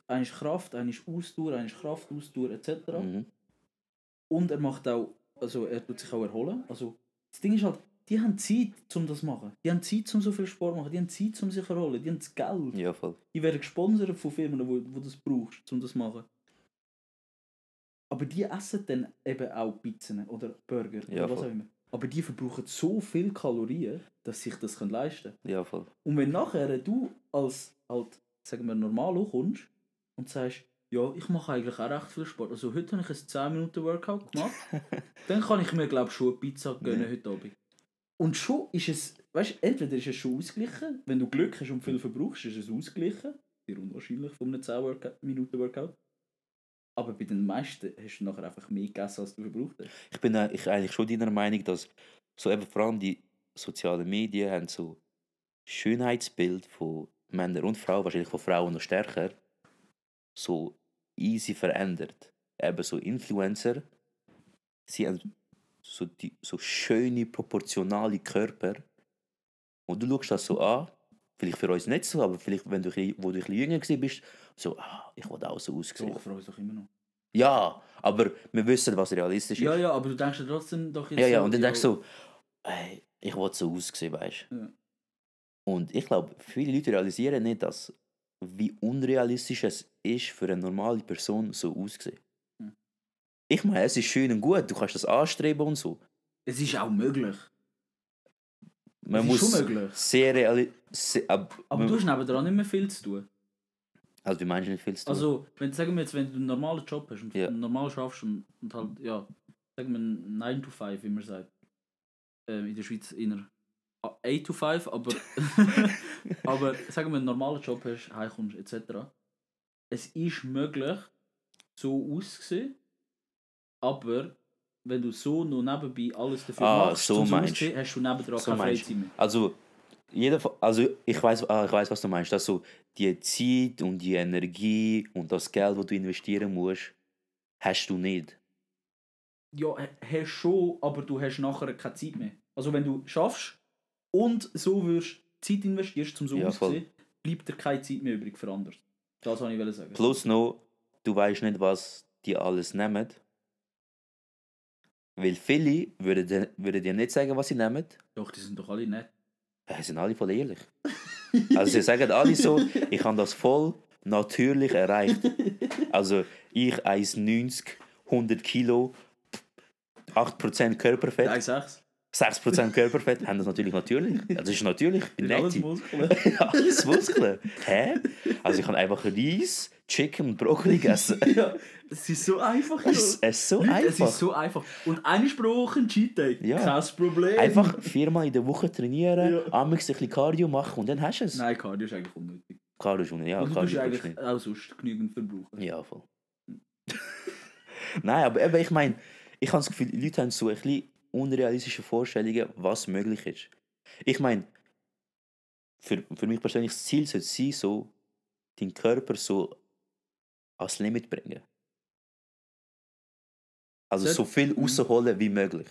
[SPEAKER 2] eine ist Kraft, eine ist Ausdauer, eine ist Kraft, Ausdauer etc.
[SPEAKER 1] Mhm.
[SPEAKER 2] Und er macht auch, also er tut sich auch erholen. Also das Ding ist halt, die haben Zeit, um das zu machen. Die haben Zeit, um so viel Sport zu machen. Die haben Zeit, um sich zu erholen. Die haben das Geld.
[SPEAKER 1] Ja, voll.
[SPEAKER 2] Die werden gesponsert von Firmen, die wo das brauchst, um das zu machen. Aber die essen dann eben auch Pizzen oder Burger
[SPEAKER 1] Ja,
[SPEAKER 2] oder was
[SPEAKER 1] voll.
[SPEAKER 2] auch immer. Aber die verbrauchen so viel Kalorien, dass sie sich das leisten können.
[SPEAKER 1] Ja, voll.
[SPEAKER 2] Und wenn nachher du als, halt, sagen wir, normal kommst und sagst, ja, ich mache eigentlich auch recht viel Sport. Also heute habe ich ein 10 Minuten Workout gemacht. dann kann ich mir, glaube ich, schon eine Pizza gönnen
[SPEAKER 1] Ja.
[SPEAKER 2] heute Abend. Und schon ist es, weißt du, entweder ist es schon ausgeglichen, wenn du Glück hast und viel verbrauchst, ist es ausgeglichen. Sehr unwahrscheinlich von einem 10 Workout, Minuten Workout. Aber bei den meisten hast du nachher einfach mehr gegessen, als du verbraucht hast.
[SPEAKER 1] Ich bin äh, ich eigentlich schon deiner Meinung, dass so eben vor allem die sozialen Medien haben so Schönheitsbild von Männern und Frauen, wahrscheinlich von Frauen noch stärker, so easy verändert. Eben so Influencer, sie haben so, die, so schöne, proportionale Körper. Und du schaust das so an, vielleicht für uns nicht so, aber vielleicht, wenn du, wo du ein bisschen jünger bist, so, ah, ich will auch so aussehen.
[SPEAKER 2] Doch, freue ich doch immer noch.
[SPEAKER 1] Ja, aber wir wissen, was realistisch ist.
[SPEAKER 2] Ja, ja, aber du denkst ja trotzdem doch jetzt
[SPEAKER 1] Ja, ja, und dann denkst du so, ey, ich will so aussehen, weißt du.
[SPEAKER 2] Ja.
[SPEAKER 1] Und ich glaube, viele Leute realisieren nicht, dass, wie unrealistisch es ist, für eine normale Person so auszusehen.
[SPEAKER 2] Hm.
[SPEAKER 1] Ich meine, es ist schön und gut, du kannst das anstreben und so.
[SPEAKER 2] Es ist auch möglich.
[SPEAKER 1] Man
[SPEAKER 2] es
[SPEAKER 1] muss
[SPEAKER 2] ist schon möglich.
[SPEAKER 1] sehr realistisch.
[SPEAKER 2] Aber du hast nebenan nicht mehr viel zu tun.
[SPEAKER 1] Also, wie meinst du nicht viel zu tun?
[SPEAKER 2] Also, wenn, sagen wir jetzt, wenn du einen normalen Job hast und
[SPEAKER 1] Ja.
[SPEAKER 2] normal schaffst und, und halt, ja, sagen wir 9 to 5, wie man sagt. Ähm, in der Schweiz inner 8 to 5, aber, aber sagen wir, einen normalen Job hast, heimkommst etc. Es ist möglich, so auszusehen, aber wenn du so noch nebenbei alles dafür
[SPEAKER 1] Ah,
[SPEAKER 2] machst,
[SPEAKER 1] so meinst
[SPEAKER 2] auszusehen, hast du nebendran
[SPEAKER 1] So
[SPEAKER 2] keine Freizeit mehr.
[SPEAKER 1] Also, jeder, also ich weiß, ah, ich weiß, was du meinst. Dass so die Zeit und die Energie und das Geld, das du investieren musst, hast du nicht.
[SPEAKER 2] Ja, hast schon, aber du hast nachher keine Zeit mehr. Also wenn du schaffst und so wirst Zeit investierst, um so
[SPEAKER 1] Ja,
[SPEAKER 2] auszusehen, bleibt dir keine Zeit mehr übrig für anders. Das wollte ich sagen.
[SPEAKER 1] Plus noch, du weißt nicht, was die alles nehmen. Weil viele würden, dir- würden dir nicht sagen, was sie nehmen.
[SPEAKER 2] Doch, die sind doch alle nett.
[SPEAKER 1] Ja, Sie sind alle voll ehrlich. Also sie sagen alle so, ich habe das voll natürlich erreicht. Also ich 1,90, 100 Kilo, 8% Körperfett.
[SPEAKER 2] 1,6.
[SPEAKER 1] 6% Körperfett haben das natürlich natürlich. Das ist natürlich. Ich bin
[SPEAKER 2] Sind alles
[SPEAKER 1] nett.
[SPEAKER 2] Muskeln.
[SPEAKER 1] Alles Muskeln. Hä? Also ich kann einfach Reis, Chicken und Brokkoli essen.
[SPEAKER 2] ja, es ist so einfach.
[SPEAKER 1] Es, es ist so
[SPEAKER 2] Leute,
[SPEAKER 1] einfach.
[SPEAKER 2] Es ist so einfach. Und eine Sprache, ein Cheat Day.
[SPEAKER 1] Ja.
[SPEAKER 2] Kein Problem.
[SPEAKER 1] Einfach viermal in der Woche trainieren,
[SPEAKER 2] Ja.
[SPEAKER 1] ein bisschen Cardio machen und dann hast du es.
[SPEAKER 2] Nein, Cardio ist eigentlich unnötig.
[SPEAKER 1] Cardio schon, ja,
[SPEAKER 2] Und du
[SPEAKER 1] Cardio
[SPEAKER 2] eigentlich
[SPEAKER 1] ist nicht.
[SPEAKER 2] auch sonst genügend verbrauchen.
[SPEAKER 1] Ja, voll. Nein, aber eben, ich meine, ich habe das Gefühl, die Leute haben so ein bisschen unrealistische Vorstellungen, was möglich ist. Ich meine, für, für mich persönlich, das Ziel sollte sein, so, deinen Körper so ans Limit bringen. Also so viel
[SPEAKER 2] Mhm.
[SPEAKER 1] rausholen wie möglich.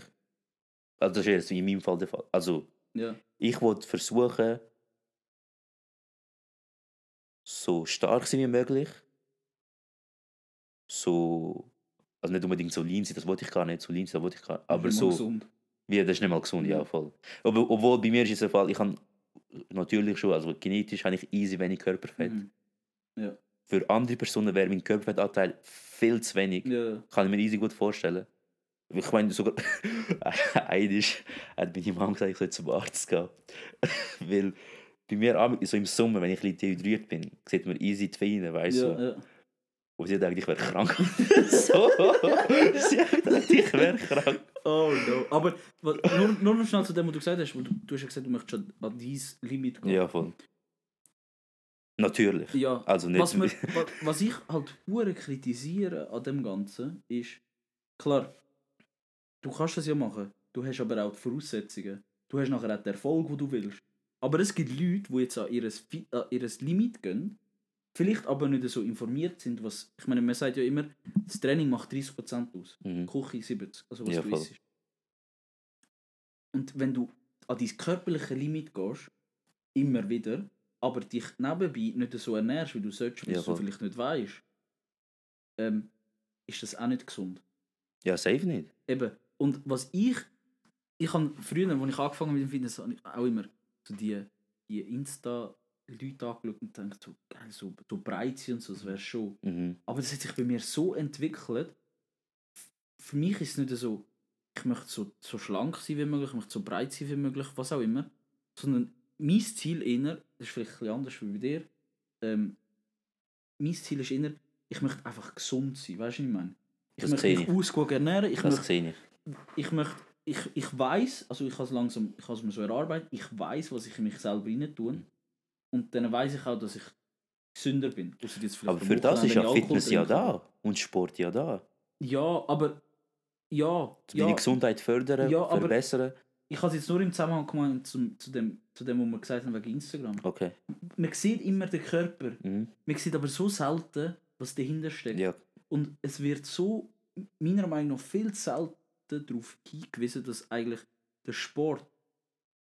[SPEAKER 1] Also das ist jetzt in meinem Fall der Fall. Also
[SPEAKER 2] Ja.
[SPEAKER 1] ich wollte versuchen, so stark sein wie möglich. So, also nicht unbedingt so lean sein, das wollte ich gar nicht, so lean sein, das wollte ich gar nicht. Aber so,
[SPEAKER 2] Gesund.
[SPEAKER 1] wie, das ist nicht mal gesund, ja,
[SPEAKER 2] Ja.
[SPEAKER 1] voll. Aber, obwohl bei mir ist es der Fall, ich habe natürlich schon, also genetisch habe ich easy wenig Körperfett.
[SPEAKER 2] Mhm.
[SPEAKER 1] Für andere Personen wäre mein Körperfettanteil viel zu wenig.
[SPEAKER 2] Ja.
[SPEAKER 1] Kann ich mir easy gut vorstellen. Ich meine, sogar einisch hat meine Mama gesagt, ich soll zum Arzt gehen. Weil bei mir, so im Sommer, wenn ich ein bisschen dehydriert bin, sieht man easy die Veine, weißt du.
[SPEAKER 2] Ja, ja.
[SPEAKER 1] Und sie denkt, ich wäre krank. so. Sie hat gedacht, ich wäre krank.
[SPEAKER 2] Oh no. Aber nur, nur noch schnell zu dem, was du gesagt hast. Du, du hast ja gesagt, du möchtest schon an dieses Limit gehen.
[SPEAKER 1] Ja, voll. Natürlich.
[SPEAKER 2] Ja,
[SPEAKER 1] Also nicht.
[SPEAKER 2] was, wir, wa- was ich halt hure kritisiere an dem Ganzen ist, klar, du kannst das ja machen, du hast aber auch die Voraussetzungen, du hast nachher auch den Erfolg, den du willst. Aber es gibt Leute, die jetzt an ihr, an ihr Limit gehen, vielleicht aber nicht so informiert sind, was, ich meine, man sagt ja immer, das Training macht 30% aus,
[SPEAKER 1] Mhm.
[SPEAKER 2] Küche 70%, also was
[SPEAKER 1] Ja,
[SPEAKER 2] du isst. Und wenn du an dein körperliche Limit gehst, immer wieder, aber dich nebenbei nicht so ernährst, wie du solltest, weil
[SPEAKER 1] Ja,
[SPEAKER 2] du vielleicht nicht weißt, ähm, ist das auch nicht gesund.
[SPEAKER 1] Ja, safe nicht.
[SPEAKER 2] Eben. Und was ich, ich habe früher, als ich angefangen mit dem Fitness, habe ich auch immer so die, die Insta-Leute angeschaut und gedacht, so, geil, so, so breit sind und so, das wäre schon.
[SPEAKER 1] Mhm.
[SPEAKER 2] Aber das hat sich bei mir so entwickelt, für mich ist es nicht so, ich möchte so, so schlank sein wie möglich, ich möchte so breit sein wie möglich, was auch immer. Sondern mein Ziel eher, das ist vielleicht ein bisschen anders wie bei dir, ähm, mein Ziel ist eher, ich möchte einfach gesund sein, weißt du, was ich meine? Ich
[SPEAKER 1] Das
[SPEAKER 2] möchte mich
[SPEAKER 1] ich.
[SPEAKER 2] ausgewogen ernähren, ich
[SPEAKER 1] Das
[SPEAKER 2] möchte,
[SPEAKER 1] sehe ich.
[SPEAKER 2] ich möchte, ich, ich weiß, also ich habe es langsam, ich habe es mir so erarbeitet, ich weiß, was ich in mich selber rein tue. Und dann weiß ich auch, dass ich gesünder bin.
[SPEAKER 1] Aber für das ist ja
[SPEAKER 2] Alkohol
[SPEAKER 1] Fitness ja da. Und Sport ja da.
[SPEAKER 2] Ja, aber ja, ja
[SPEAKER 1] deine Gesundheit fördern,
[SPEAKER 2] Ja,
[SPEAKER 1] verbessern.
[SPEAKER 2] ich habe es jetzt nur im Zusammenhang gemacht zu, zu, dem, zu dem, was wir gesagt haben wegen Instagram.
[SPEAKER 1] Okay.
[SPEAKER 2] Man sieht immer den Körper,
[SPEAKER 1] Mhm.
[SPEAKER 2] man sieht aber so selten, was dahinter steckt.
[SPEAKER 1] Ja.
[SPEAKER 2] Und es wird so, meiner Meinung nach, viel selten darauf hingewiesen, dass eigentlich der Sport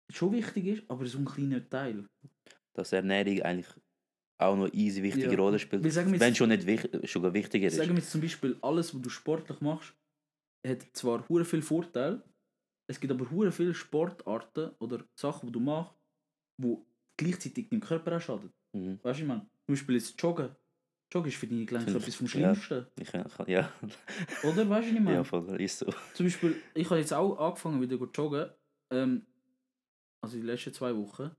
[SPEAKER 2] schon wichtig ist, aber so ein kleiner Teil.
[SPEAKER 1] Dass Ernährung eigentlich auch noch easy wichtige
[SPEAKER 2] Ja.
[SPEAKER 1] Rolle spielt. Wenn
[SPEAKER 2] jetzt,
[SPEAKER 1] schon nicht wich sogar wichtiger ist.
[SPEAKER 2] sagen wir jetzt zum Beispiel, alles, was du sportlich machst, hat zwar hure viel Vorteil, es gibt aber hure viele Sportarten oder Sachen, die du machst, die gleichzeitig deinem Körper auch schaden.
[SPEAKER 1] Mhm.
[SPEAKER 2] Weißt du, ich meine, zum Beispiel jetzt Joggen. Joggen ist für deine Gelenke
[SPEAKER 1] ich-
[SPEAKER 2] etwas vom
[SPEAKER 1] ja.
[SPEAKER 2] Schlimmsten.
[SPEAKER 1] Ich kann, kann- ja.
[SPEAKER 2] Oder? Weißt du, was ich meine?
[SPEAKER 1] ja, voll, ist so.
[SPEAKER 2] Zum Beispiel, ich habe jetzt auch angefangen wieder zu joggen. Ähm, also die letzten zwei Wochen.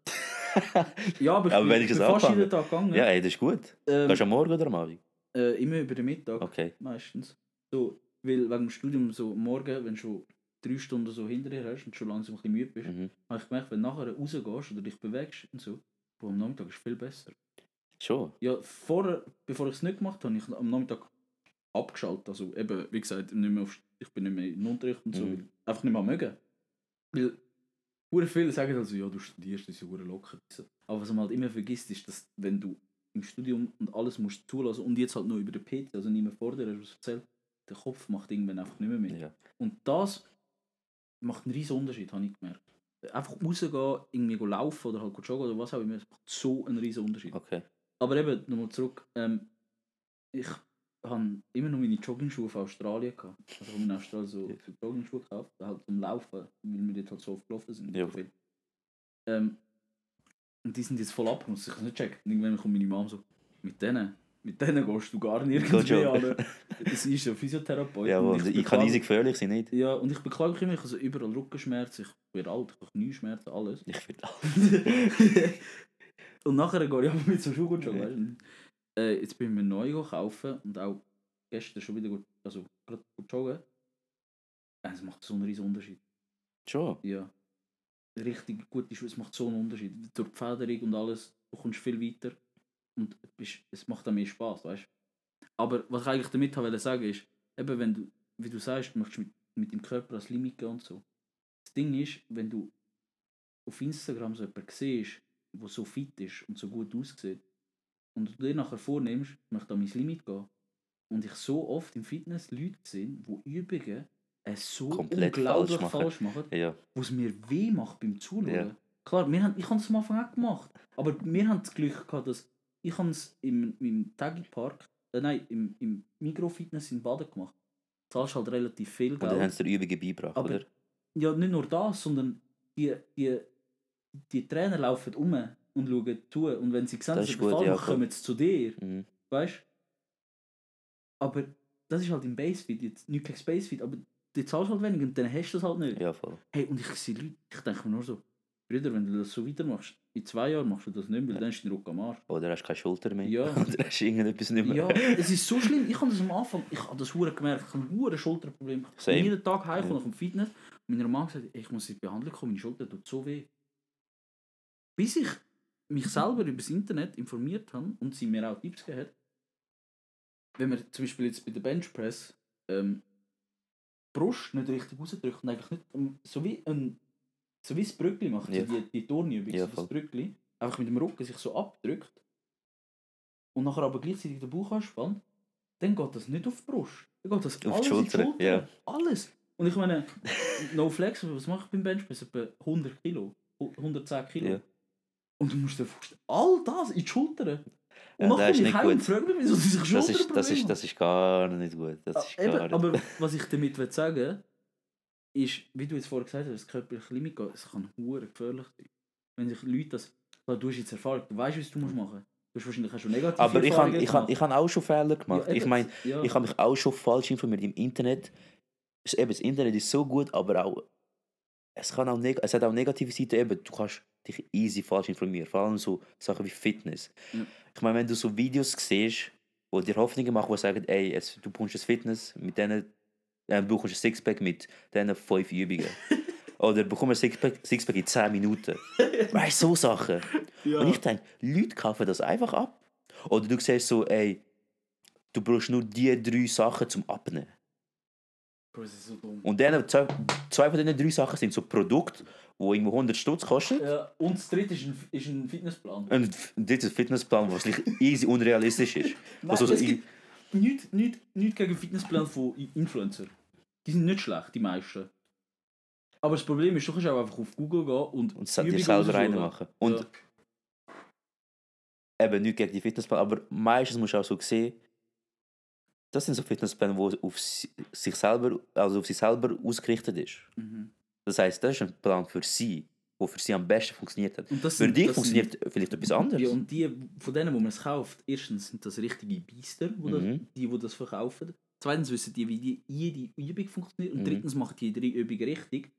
[SPEAKER 2] Ja, aber ich
[SPEAKER 1] Aber wenigstens
[SPEAKER 2] bin fast
[SPEAKER 1] angefangen.
[SPEAKER 2] jeden Tag gegangen.
[SPEAKER 1] Ja, ey, das ist gut.
[SPEAKER 2] ähm,
[SPEAKER 1] Gehst du am Morgen oder am Abend?
[SPEAKER 2] äh, immer über den Mittag.
[SPEAKER 1] Okay.
[SPEAKER 2] Meistens. So, weil wegen dem Studium so morgen, wenn du schon drei Stunden so hinter dir hast und schon langsam ein bisschen müde bist,
[SPEAKER 1] Mhm.
[SPEAKER 2] habe ich gemerkt, wenn du nachher rausgehst oder dich bewegst und so, boah, am Nachmittag ist viel besser.
[SPEAKER 1] Schon.
[SPEAKER 2] Ja, vorher, bevor ich es nicht gemacht habe, habe ich am Nachmittag abgeschaltet. Also eben, wie gesagt, nicht mehr auf, ich bin nicht mehr in den Unterricht und so,
[SPEAKER 1] Mhm.
[SPEAKER 2] einfach nicht mehr mögen. Weil hure viele sagen also, ja, du studierst, das ist ja locker. Aber was man halt immer vergisst, ist, dass wenn du im Studium und alles musst zulassen und jetzt halt nur über den PC, also nicht mehr vor dir hast was erzählt, der Kopf macht irgendwann einfach nicht mehr mit.
[SPEAKER 1] Ja.
[SPEAKER 2] Und das macht einen riesen Unterschied, habe ich gemerkt. Einfach rausgehen, irgendwie laufen oder halt joggen oder was auch immer, das macht so einen riesen Unterschied.
[SPEAKER 1] Okay.
[SPEAKER 2] Aber eben, nochmal zurück. Ähm, ich habe immer noch meine Joggingschuhe von Australien gehabt. Also ich habe mir in Australien so, so Joggingschuhe gekauft, halt zum Laufen, weil wir dort halt so oft gelaufen sind.
[SPEAKER 1] Ja.
[SPEAKER 2] Ähm, und die sind jetzt voll abgenutzt, ich kann es nicht checken. Und irgendwann kommt meine Mom so, mit denen, mit denen gehst du gar nirgends mehr an. Das ist ein Physiotherapeut.
[SPEAKER 1] Ja,
[SPEAKER 2] und
[SPEAKER 1] ich, ich kann easy gefährlich sein, nicht?
[SPEAKER 2] Ja, und ich beklage mich immer, ich habe so überall Rückenschmerzen, ich werde alt, ich habe Knieschmerzen, alles.
[SPEAKER 1] Ich will
[SPEAKER 2] und nachher gehe ich aber mit so Schuhen joggen. weißt du. Äh, jetzt bin ich mir neu kaufen und auch gestern schon wieder gut, also gerade gut joggen. Äh, Es macht so einen riesen Unterschied.
[SPEAKER 1] Schon.
[SPEAKER 2] Ja. Richtig gute Schuhe, es macht so einen Unterschied. Durch die Federung und alles, du kommst viel weiter und bist, es macht auch mehr Spaß, weißt du. Aber was ich eigentlich damit wollte sagen ist, eben wenn du, wie du sagst, du möchtest mit, mit dem Körper als Limit gehen und so. Das Ding ist, wenn du auf Instagram so jemanden siehst, der so fit ist und so gut aussieht, und du dir nachher vornimmst, ich möchte an mein Limit gehen, und ich so oft im Fitness Leute sehe, die Übungen äh, so
[SPEAKER 1] Komplett
[SPEAKER 2] unglaublich
[SPEAKER 1] falsch machen.
[SPEAKER 2] falsch machen,
[SPEAKER 1] Ja.
[SPEAKER 2] wo es mir weh macht beim Zuschauen.
[SPEAKER 1] Ja.
[SPEAKER 2] Klar, wir haben, ich habe es am Anfang auch gemacht, aber wir haben das Glück gehabt, dass ich habe es im, im Park, äh, nein, im, im Micro-Fitness in Baden gemacht. Du zahlst halt relativ viel
[SPEAKER 1] Und dann haben
[SPEAKER 2] Geld.
[SPEAKER 1] sie dir Übungen beigebracht,
[SPEAKER 2] Aber-
[SPEAKER 1] oder?
[SPEAKER 2] Ja, nicht nur das, sondern die, die, die Trainer laufen um und schauen zu. Und wenn sie sehen,
[SPEAKER 1] Das
[SPEAKER 2] dass sie gefallen
[SPEAKER 1] ja,
[SPEAKER 2] kommen sie zu dir.
[SPEAKER 1] Mhm.
[SPEAKER 2] Weißt Aber das ist halt im Basefit, jetzt nicht gegen Basefit, aber du zahlst halt weniger und dann hast du das halt nicht.
[SPEAKER 1] Ja, voll.
[SPEAKER 2] Hey, und ich sehe Leute, ich denke mir nur so, Brüder, wenn du das so weitermachst, in zwei Jahren machst du das nicht mehr, weil
[SPEAKER 1] Ja.
[SPEAKER 2] dann ist dein Rücken am Arsch.
[SPEAKER 1] Oder hast du keine Schulter mehr.
[SPEAKER 2] Ja.
[SPEAKER 1] Oder hast du irgendetwas nicht mehr.
[SPEAKER 2] Ja, es ist so schlimm. Ich habe das am Anfang, ich habe das hure gemerkt, ich habe ein hure Schulterproblem. Ich
[SPEAKER 1] Same.
[SPEAKER 2] jeden Tag heimgekommen
[SPEAKER 1] Ja.
[SPEAKER 2] vom Fitness und meiner Mann gesagt, ich muss in die Behandlung kommen, meine Schulter tut so weh. Bis ich mich selber über das Internet informiert habe und sie mir auch Tipps gegeben hat, wenn man zum Beispiel jetzt bei der Benchpress ähm, die Brust nicht richtig rausdrückt und eigentlich nicht ähm, so wie ein so wie das Brückli macht,
[SPEAKER 1] Ja.
[SPEAKER 2] die, die Turnübung,
[SPEAKER 1] Ja,
[SPEAKER 2] so das Brückli, einfach mit dem Rücken sich so abdrückt und nachher aber gleichzeitig den Bauch anspannt, dann geht das nicht auf die Brust. Dann geht das
[SPEAKER 1] die
[SPEAKER 2] alles
[SPEAKER 1] Schulter,
[SPEAKER 2] in die Schulter.
[SPEAKER 1] ja.
[SPEAKER 2] Alles. Und ich meine, no flex, was mache ich beim Benchpress? Etwa 100 Kilo, 110 Kilo.
[SPEAKER 1] Ja.
[SPEAKER 2] Und du musst dir vorstellen, all das in die Schultern. Und
[SPEAKER 1] Ja, das ist
[SPEAKER 2] ich
[SPEAKER 1] nicht gut.
[SPEAKER 2] frage mich, wieso sie sich
[SPEAKER 1] Das ist, das, ist, das ist gar nicht gut. Das ist
[SPEAKER 2] Ah, Eben,
[SPEAKER 1] gar nicht
[SPEAKER 2] aber was ich damit will sagen ist, wie du jetzt vorher gesagt hast, das körperliche Limit geht, es kann hure gefährlich sein. Wenn sich Leute das, klar, du hast jetzt Erfahrung, du weißt, was du musst machen. Du hast wahrscheinlich auch schon negative
[SPEAKER 1] aber ich habe ich hab, ich hab auch schon Fehler gemacht.
[SPEAKER 2] Ja,
[SPEAKER 1] ich meine,
[SPEAKER 2] ja.
[SPEAKER 1] ich habe mich auch schon falsch informiert im Internet. eben, das Internet ist so gut, aber auch es, kann auch es hat auch negative Seiten. Eben, du kannst dich easy falsch informieren, vor allem so Sachen wie Fitness.
[SPEAKER 2] Ja.
[SPEAKER 1] Ich meine, wenn du so Videos siehst, wo dir Hoffnungen machen, die sagen, ey, jetzt, du bekommst das Fitness mit denen, äh, du bekommst ein Sixpack mit diesen fünf Übungen. Oder bekommst ein Sixpack, Sixpack in 10 Minuten. Weißt du, so Sachen.
[SPEAKER 2] Ja.
[SPEAKER 1] Und ich denke, Leute kaufen das einfach ab. Oder du siehst so, ey, du brauchst nur die drei Sachen zum Abnehmen.
[SPEAKER 2] Bro, das ist so.
[SPEAKER 1] Und dann, zwei, zwei von diesen drei Sachen sind so Produkte, die irgendwo 100 Stutz kosten.
[SPEAKER 2] Ja, und das dritte ist ein, ist ein Fitnessplan.
[SPEAKER 1] Und ein drittes Fitnessplan, was easy unrealistisch ist.
[SPEAKER 2] Nein,
[SPEAKER 1] Also, so
[SPEAKER 2] es gibt nichts nicht, nicht gegen Fitnessplan von Influencer. Die sind nicht schlecht, die meisten. Aber das Problem ist, du kannst auch einfach auf Google gehen und,
[SPEAKER 1] und es dir selber reinmachen. Und
[SPEAKER 2] Ja.
[SPEAKER 1] eben nicht gegen die Fitnesspläne, aber meistens musst du auch so sehen, das sind so Fitnesspläne, die auf si- sich selber, also auf sich selber ausgerichtet ist.
[SPEAKER 2] Mhm.
[SPEAKER 1] Das heißt, das ist ein Plan für sie, der für sie am besten funktioniert hat. Für
[SPEAKER 2] sind-
[SPEAKER 1] dich funktioniert vielleicht etwas anderes.
[SPEAKER 2] Ja, und die von denen, wo man es kauft, erstens sind das richtige Biester, wo das,
[SPEAKER 1] Mhm.
[SPEAKER 2] die, die das verkaufen. Zweitens wissen die, wie die, jede Übung funktioniert. Und
[SPEAKER 1] Mhm.
[SPEAKER 2] drittens machen die drei Übungen richtig.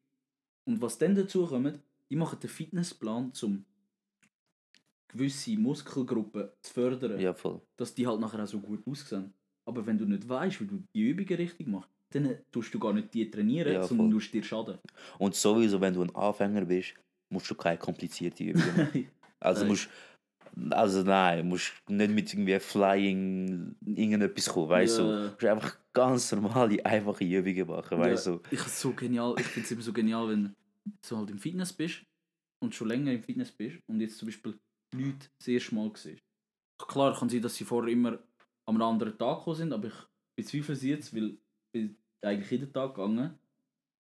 [SPEAKER 2] Und was dann dazu kommt, die machen den Fitnessplan, um gewisse Muskelgruppen zu fördern,
[SPEAKER 1] ja, voll.
[SPEAKER 2] dass die halt nachher auch so gut aussehen. Aber wenn du nicht weißt, wie du die Übungen richtig machst, dann tust du gar nicht die trainieren,
[SPEAKER 1] Ja,
[SPEAKER 2] sondern
[SPEAKER 1] voll.
[SPEAKER 2] tust dir schaden.
[SPEAKER 1] Und sowieso, wenn du ein Anfänger bist, musst du keine komplizierte Übungen machen. Also
[SPEAKER 2] Nein.
[SPEAKER 1] musst also nein, musst nicht mit irgendwie Flying irgendetwas kommen, weißt du?
[SPEAKER 2] Ja.
[SPEAKER 1] Du musst einfach ganz normale, einfache Übungen machen, weißt du?
[SPEAKER 2] Ja, ich find's so genial. Ich finde es immer so genial, wenn du halt im Fitness bist und schon länger im Fitness bist und jetzt zum Beispiel Leute das erste Mal siehst. Klar kann sein, dass sie vorher immer am anderen Tag gekommen sind, aber ich bezweifle sie jetzt, weil ich bin eigentlich jeden Tag gegangen.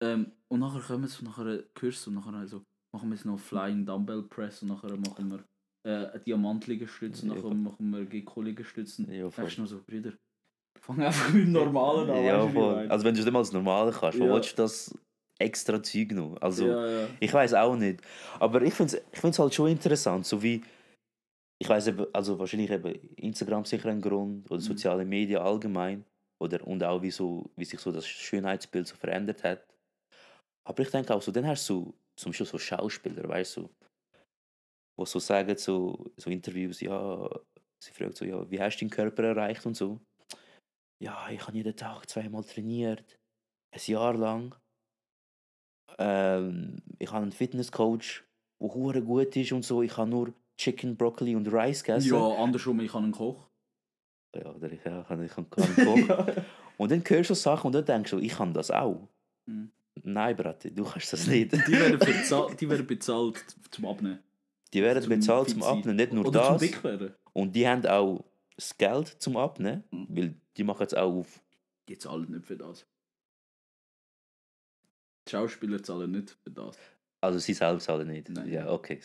[SPEAKER 2] Ähm, und nachher kommen sie, nachher hörst du, und nachher also, machen wir jetzt noch Flying Dumbbell Press und nachher machen wir äh, eine Diamantliegestütze und
[SPEAKER 1] Ja.
[SPEAKER 2] nachher machen wir Gekko-Liegestützen.
[SPEAKER 1] Ja,
[SPEAKER 2] denkst du nur so, Brüder, fang einfach mit dem Normalen an.
[SPEAKER 1] Ja, voll. Also wenn du es nicht mal das Normale kannst, wo
[SPEAKER 2] Ja.
[SPEAKER 1] willst du das extra Zeug noch? Also
[SPEAKER 2] ja, ja.
[SPEAKER 1] ich weiß auch nicht. Aber ich finde es ich find's halt schon interessant, so wie ich weiß also wahrscheinlich eben Instagram sicher ein Grund oder
[SPEAKER 2] Mhm.
[SPEAKER 1] soziale Medien allgemein oder und auch wie, so, wie sich so das Schönheitsbild so verändert hat. Aber ich denke auch so, dann hast du zum Beispiel so Schauspieler, weißt du, wo so sagen, so, so Interviews, ja, sie fragt so, ja, wie hast du deinen Körper erreicht und so. Ja, ich habe jeden Tag zweimal trainiert, ein Jahr lang. Ähm, ich habe einen Fitnesscoach, der gut ist und so. Ich habe nur Chicken, Broccoli und Rice gegessen.
[SPEAKER 2] Ja, andersrum, ich habe einen Koch.
[SPEAKER 1] Ja oder ich, ja, ich kann, kann kochen. Und dann hörst du so Sachen und dann denkst du, ich kann das auch.
[SPEAKER 2] Mhm.
[SPEAKER 1] Nein, Brate, du kannst das nicht.
[SPEAKER 2] Die werden bezahlt, die werden bezahlt zum Abnehmen.
[SPEAKER 1] Die werden
[SPEAKER 2] Zum
[SPEAKER 1] bezahlt zum. Abnehmen, nicht nur
[SPEAKER 2] Oder
[SPEAKER 1] das. Und die haben auch das Geld zum Abnehmen,
[SPEAKER 2] Mhm.
[SPEAKER 1] weil die machen es auch auf.
[SPEAKER 2] Die zahlen nicht für das. Die Schauspieler zahlen nicht für das.
[SPEAKER 1] Also sie selbst zahlen nicht.
[SPEAKER 2] Nein.
[SPEAKER 1] Ja, okay.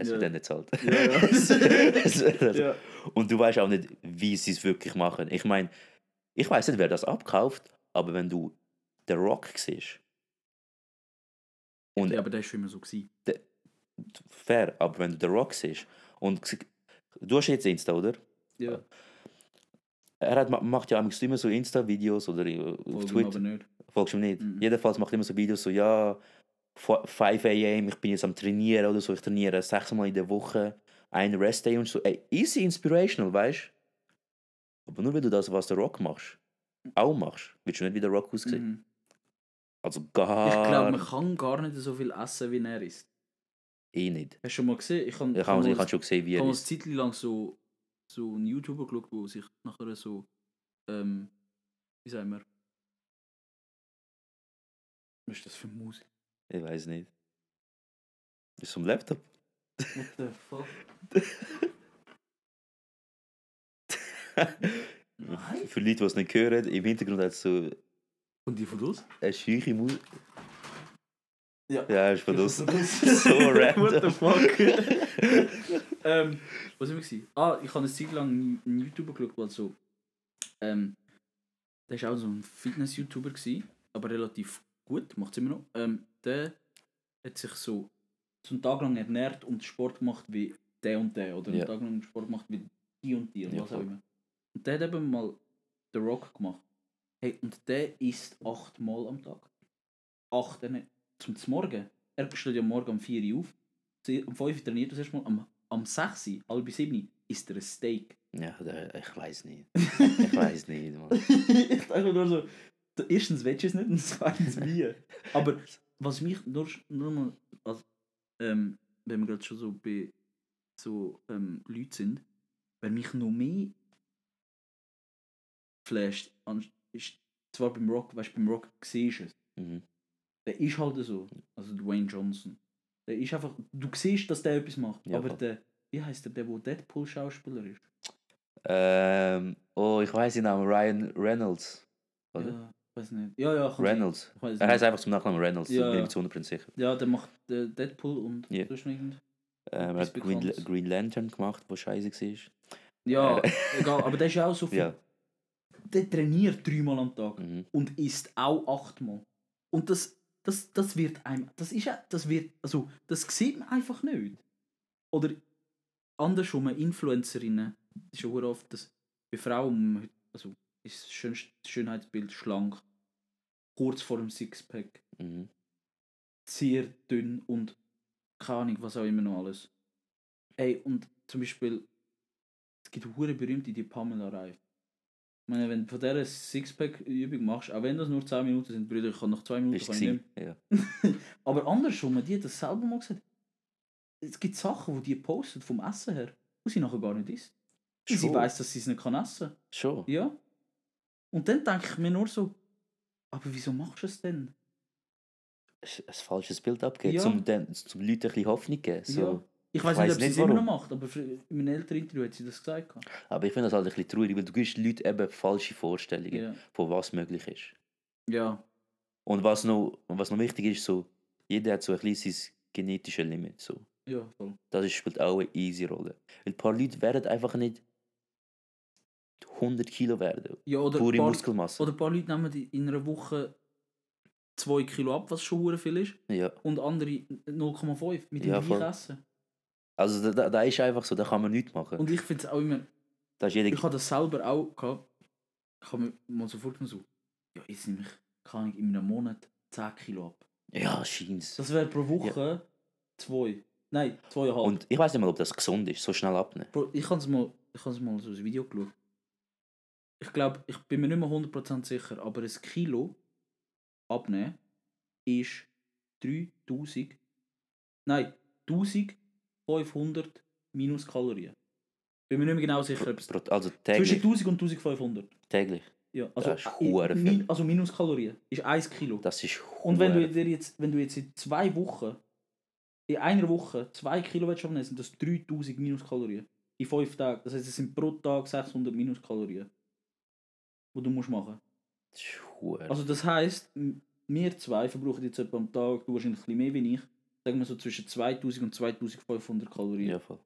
[SPEAKER 1] Es
[SPEAKER 2] Ja.
[SPEAKER 1] wird dann nicht zahlt.
[SPEAKER 2] Ja, ja. Ja.
[SPEAKER 1] Und du weißt auch nicht, wie sie es wirklich machen. Ich meine, ich weiß nicht, wer das abkauft, aber wenn du The Rock siehst. Und
[SPEAKER 2] ja, aber das war schon immer so. Gewesen.
[SPEAKER 1] fair, aber wenn du The Rock siehst und du hast jetzt Insta, oder?
[SPEAKER 2] Ja,
[SPEAKER 1] Er hat, ma- macht ja immer so Insta-Videos oder äh, auf
[SPEAKER 2] folgen
[SPEAKER 1] Twitter. Folgst du ihm nicht?
[SPEAKER 2] Mhm.
[SPEAKER 1] Jedenfalls macht er immer so Videos so, ja, 5 am, ich bin jetzt am Trainieren oder so, ich trainiere sechsmal in der Woche, ein Restday und so. Ey, easy inspirational, weißt du? Aber nur wenn du das, was der Rock machst, auch machst, willst du nicht wie der Rock aussehen.
[SPEAKER 2] Mhm.
[SPEAKER 1] Also
[SPEAKER 2] Ich glaube,
[SPEAKER 1] gar
[SPEAKER 2] man kann gar nicht so viel essen, wie er ist.
[SPEAKER 1] eh nicht.
[SPEAKER 2] Hast du schon mal gesehen? Ich habe
[SPEAKER 1] Ich habe ich schon gesehen, wie
[SPEAKER 2] Ich
[SPEAKER 1] er
[SPEAKER 2] habe eine
[SPEAKER 1] ist.
[SPEAKER 2] Zeit lang so, so einen YouTuber geschaut, der sich nachher so, ähm, wie sagen wir, was ist das für Musik?
[SPEAKER 1] Ich weiß nicht. Ist vom Laptop.
[SPEAKER 2] What the fuck? Nein.
[SPEAKER 1] Für Leute, die es nicht hören, im Hintergrund hat es so
[SPEAKER 2] Und die von uns?
[SPEAKER 1] eine scheuche Musik.
[SPEAKER 2] Ja.
[SPEAKER 1] Ja, ist von uns.
[SPEAKER 2] so
[SPEAKER 1] so random.
[SPEAKER 2] What the fuck? ähm, was war ich? Ah, ich habe eine Zeit lang einen YouTuber geschaut, der so. Ähm, der war auch so ein Fitness-YouTuber, gewesen, aber relativ gut, macht es immer noch. Ähm, der hat sich so, einen Tag lang ernährt und Sport gemacht wie der und der. Oder
[SPEAKER 1] Ja.
[SPEAKER 2] einen Tag lang Sport gemacht wie die und die und
[SPEAKER 1] Ja,
[SPEAKER 2] was auch immer. Und der hat eben mal The Rock gemacht. Hey, und der isst achtmal am Tag. Acht, äh, zum Morgen. Er steht ja morgen um 4 Uhr auf. Um 5 Uhr trainiert er das erste Mal. Am, am 6 Uhr, halb 7 Uhr, isst er ein Steak.
[SPEAKER 1] Ja, da- ich weiß nicht. Ich weiß nicht, Mann.
[SPEAKER 2] ich dachte nur so, erstens willst du es nicht und zweitens wie. Aber was mich nur, nur mal, als, ähm, wenn wir gerade schon so bei so ähm, Leuten sind, wenn mich noch mehr flasht, ist zwar beim Rock, weißt du, beim Rock siehst du es,
[SPEAKER 1] Mhm.
[SPEAKER 2] der ist halt so, also Dwayne Johnson. Der ist einfach, du siehst, dass der etwas macht,
[SPEAKER 1] Ja,
[SPEAKER 2] aber
[SPEAKER 1] voll.
[SPEAKER 2] der, wie heißt der, der, wo Deadpool-Schauspieler ist?
[SPEAKER 1] Ähm, oh, ich weiß den Namen. Ryan Reynolds. Oder?
[SPEAKER 2] Ja, weiß nicht. Ja, ja,
[SPEAKER 1] Reynolds. Er heißt einfach zum Nachnamen Reynolds,
[SPEAKER 2] Ja,
[SPEAKER 1] bin ich zu 100% sicher.
[SPEAKER 2] Ja, der macht äh, Deadpool und irgend-
[SPEAKER 1] Ähm, er hat Green. Green Lantern gemacht, wo scheiße war.
[SPEAKER 2] Ja,
[SPEAKER 1] Äh.
[SPEAKER 2] egal, aber der ist ja auch so viel.
[SPEAKER 1] Ja.
[SPEAKER 2] Der trainiert dreimal am Tag
[SPEAKER 1] Mhm.
[SPEAKER 2] und isst auch achtmal. Und das, das, das wird einem, das ist ja, das wird, also, das sieht man einfach nicht. Oder andersrum, Influencerinnen, das ist sehr oft, dass bei Frauen, also, ist das schönste Schönheitsbild schlank, kurz vor dem Sixpack,
[SPEAKER 1] Mhm.
[SPEAKER 2] sehr dünn und keine Ahnung, was auch immer noch alles. Ey, und zum Beispiel, es gibt hure berühmte, die Pamela Reif. Ich meine, wenn du von dieser Sixpack-Übung machst, auch wenn das nur 10 Minuten sind, Brüder, ich kann nach 2 Minuten kann ich nicht mehr.
[SPEAKER 1] Ja.
[SPEAKER 2] Aber andersrum, die hat das selber mal gesagt. Es gibt Sachen, die die postet vom Essen her, wo sie nachher gar nicht isst. Und sie
[SPEAKER 1] Schon.
[SPEAKER 2] weiß, dass sie es nicht kann essen
[SPEAKER 1] Schon.
[SPEAKER 2] Ja. Und dann denke ich mir nur so, aber wieso machst du es denn?
[SPEAKER 1] Ein falsches Bild abgeben,
[SPEAKER 2] Ja.
[SPEAKER 1] um den, zum Leuten ein bisschen Hoffnung zu geben. So.
[SPEAKER 2] Ja. Ich weiß
[SPEAKER 1] Ich
[SPEAKER 2] nicht, ob sie es immer noch macht, aber in meinem älteren Interview hat sie das gesagt.
[SPEAKER 1] Aber ich finde das halt ein bisschen traurig, weil du gibst Leuten eben falsche Vorstellungen,
[SPEAKER 2] Ja.
[SPEAKER 1] von was möglich ist.
[SPEAKER 2] Ja.
[SPEAKER 1] Und was noch, was noch wichtig ist, so, jeder hat so ein bisschen sein genetisches Limit. So.
[SPEAKER 2] Ja, voll.
[SPEAKER 1] Das ist, spielt auch eine easy Rolle. Weil ein paar Leute werden einfach nicht 100 Kilo werden.
[SPEAKER 2] Ja, oder,
[SPEAKER 1] Pure
[SPEAKER 2] paar,
[SPEAKER 1] Muskelmasse.
[SPEAKER 2] oder ein paar Leute nehmen in einer Woche 2 Kilo ab, was schon viel ist,
[SPEAKER 1] Ja.
[SPEAKER 2] und andere 0,5 mit dem
[SPEAKER 1] Ja,
[SPEAKER 2] gleichen. Essen.
[SPEAKER 1] Also da, da, da ist einfach so, da kann man nichts machen.
[SPEAKER 2] Und ich finde es auch immer,
[SPEAKER 1] da ist jeder,
[SPEAKER 2] ich habe das selber auch gehabt, ich habe mir mal so ja, jetzt nehme ich, kann ich in einem Monat 10 Kilo ab.
[SPEAKER 1] ja, scheint's.
[SPEAKER 2] Das wäre pro Woche 2. Nein, 2,5.
[SPEAKER 1] Und ich weiß nicht mal, ob das gesund ist, so schnell abnehmen.
[SPEAKER 2] Bro, ich habe mal, ich habe mal so ein Video geschaut. Ich glaube, ich bin mir nicht mehr 100% sicher, aber ein Kilo abnehmen ist 3000, nein, 1500 minus Kalorien. Bin mir nicht mehr genau sicher, es
[SPEAKER 1] Pro- Also
[SPEAKER 2] zwischen
[SPEAKER 1] täglich.
[SPEAKER 2] 1000 und 1500.
[SPEAKER 1] täglich.
[SPEAKER 2] Ja, also,
[SPEAKER 1] Das ist
[SPEAKER 2] min, also minus Kalorien ist 1 Kilo.
[SPEAKER 1] Das ist
[SPEAKER 2] Und wenn du, dir jetzt, wenn du jetzt in zwei Wochen, in einer Woche 2 Kilo abnehmen, sind das 3000 Minuskalorien. In 5 Tagen. Das heißt, es sind pro Tag 600 Minuskalorien. Die du musst machen
[SPEAKER 1] Das ist hure-
[SPEAKER 2] Also das heisst, wir zwei verbrauchen jetzt etwa am Tag, du wahrscheinlich ein bisschen mehr wie ich, sagen wir so zwischen 2000 und 2500 Kalorien.
[SPEAKER 1] ja, voll.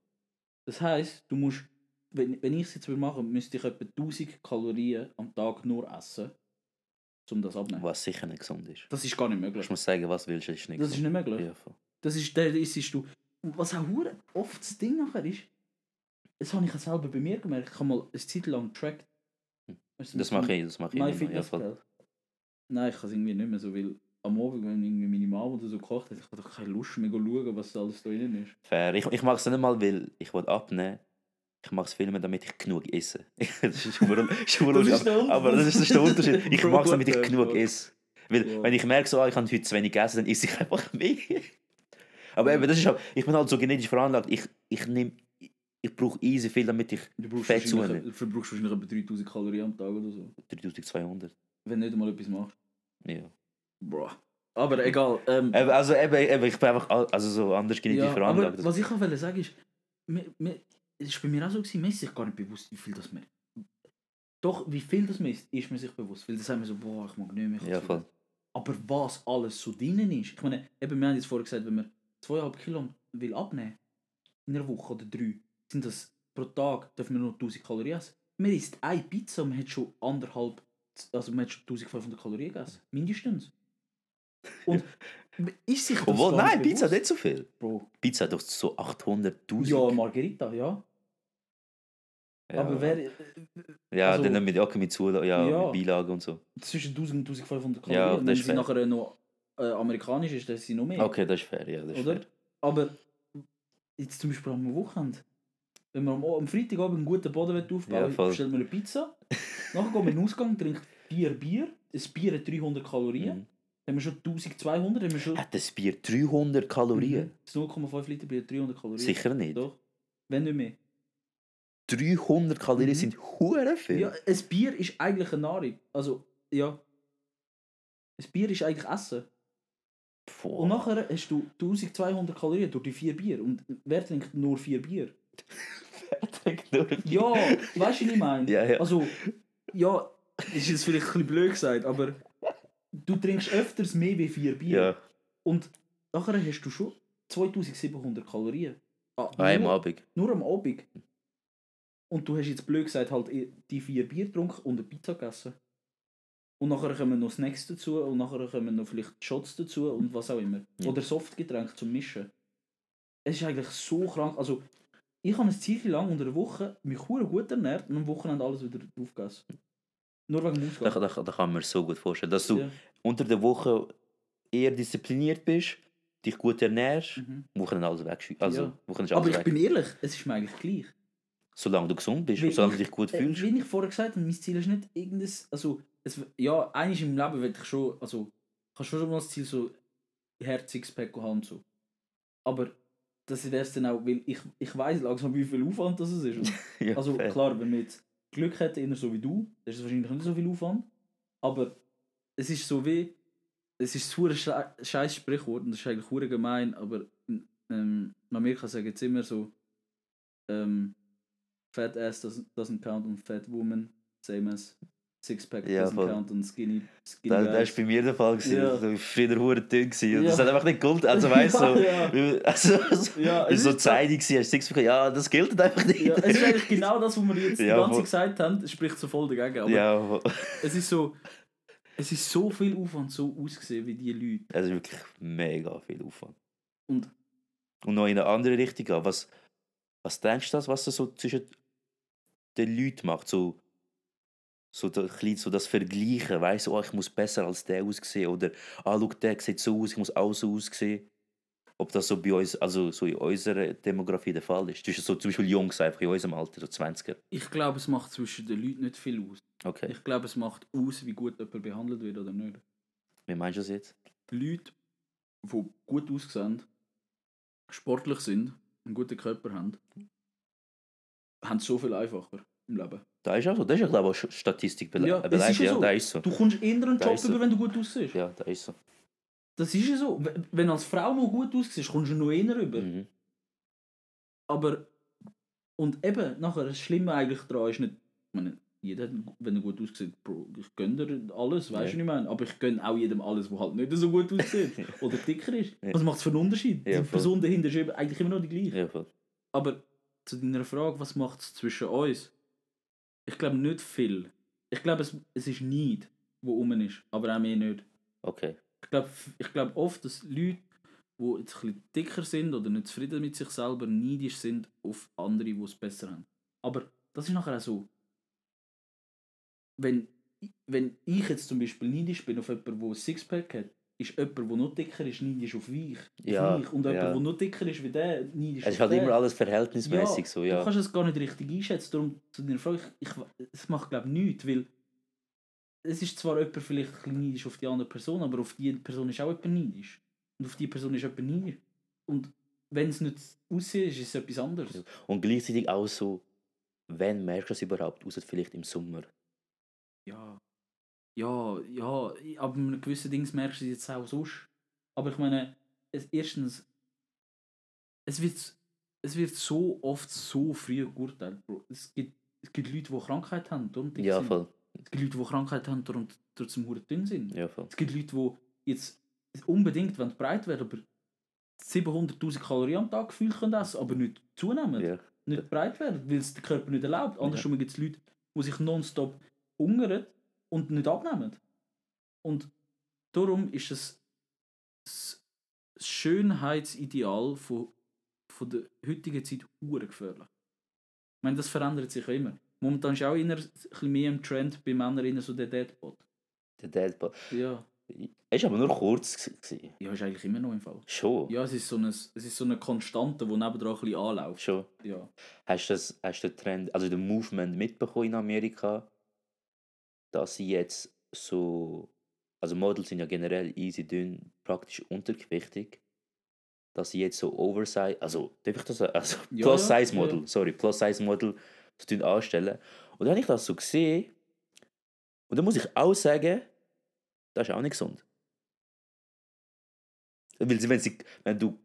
[SPEAKER 2] Das heisst, du musst, wenn, wenn ich es jetzt will machen müsste ich etwa 1000 Kalorien am Tag nur essen, um das abzunehmen.
[SPEAKER 1] Was sicher nicht gesund ist.
[SPEAKER 2] Das ist gar nicht möglich.
[SPEAKER 1] Ich muss sagen, was willst, ist nicht
[SPEAKER 2] Das ist
[SPEAKER 1] gesund.
[SPEAKER 2] nicht möglich.
[SPEAKER 1] Ja, voll.
[SPEAKER 2] Das ist der, das ist du. Was auch oft das Ding nachher ist, das habe ich selber bei mir gemerkt. Ich habe mal eine Zeit lang getrackt.
[SPEAKER 1] Das mache ich, das mache ich. Ja.
[SPEAKER 2] Nein, ich kann es irgendwie nicht mehr so, weil am Abend, wenn irgendwie meine Mama oder so gekocht hat, ich habe doch keine Lust mehr zu schauen, was alles da drin ist.
[SPEAKER 1] Fair. Ich, ich mache es nicht mal, weil ich will abnehmen. Ich mache es vielmehr, damit ich genug esse. das ist schon
[SPEAKER 2] der
[SPEAKER 1] Aber das ist der Unterschied. Ich mache es, damit ich genug esse. Weil,
[SPEAKER 2] Ja.
[SPEAKER 1] wenn ich merke, so, ah, ich habe heute zu wenig gegessen, dann esse ich einfach mehr. Aber eben, das ist halt, ich bin halt so genetisch veranlagt. Ich, ich nehme, ich, brauche easy viel, damit ich
[SPEAKER 2] Du
[SPEAKER 1] Fett zunehmen.
[SPEAKER 2] du verbrauchst wahrscheinlich etwa 3000 Kalorien am Tag oder so.
[SPEAKER 1] 3200.
[SPEAKER 2] Wenn du nicht mal etwas machst.
[SPEAKER 1] Ja.
[SPEAKER 2] Bro. Aber egal. Ähm,
[SPEAKER 1] Also eben, eben, ich bin einfach al- also so anders genetisch
[SPEAKER 2] ja,
[SPEAKER 1] veranlagt.
[SPEAKER 2] aber was ich auch wollte sagen ist, mir, mir, es ist bei mir auch so gewesen, mir ist sich gar nicht bewusst, wie viel das mehr. Doch, wie viel das mehr ist, ist mir sich bewusst. Weil das haben wir so, boah, ich mag nicht mehr.
[SPEAKER 1] ja, voll.
[SPEAKER 2] Aber was alles so drinnen ist, ich meine, eben, wir haben jetzt vorher gesagt, wenn man 2,5 Kilo will abnehmen, in einer Woche oder drei, sind das pro Tag, dürfen wir nur 1000 Kalorien essen. Man isst eine Pizza und man hat schon anderthalb, also man hat schon 1500 Kalorien gegessen. Mindestens. Und ist sich das
[SPEAKER 1] Obwohl, nein,
[SPEAKER 2] nicht
[SPEAKER 1] Pizza
[SPEAKER 2] bewusst?
[SPEAKER 1] nicht so viel.
[SPEAKER 2] Bro.
[SPEAKER 1] Pizza hat doch so 800.000.
[SPEAKER 2] Ja, Margarita, ja.
[SPEAKER 1] Ja.
[SPEAKER 2] Aber wer,
[SPEAKER 1] Ja,
[SPEAKER 2] also-
[SPEAKER 1] dann mit, okay, mit Zulagen, ja,
[SPEAKER 2] Ja.
[SPEAKER 1] mit Beilagen und so.
[SPEAKER 2] zwischen 1000 und 1500 Kalorien.
[SPEAKER 1] Ja,
[SPEAKER 2] Und wenn sie
[SPEAKER 1] fair.
[SPEAKER 2] nachher noch äh, amerikanisch ist, dann ist sie noch mehr.
[SPEAKER 1] Okay, das ist fair, ja, das ist
[SPEAKER 2] oder?
[SPEAKER 1] fair.
[SPEAKER 2] Aber jetzt zum Beispiel am Wochenende, wenn man am, am Freitagabend einen guten Boden
[SPEAKER 1] Ja,
[SPEAKER 2] aufbauen will, bestellt man eine Pizza, nachher geht man in den Ausgang, trinkt vier Bier, ein Bier hat 300 Kalorien,
[SPEAKER 1] Mhm.
[SPEAKER 2] haben wir schon 1200, haben wir schon...
[SPEAKER 1] Hat das Bier 300 Kalorien?
[SPEAKER 2] Mhm. Das 0,5 Liter Bier, 300 Kalorien.
[SPEAKER 1] Sicher nicht.
[SPEAKER 2] Doch. Wenn nicht mehr.
[SPEAKER 1] 300 Kalorien
[SPEAKER 2] Mhm.
[SPEAKER 1] sind hure viel.
[SPEAKER 2] Ja, ein Bier ist eigentlich eine Nahrung. Also, ja. Ein Bier ist eigentlich Essen.
[SPEAKER 1] Boah.
[SPEAKER 2] Und nachher hast du 1200 Kalorien durch die vier Bier. Und wer trinkt nur vier Bier?
[SPEAKER 1] Nur Bier.
[SPEAKER 2] Ja, weißt du, was ich meine?
[SPEAKER 1] Ja, ja.
[SPEAKER 2] Also, ja, ist jetzt vielleicht ein bisschen blöd gesagt, aber du trinkst öfters mehr wie vier Bier.
[SPEAKER 1] Ja,
[SPEAKER 2] Und nachher hast du schon 2700 Kalorien. Ah,
[SPEAKER 1] einem
[SPEAKER 2] nur,
[SPEAKER 1] Abend.
[SPEAKER 2] nur am Abend. Und du hast jetzt blöd gesagt, halt die vier Bier getrunken und eine Pizza gegessen. Und nachher kommen noch Snacks dazu und nachher kommen noch vielleicht Shots dazu und was auch immer.
[SPEAKER 1] Ja.
[SPEAKER 2] Oder Softgetränke zum Mischen. Es ist eigentlich so krank. Also, ich habe eine Zeit lang unter der Woche mich gut ernährt und am Wochenende alles wieder aufgegessen. Nur wegen dem
[SPEAKER 1] Da,
[SPEAKER 2] Ausgang.
[SPEAKER 1] da, da kann man mir so gut vorstellen. Dass du
[SPEAKER 2] Ja.
[SPEAKER 1] unter der Woche eher diszipliniert bist, dich gut ernährst,
[SPEAKER 2] Mhm.
[SPEAKER 1] Wochenende alles wegschießt. Also,
[SPEAKER 2] Ja.
[SPEAKER 1] Wochenende
[SPEAKER 2] Aber ich
[SPEAKER 1] weg.
[SPEAKER 2] bin ehrlich, es ist mir eigentlich gleich.
[SPEAKER 1] Solange du gesund bist
[SPEAKER 2] Weil
[SPEAKER 1] und solange du
[SPEAKER 2] ich-
[SPEAKER 1] dich gut
[SPEAKER 2] Äh,
[SPEAKER 1] fühlst.
[SPEAKER 2] Wie ich vorher gesagt habe, mein Ziel ist nicht irgendein. Also, es, ja, eigentlich im Leben will ich schon. Also, ich habe schon mal das Ziel, so Herz-Sixpack haben und so. Aber das wäre es dann auch, weil ich, ich weiß langsam, wie viel Aufwand das ist.
[SPEAKER 1] Ja,
[SPEAKER 2] Also,
[SPEAKER 1] fair.
[SPEAKER 2] klar, wenn man jetzt Glück hätte, eher so wie du, dann ist es wahrscheinlich nicht so viel Aufwand. Aber es ist so wie. Es ist ein sche- scheiß Sprichwort und das ist eigentlich hure gemein, aber ähm, in Amerika sagen jetzt immer so: ähm, Fat ass doesn't, doesn't count und Fat woman, same as Sixpack
[SPEAKER 1] Ja,
[SPEAKER 2] count und Skinny. skinny
[SPEAKER 1] Das, das war bei mir der Fall. gewesen.
[SPEAKER 2] Ja.
[SPEAKER 1] Ich war früher hure dünn. gewesen Und
[SPEAKER 2] Ja.
[SPEAKER 1] das hat einfach nicht gegilt. Also weißt du, so,
[SPEAKER 2] Ja,
[SPEAKER 1] also, also,
[SPEAKER 2] Ja, es
[SPEAKER 1] so zeitig war, hast du Sixpack, ja, das gilt einfach nicht.
[SPEAKER 2] Ja, es ist eigentlich genau das, was wir jetzt die
[SPEAKER 1] Ja,
[SPEAKER 2] ganze. Zeit gesagt haben, es spricht so voll dagegen. Aber
[SPEAKER 1] ja,
[SPEAKER 2] es ist so. Es ist so viel Aufwand, so ausgesehen wie die Leute.
[SPEAKER 1] es ist wirklich mega viel Aufwand.
[SPEAKER 2] Und
[SPEAKER 1] Und noch in eine andere Richtung. Was, was denkst du, das, was das so zwischen den Leuten macht? So, so, so das Vergleichen, weißt du, oh, ich muss besser als der aussehen oder ah, schau, der sieht so aus, ich muss auch so aussehen. Ob das so bei uns, also so in unserer Demografie der Fall ist. Zwischen so zum Beispiel Jungs einfach in unserem Alter, so 20er.
[SPEAKER 2] ich glaube, es macht zwischen den Leuten nicht viel aus.
[SPEAKER 1] Okay,
[SPEAKER 2] Ich glaube, es macht aus, wie gut jemand behandelt wird oder nicht.
[SPEAKER 1] wie meinst du das jetzt?
[SPEAKER 2] Leute, die gut aussehen, sportlich sind, einen guten Körper haben, haben es so viel einfacher im Leben.
[SPEAKER 1] Da ist auch so, das ist glaube ich auch Statistik bele
[SPEAKER 2] Ja, ist ja so.
[SPEAKER 1] da ist so.
[SPEAKER 2] Du kommst eher einen Job
[SPEAKER 1] so.
[SPEAKER 2] über, wenn du gut aussiehst.
[SPEAKER 1] Ja, da ist so.
[SPEAKER 2] Das ist ja so. Wenn du als Frau noch gut aussiehst, kommst du noch eher rüber.
[SPEAKER 1] Mhm.
[SPEAKER 2] Aber, und eben, nachher, das Schlimme eigentlich daran ist nicht, ich meine, jeder, wenn er gut aussieht, Bro, ich gönne dir alles, weißt du,
[SPEAKER 1] Ja.
[SPEAKER 2] was ich meine? Aber ich gönne auch jedem alles, der halt nicht so gut aussieht oder dicker ist. Was macht es für einen Unterschied?
[SPEAKER 1] Ja,
[SPEAKER 2] Die. Person dahinter ist eigentlich immer noch die gleiche.
[SPEAKER 1] Ja.
[SPEAKER 2] Aber zu deiner Frage, was macht es zwischen uns? Ich glaube nicht viel. Ich glaube, es, es ist Neid, wo rum ist, aber auch mehr nicht.
[SPEAKER 1] Okay.
[SPEAKER 2] Ich glaube ich glaub oft, dass Leute, die jetzt ein bisschen dicker sind oder nicht zufrieden mit sich selber, neidisch sind auf andere, die es besser haben. Aber das ist nachher auch so. Wenn, wenn ich jetzt zum Beispiel neidisch bin auf jemanden, der ein Sixpack hat, ist jemand, der noch dicker ist, neidisch auf auf
[SPEAKER 1] Ja,
[SPEAKER 2] mich. Und jemand,
[SPEAKER 1] ja.
[SPEAKER 2] der noch dicker ist wie der, neidisch
[SPEAKER 1] Es
[SPEAKER 2] auf
[SPEAKER 1] ist halt
[SPEAKER 2] den.
[SPEAKER 1] immer alles verhältnismäßig so,
[SPEAKER 2] Du
[SPEAKER 1] ja.
[SPEAKER 2] kannst es gar nicht richtig einschätzen. Darum zu deiner Frage, ich, es macht glaube ich nichts, weil es ist zwar jemand vielleicht ein bisschen neidisch auf die andere Person, aber auf die Person ist auch jemand neidisch. Und auf die Person ist jemand neidisch. Und wenn es nicht aussieht, ist es etwas anderes.
[SPEAKER 1] Ja. Und gleichzeitig auch so, wenn merkst du das überhaupt, außer vielleicht im Sommer.
[SPEAKER 2] Ja. Ja, ja, aber mit gewissen Dings merkst du es jetzt auch sonst. Aber ich meine, es, erstens, es wird, es wird so oft so früh geurteilt. Bro. Es gibt, es gibt Leute, die Krankheit haben, darum dick
[SPEAKER 1] Ja,
[SPEAKER 2] sind.
[SPEAKER 1] voll.
[SPEAKER 2] Es gibt Leute, die Krankheit haben, darum trotzdem hure dünn sind.
[SPEAKER 1] Ja, voll.
[SPEAKER 2] Es gibt Leute, die jetzt unbedingt wollen breit werden aber 700'000 Kalorien am Tag gefühlt können essen, aber nicht zunehmen,
[SPEAKER 1] Ja.
[SPEAKER 2] nicht breit werden, weil es der Körper nicht erlaubt. Andersrum gibt es Leute, die sich nonstop hungern und nicht abnehmen. Und darum ist es das Schönheitsideal von, von der heutigen Zeit gefährlich. meine, das verändert sich immer. Momentan ist auch immer ein bisschen mehr im Trend bei Männern so der Deadbot.
[SPEAKER 1] Der Deadbot.
[SPEAKER 2] Ja.
[SPEAKER 1] Es war aber nur kurz. Gewesen.
[SPEAKER 2] Ja, ist eigentlich immer noch im Fall.
[SPEAKER 1] Schon.
[SPEAKER 2] Ja, es ist so eine, es ist so eine Konstante, die nebendran ein bisschen anläuft.
[SPEAKER 1] Schon.
[SPEAKER 2] Ja.
[SPEAKER 1] Hast du, das, hast du den Trend, also den Movement mitbekommen in Amerika, dass sie jetzt so, also Models sind ja generell easy dünn, praktisch untergewichtig, dass sie jetzt so Oversize, also darf ich das sagen? also
[SPEAKER 2] Ja,
[SPEAKER 1] Plus
[SPEAKER 2] ja,
[SPEAKER 1] sorry, Plus Size Model so dünn anstellen. Und dann habe ich das so gesehen und dann muss ich auch sagen, das ist auch nicht gesund. Weil wenn, sie, wenn du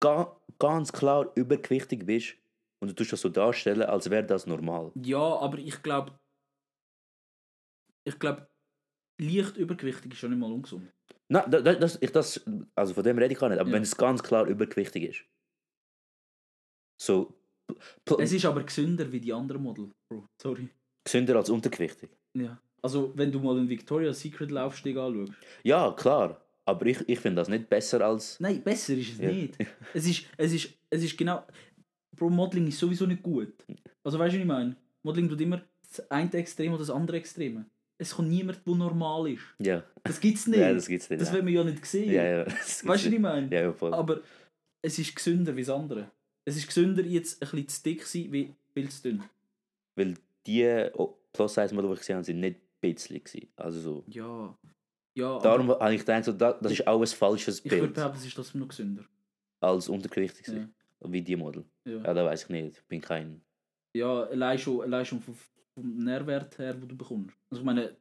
[SPEAKER 1] ga, ganz klar übergewichtig bist und du tust das so darstellen, als wäre das normal.
[SPEAKER 2] Ja, aber ich glaube, ich glaube, leicht übergewichtig ist schon nicht mal ungesund.
[SPEAKER 1] Nein, da- da- das, ich, das, also von dem rede ich gar nicht, aber
[SPEAKER 2] Ja.
[SPEAKER 1] wenn es ganz klar übergewichtig ist. So,
[SPEAKER 2] Es ist aber gesünder wie die anderen Model, Bro. Sorry.
[SPEAKER 1] gesünder als untergewichtig.
[SPEAKER 2] Ja. Also, wenn du mal einen Victoria's Secret Laufsteg anschaust.
[SPEAKER 1] Ja, klar. Aber ich, ich finde das nicht besser als.
[SPEAKER 2] Nein, besser ist es
[SPEAKER 1] Ja.
[SPEAKER 2] nicht. Es ist, es ist, es ist genau. Bro, Modeling ist sowieso nicht gut. Also, weißt du, was ich meine? Modeling tut immer das eine Extrem oder das andere Extrem. Es kommt niemand, der normal ist.
[SPEAKER 1] Ja,
[SPEAKER 2] Das gibt's nicht.
[SPEAKER 1] ja das gibt es nicht.
[SPEAKER 2] das
[SPEAKER 1] ja.
[SPEAKER 2] will man ja nicht sehen.
[SPEAKER 1] ja, ja, das
[SPEAKER 2] Weißt
[SPEAKER 1] gibt's
[SPEAKER 2] du, was ich meine?
[SPEAKER 1] Ja, ja, voll.
[SPEAKER 2] Aber es ist gesünder wie das andere. Es ist gesünder, jetzt ein bisschen zu dick sein, wie viel zu dünn.
[SPEAKER 1] Weil die oh, Plus-Size-Modelle, die ich gesehen habe, sind nicht gewesen. Also so.
[SPEAKER 2] Ja. Ja,
[SPEAKER 1] Darum habe ich gedacht, so, da- das ist auch ein falsches
[SPEAKER 2] ich würde
[SPEAKER 1] Bild
[SPEAKER 2] behaupten, es ist trotzdem noch gesünder.
[SPEAKER 1] als untergewichtig.
[SPEAKER 2] Ja.
[SPEAKER 1] Wie die Model.
[SPEAKER 2] Ja,
[SPEAKER 1] Ja, da weiß ich nicht. Ich bin kein.
[SPEAKER 2] ja allein schon, allein schon vom, vom Nährwert her, den du bekommst. Also ich meine,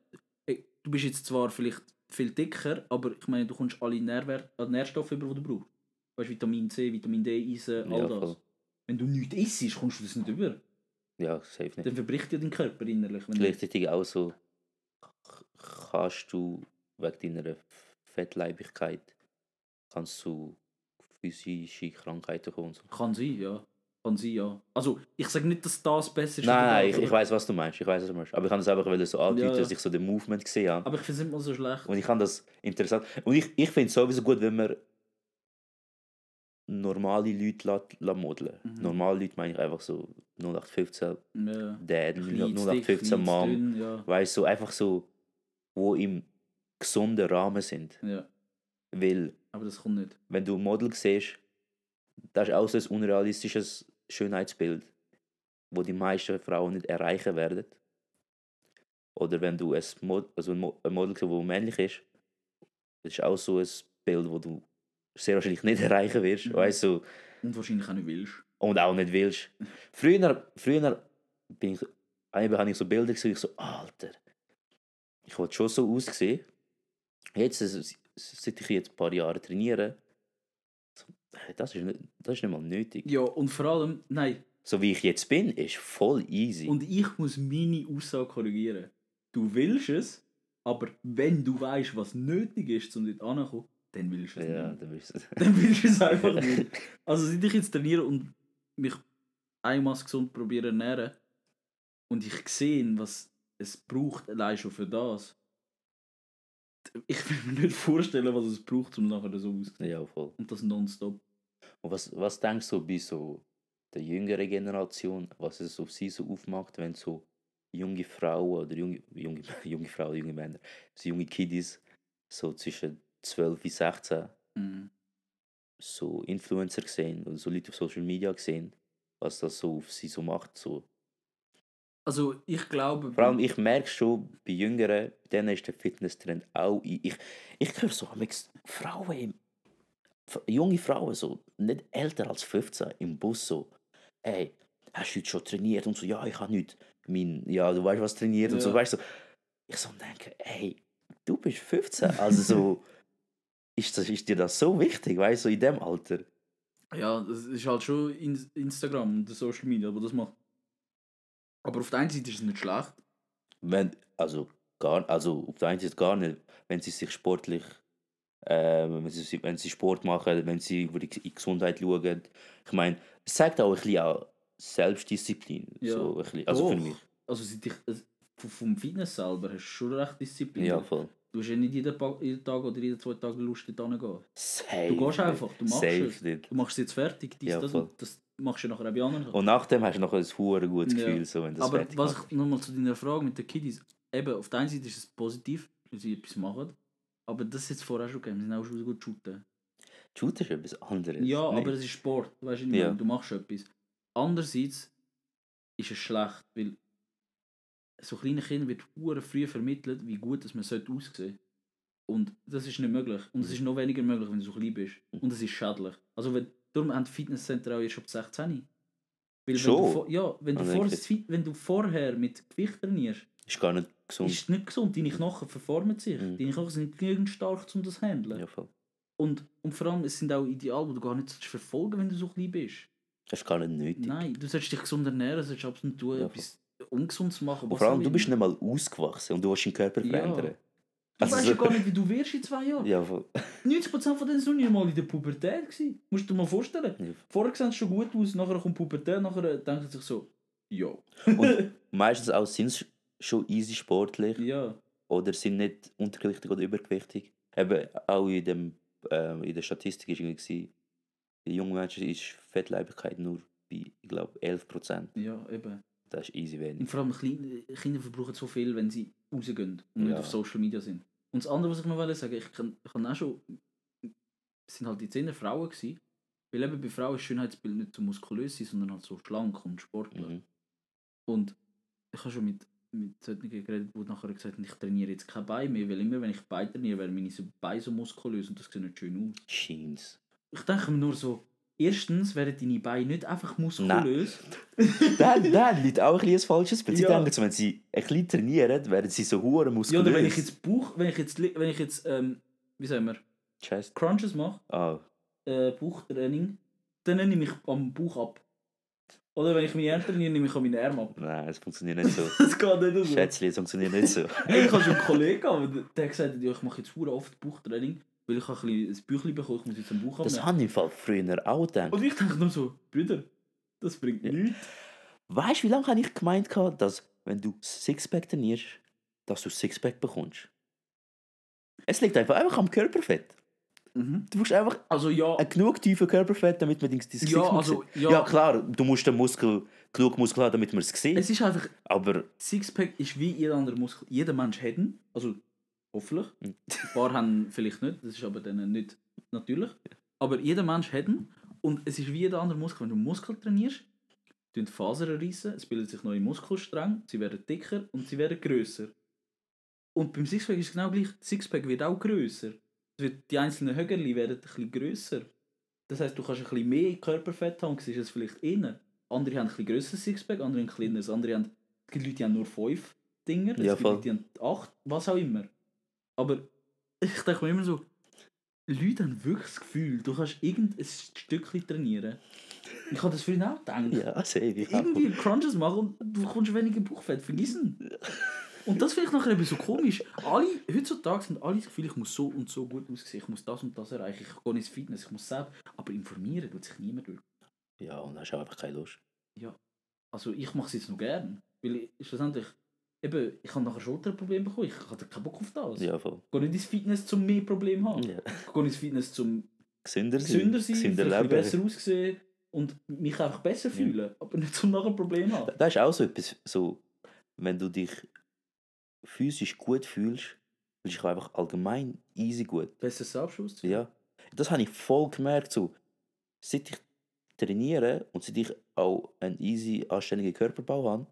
[SPEAKER 2] du bist jetzt zwar vielleicht viel dicker, aber ich meine, du kommst alle Nährwert, äh, Nährstoffe über, die du brauchst. Weißt du, Vitamin C, Vitamin D, Eisen, all
[SPEAKER 1] Ja,
[SPEAKER 2] das.
[SPEAKER 1] voll.
[SPEAKER 2] Wenn du nichts isst, kommst du das nicht über.
[SPEAKER 1] Ja, safe nicht.
[SPEAKER 2] Dann verbricht dir dein Körper innerlich.
[SPEAKER 1] Gleichzeitig auch so. Kannst du wegen deiner Fettleibigkeit kannst du physische Krankheiten kommen. So.
[SPEAKER 2] kann sein, ja. Kann sein, ja. Also, ich sage nicht, dass das besser ist.
[SPEAKER 1] Nein, nein, ich, ich weiß, was du meinst. Ich weiß, was du meinst. Aber ich kann das einfach so andeuten,
[SPEAKER 2] Ja, ja.
[SPEAKER 1] dass ich so den Movement gesehen habe.
[SPEAKER 2] Aber ich finde es mal so schlecht.
[SPEAKER 1] Und ich kann das interessant. Und ich, ich finde es sowieso gut, wenn man normale Leute lässt, lässt modeln.
[SPEAKER 2] Mhm.
[SPEAKER 1] Normale Leute meine ich einfach so 0815
[SPEAKER 2] Ja.
[SPEAKER 1] Dad,
[SPEAKER 2] Klein, zu dick,
[SPEAKER 1] 0815
[SPEAKER 2] klein, zu
[SPEAKER 1] Mom.
[SPEAKER 2] dünn, Ja.
[SPEAKER 1] Weißt du, so einfach so, wo im gesunden Rahmen sind.
[SPEAKER 2] ja,
[SPEAKER 1] Weil,
[SPEAKER 2] aber das kommt nicht.
[SPEAKER 1] wenn du ein Model siehst, das ist auch so ein unrealistisches Schönheitsbild, wo die meisten Frauen nicht erreichen werden. Oder wenn du ein, Mod also ein Mo- ein Model siehst, das männlich ist, das ist auch so ein Bild, wo du sehr wahrscheinlich nicht erreichen wirst.
[SPEAKER 2] Mhm.
[SPEAKER 1] Weißt du,
[SPEAKER 2] Und wahrscheinlich auch nicht willst.
[SPEAKER 1] und auch nicht willst. Früher, früher bin ich, habe ich so Bilder gesehen, ich so, Alter, ich wollte schon so aussehen. Jetzt, äh, seit ich jetzt ein paar Jahre trainiere, das, ist nicht, das ist nicht mal nötig.
[SPEAKER 2] Ja, und vor allem, nein,
[SPEAKER 1] So wie ich jetzt bin, ist voll easy.
[SPEAKER 2] und ich muss meine Aussage korrigieren. Du willst es, aber wenn du weißt, was nötig ist, um dort anzukommen, dann willst du es
[SPEAKER 1] ja,
[SPEAKER 2] nicht.
[SPEAKER 1] dann bist du
[SPEAKER 2] Dann willst du es einfach nicht. Also seit ich jetzt trainiere und mich einmal gesund probiere zu ernähren und ich sehe, was es braucht, allein schon für das. Ich will mir nicht vorstellen, was es braucht, um nachher so auszusehen.
[SPEAKER 1] Ja, voll.
[SPEAKER 2] Und das nonstop.
[SPEAKER 1] Und was, was denkst du bei so der jüngeren Generation, was es auf sie so aufmacht, wenn so junge Frauen oder junge, junge, junge Frauen, junge Männer, so junge Kiddies, so zwischen 12 bis 16,
[SPEAKER 2] Mhm.
[SPEAKER 1] so Influencer sehen oder so Leute auf Social Media sehen, was das so auf sie so macht. So.
[SPEAKER 2] Also ich glaube...
[SPEAKER 1] Vor allem, ich merke schon, bei Jüngeren, bei denen ist der Fitnesstrend auch. Ich, ich, ich höre so Frauen, im, junge Frauen, so nicht älter als 15, im Bus so, ey, hast du heute schon trainiert? Und so, ja, ich habe nicht mein, ja, du weißt, was trainiert und so,
[SPEAKER 2] Ja.
[SPEAKER 1] weißt du. Ich so denke, ey, du bist 15, also so, ist, das, ist dir das so wichtig, weißt du, in dem Alter?
[SPEAKER 2] Ja, das ist halt schon in Instagram und Social Media, aber das macht... Aber auf der einen Seite ist es nicht schlecht.
[SPEAKER 1] Wenn, also, gar, also auf der einen Seite gar nicht, wenn sie sich sportlich, äh, wenn, sie, wenn sie Sport machen, wenn sie über die Gesundheit schauen. Ich meine, es zeigt auch ein bisschen auch Selbstdisziplin.
[SPEAKER 2] Ja.
[SPEAKER 1] So ein bisschen, also für
[SPEAKER 2] Doch.
[SPEAKER 1] mich.
[SPEAKER 2] Also seit ich, vom Fitness selber hast du schon recht Disziplin.
[SPEAKER 1] Ja, voll.
[SPEAKER 2] Du hast ja nicht jeden, jeden Tag oder jeden zwei Tage Lust, dort hinzugehen. Du gehst einfach, du machst
[SPEAKER 1] Safe
[SPEAKER 2] es.
[SPEAKER 1] nicht.
[SPEAKER 2] Du machst es jetzt fertig, dies,
[SPEAKER 1] Ja,
[SPEAKER 2] das, das machst du ja nachher auch bei anderen.
[SPEAKER 1] Und nachdem hast du noch ein hure gutes
[SPEAKER 2] Ja.
[SPEAKER 1] Gefühl, so, wenn das
[SPEAKER 2] Aber was ich nochmal zu deiner Frage mit den Kiddies, eben, auf der einen Seite ist es positiv, weil sie etwas machen, aber das ist jetzt vorher schon gegeben, sie sind auch schon gut shooten.
[SPEAKER 1] Shooter ist etwas anderes.
[SPEAKER 2] Ja,
[SPEAKER 1] Nicht?
[SPEAKER 2] aber es ist Sport, weißt du,
[SPEAKER 1] Ja.
[SPEAKER 2] ja. du machst etwas. Andererseits ist es schlecht, weil so kleinen Kindern wird hure früh vermittelt, wie gut dass man sollte aussehen Und das ist nicht möglich. Und es ist noch weniger möglich, wenn du so klein bist. Und es ist schädlich. Also wenn, darum haben die Fitnesscenter auch erst ab 16. Weil
[SPEAKER 1] Schon?
[SPEAKER 2] Wenn du, ja, wenn du,
[SPEAKER 1] Also
[SPEAKER 2] vor, wenn du vorher mit Gewicht trainierst,
[SPEAKER 1] Ist gar nicht gesund.
[SPEAKER 2] ist nicht gesund. Deine Knochen verformen sich.
[SPEAKER 1] Mhm.
[SPEAKER 2] Deine Knochen sind nicht genügend stark, um das zu handeln.
[SPEAKER 1] Ja, voll.
[SPEAKER 2] Und, und vor allem, es sind auch Ideale, die du gar nicht verfolgen wenn du so klein bist.
[SPEAKER 1] Das ist gar nicht nötig.
[SPEAKER 2] Nein, du solltest dich gesund ernähren, du solltest absolut tun,
[SPEAKER 1] Ja,
[SPEAKER 2] etwas Ungesundes machen.
[SPEAKER 1] Und vor allem, du bist nicht mal ausgewachsen und du willst deinen Körper
[SPEAKER 2] Ja. Du
[SPEAKER 1] Also
[SPEAKER 2] weißt ja gar nicht, wie du wirst in zwei Jahren.
[SPEAKER 1] Ja, voll.
[SPEAKER 2] 90% von denen sind noch nicht mal in der Pubertät. Gewesen. Musst du dir mal vorstellen.
[SPEAKER 1] Ja.
[SPEAKER 2] Vorher sehen sie schon gut aus, nachher kommt Pubertät, nachher denken sie sich so, ja.
[SPEAKER 1] Und meistens auch sind sie schon easy sportlich
[SPEAKER 2] ja.
[SPEAKER 1] oder sind nicht untergewichtig oder übergewichtig. Eben auch in, dem, ähm, in der Statistik ist irgendwie gewesen, bei jungen Menschen ist Fettleibigkeit nur bei, ich glaube, 11%.
[SPEAKER 2] Ja, eben.
[SPEAKER 1] Das ist easy wenig.
[SPEAKER 2] Und vor allem Kinder verbrauchen so viel, wenn sie rausgehen und nicht
[SPEAKER 1] Ja.
[SPEAKER 2] auf Social Media sind. Und das andere, was ich noch wollte sagen, ich kann, ich kann auch schon, es sind halt die zehn Frauen gewesen, weil eben bei Frauen ist Schönheitsbild nicht so muskulös sein, sondern halt so schlank und sportlich.
[SPEAKER 1] Mhm.
[SPEAKER 2] Und ich habe schon mit, mit solchen geredet, die nachher gesagt haben, ich trainiere jetzt kein Bein mehr, weil immer wenn ich Bein trainiere, werden meine Beine so muskulös und das sieht nicht schön aus.
[SPEAKER 1] Scheint's.
[SPEAKER 2] Ich denke mir nur so, erstens werden deine Beine nicht einfach muskulös.
[SPEAKER 1] da, da liegt auch ein ein falsches Bild. Sie
[SPEAKER 2] Ja.
[SPEAKER 1] denken, wenn sie ein bisschen trainieren, werden sie so hure
[SPEAKER 2] Ja,
[SPEAKER 1] muskulös.
[SPEAKER 2] oder wenn ich jetzt Bauch, wenn ich jetzt, wenn ich jetzt, ähm, wie sagen wir,
[SPEAKER 1] Scheiße.
[SPEAKER 2] Crunches mache,
[SPEAKER 1] Ah,
[SPEAKER 2] äh, Bauchtraining, dann nehme ich am Bauch ab. Oder wenn ich meine Arme trainiere, nehme ich an meine Arme ab.
[SPEAKER 1] nein, es funktioniert nicht so.
[SPEAKER 2] Das geht nicht so.
[SPEAKER 1] Schätzchen, es funktioniert nicht so.
[SPEAKER 2] Ich habe schon einen Kollegen, aber der der hat gesagt, ja, ich mache jetzt hure oft Bauchtraining, weil ich ein, ein Büchlein bekommen, ich muss jetzt am Bauch
[SPEAKER 1] Das
[SPEAKER 2] abnehmen.
[SPEAKER 1] habe ich im Fall früher auch gedacht.
[SPEAKER 2] Und ich denke nur so, Brüder, das bringt
[SPEAKER 1] Ja.
[SPEAKER 2] nichts.
[SPEAKER 1] Weißt du, wie lange habe ich gemeint, dass wenn du Sixpack trainierst, dass du Sixpack bekommst? Es liegt einfach, einfach am Körperfett.
[SPEAKER 2] Mhm.
[SPEAKER 1] Du brauchst einfach
[SPEAKER 2] Also ja,
[SPEAKER 1] ein genug tiefen Körperfett, damit man dein Gesicht
[SPEAKER 2] ja, also ja,
[SPEAKER 1] ja, klar, du musst den Muskel, genug Muskel haben, damit man es sieht.
[SPEAKER 2] es ist einfach,
[SPEAKER 1] Aber
[SPEAKER 2] Sixpack ist wie jeder andere Muskel. Jeder Mensch hat ihn, also hoffentlich.
[SPEAKER 1] Mhm.
[SPEAKER 2] Ein paar haben vielleicht nicht, das ist aber dann nicht natürlich. Aber jeder Mensch hat ihn und es ist wie jeder andere Muskel. Wenn du Muskel trainierst, tun die Fasern reissen, es bilden sich neue Muskelstränge, sie werden dicker und sie werden grösser. Und beim Sixpack ist es genau gleich, das Sixpack wird auch grösser. Die einzelnen Högerli werden ein bisschen grösser. Das heisst, du kannst ein bisschen mehr Körperfett haben und siehst es vielleicht innen. Andere haben ein bisschen grösseres Sixpack, andere ein kleines, andere haben, es gibt Leute, die haben nur fünf Dinger, es
[SPEAKER 1] Ja,
[SPEAKER 2] gibt
[SPEAKER 1] voll.
[SPEAKER 2] Leute, die haben acht, was auch immer. Aber ich denke mir immer so, Leute haben wirklich das Gefühl, du kannst irgendein Stückchen trainieren. Ich habe das vorhin auch gedacht.
[SPEAKER 1] ja, sehe ich. auch.
[SPEAKER 2] Irgendwie Crunches machen und du bekommst weniger Bauchfett, vergiss ihn. Und das finde ich nachher eben so komisch. Alle, heutzutage sind alle das Gefühl, ich muss so und so gut aussehen, ich muss das und das erreichen, ich gehe ins Fitness, ich muss selbst. Aber informieren tut sich niemand durch.
[SPEAKER 1] Ja, und hast auch einfach keine Lust.
[SPEAKER 2] Also ich mache es jetzt noch gern. Weil ich, schlussendlich, eben, ich habe nachher Schulterprobleme bekommen, ich hatte keinen Bock auf das.
[SPEAKER 1] Ja, voll.
[SPEAKER 2] Ich gehe nicht ins Fitness, um mehr Probleme zu haben.
[SPEAKER 1] Ja.
[SPEAKER 2] Ich gehe ins Fitness, um
[SPEAKER 1] Gesünder sein.
[SPEAKER 2] gesünder sein,
[SPEAKER 1] gesünder leben.
[SPEAKER 2] besser aussehen und mich einfach besser fühlen. Aber nicht zum nachher ein Problem haben.
[SPEAKER 1] Das ist auch so etwas, so, wenn du dich physisch gut fühlst, fühlst du dich einfach allgemein easy gut.
[SPEAKER 2] Besser Selbstschutz.
[SPEAKER 1] Ja. Das habe ich voll gemerkt. So, seit ich trainiere und seit ich auch einen easy, anständigen Körperbau habe,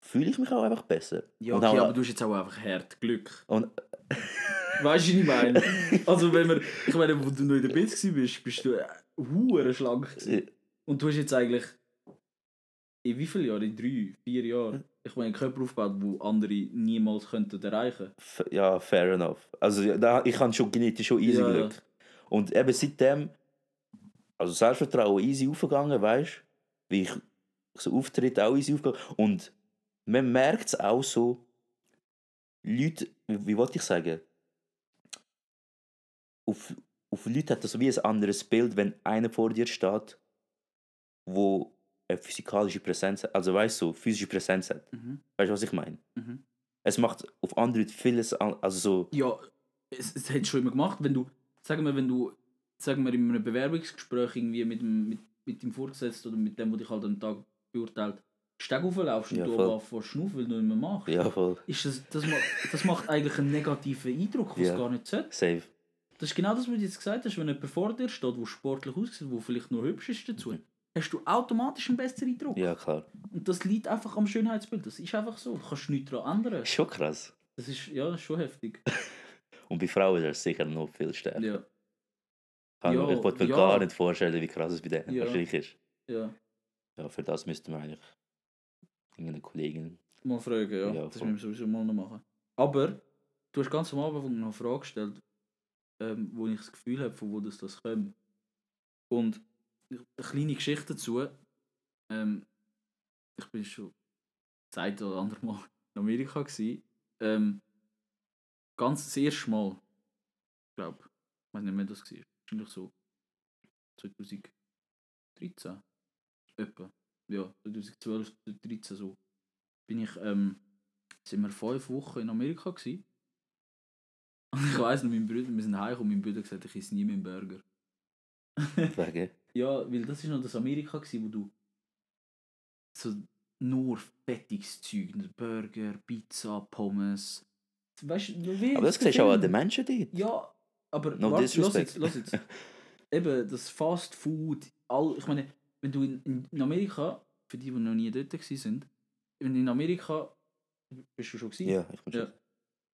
[SPEAKER 1] fühle ich mich auch einfach besser.
[SPEAKER 2] Ja, okay, aber du hast jetzt auch einfach hart Glück.
[SPEAKER 1] Und
[SPEAKER 2] Weißt du, was ich meine? Also, wenn wir, ich meine, wo du noch in der Bits warst, bist du äh, hure schlank. gewesen. Und du hast jetzt eigentlich in wie vielen Jahren? In drei, vier Jahren? Ich meine, einen Körper aufgebaut, wo andere niemals könnten erreichen.
[SPEAKER 1] f- ja, fair enough. Also da, ich habe schon genetisch schon easy
[SPEAKER 2] Ja,
[SPEAKER 1] Glück. Und eben seitdem, also Selbstvertrauen easy aufgegangen, weißt du, wie ich so auftritt, auch easy aufgegangen. Und man merkt es auch so, Leute, wie, wie wollte ich sagen, auf, auf Leute hat das wie ein anderes Bild, wenn einer vor dir steht, wo eine physikalische Präsenz hat, also weißt du, physische Präsenz hat.
[SPEAKER 2] Mhm.
[SPEAKER 1] Weißt du, was ich meine?
[SPEAKER 2] Mhm.
[SPEAKER 1] Es macht auf andere Leute vieles, also so,
[SPEAKER 2] Ja, es, es hat schon immer gemacht, wenn du, sagen wir, wenn du, sagen wir, in einem Bewerbungsgespräch irgendwie mit, dem- mit mit dem Vorgesetzten oder mit dem, der dich halt am Tag beurteilt, die Steg rauflaufst und
[SPEAKER 1] Ja,
[SPEAKER 2] du aber weil du nicht mehr machst,
[SPEAKER 1] Ja, voll.
[SPEAKER 2] ist das, das, macht, das macht eigentlich einen negativen Eindruck, was
[SPEAKER 1] Ja.
[SPEAKER 2] gar nicht sollte.
[SPEAKER 1] Safe.
[SPEAKER 2] Das ist genau das, was du jetzt gesagt hast, wenn jemand vor dir steht, der sportlich aussieht, der vielleicht noch hübsch ist dazu, hast du automatisch einen besseren Eindruck.
[SPEAKER 1] Mhm. Ja, klar.
[SPEAKER 2] Und das liegt einfach am Schönheitsbild. Das ist einfach so. Du kannst nichts daran ändern.
[SPEAKER 1] Schon krass.
[SPEAKER 2] Das ist, ja, das ist schon heftig.
[SPEAKER 1] Und bei Frauen ist das sicher noch viel stärker.
[SPEAKER 2] Ja,
[SPEAKER 1] Kann,
[SPEAKER 2] Ja,
[SPEAKER 1] ich wollte mir
[SPEAKER 2] ja.
[SPEAKER 1] gar nicht vorstellen, wie krass es bei denen
[SPEAKER 2] Ja.
[SPEAKER 1] wahrscheinlich ist.
[SPEAKER 2] ja.
[SPEAKER 1] Ja, für das müssten wir eigentlich irgendeine Kollegin.
[SPEAKER 2] Mal fragen, ja.
[SPEAKER 1] Ja,
[SPEAKER 2] das
[SPEAKER 1] voll.
[SPEAKER 2] müssen wir sowieso mal noch machen. Aber du hast ganz am Anfang noch eine Frage gestellt, ähm, wo ich das Gefühl habe, von wo das, das kommt. Und eine kleine Geschichte dazu. Ähm, ich bin schon das eine oder andere Mal in Amerika gewesen. Ähm, ganz das erste Mal, ich glaube, ich weiß nicht mehr, das war. Wahrscheinlich so 2013. Etwa. Ja, 2012, 2013 so. Bin ich, ähm, sind wir fünf Wochen in Amerika gewesen. Und ich weiss noch, mein Bruder, wir sind heimgekommen und mein Bruder gesagt, ich esse nie mehr einen Burger.
[SPEAKER 1] Wegen.
[SPEAKER 2] Ja, weil das ist noch das Amerika, gewesen, wo du so nur fettiges Zeug, Burger, Pizza, Pommes. Weißt du, wie
[SPEAKER 1] Aber das siehst du auch an den Menschen dort.
[SPEAKER 2] Ja, aber
[SPEAKER 1] No
[SPEAKER 2] warte, lass jetzt, lass jetzt. Eben, das Fast Food, all, ich meine, wenn du in, in Amerika, für die, die noch nie dort waren, wenn du in Amerika, bist du schon gewesen?
[SPEAKER 1] Ja, ich bin
[SPEAKER 2] Ja.
[SPEAKER 1] schon.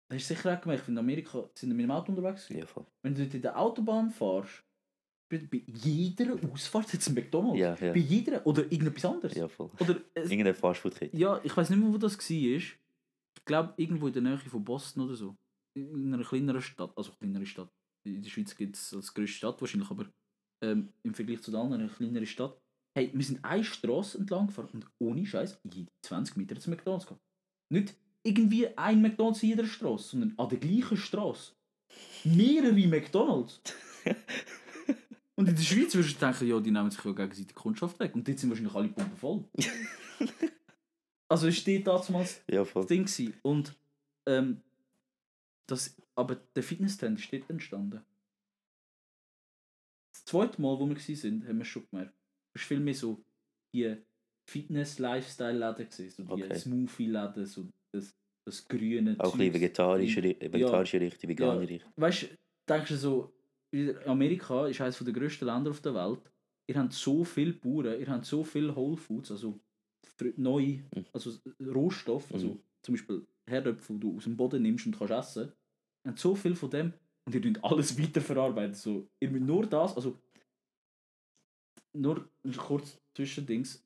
[SPEAKER 2] Da hast du sicher auch gemerkt, in Amerika sind wir mit dem Auto unterwegs gewesen.
[SPEAKER 1] Ja, voll.
[SPEAKER 2] Wenn du dort in der Autobahn fährst, bei, bei jeder Ausfahrt es einen McDonalds.
[SPEAKER 1] Ja, ja.
[SPEAKER 2] Bei jeder, oder irgendetwas anderes.
[SPEAKER 1] Ja, voll.
[SPEAKER 2] Oder, es,
[SPEAKER 1] Irgendeine Fastfood-Kette.
[SPEAKER 2] ja, ich weiß nicht mehr, wo das war. Ich glaube, irgendwo in der Nähe von Boston oder so. In einer kleineren Stadt. Also kleinere Stadt. In der Schweiz gibt es als grösste Stadt wahrscheinlich, aber ähm, im Vergleich zu den anderen eine kleinere Stadt. Hey, wir sind eine Straße entlang gefahren und ohne Scheiß jede 20 Meter zum McDonalds gehabt. Nicht irgendwie ein McDonalds in jeder Straße, sondern an der gleichen Straße. Mehrere McDonalds. und in der Schweiz würdest du denken, ja, die nehmen sich ja gegenseitig Kundschaft weg. Und dort sind wahrscheinlich alle Pumpen voll. also es steht damals
[SPEAKER 1] Ja,
[SPEAKER 2] das. Ding gewesen. Und ähm, das, aber der Fitness-Trend ist dort entstanden. Das zweite Mal, wo wir sind, haben wir schon gemerkt. War viel mehr so die Fitness-Lifestyle-Läden gesehen, so die
[SPEAKER 1] Okay.
[SPEAKER 2] Smoothie-Läden, so das, das grüne
[SPEAKER 1] Auch ein bisschen vegetarische, Ri- vegetarische Richtung, vegane
[SPEAKER 2] Ja.
[SPEAKER 1] Richtung.
[SPEAKER 2] Weißt du, denkst du so, Amerika ist eines der grössten Länder auf der Welt. Ihr habt so viele Bauern, ihr habt so viele Whole Foods, also fr- neu,
[SPEAKER 1] Mhm.
[SPEAKER 2] also Rohstoff, also
[SPEAKER 1] Mhm.
[SPEAKER 2] zum Beispiel Herdöpfel, die du aus dem Boden nimmst und kannst essen. Ihr habt so viel von dem und ihr könnt alles weiterverarbeiten. So, ihr müsst nur das, also nur kurz Zwischendings.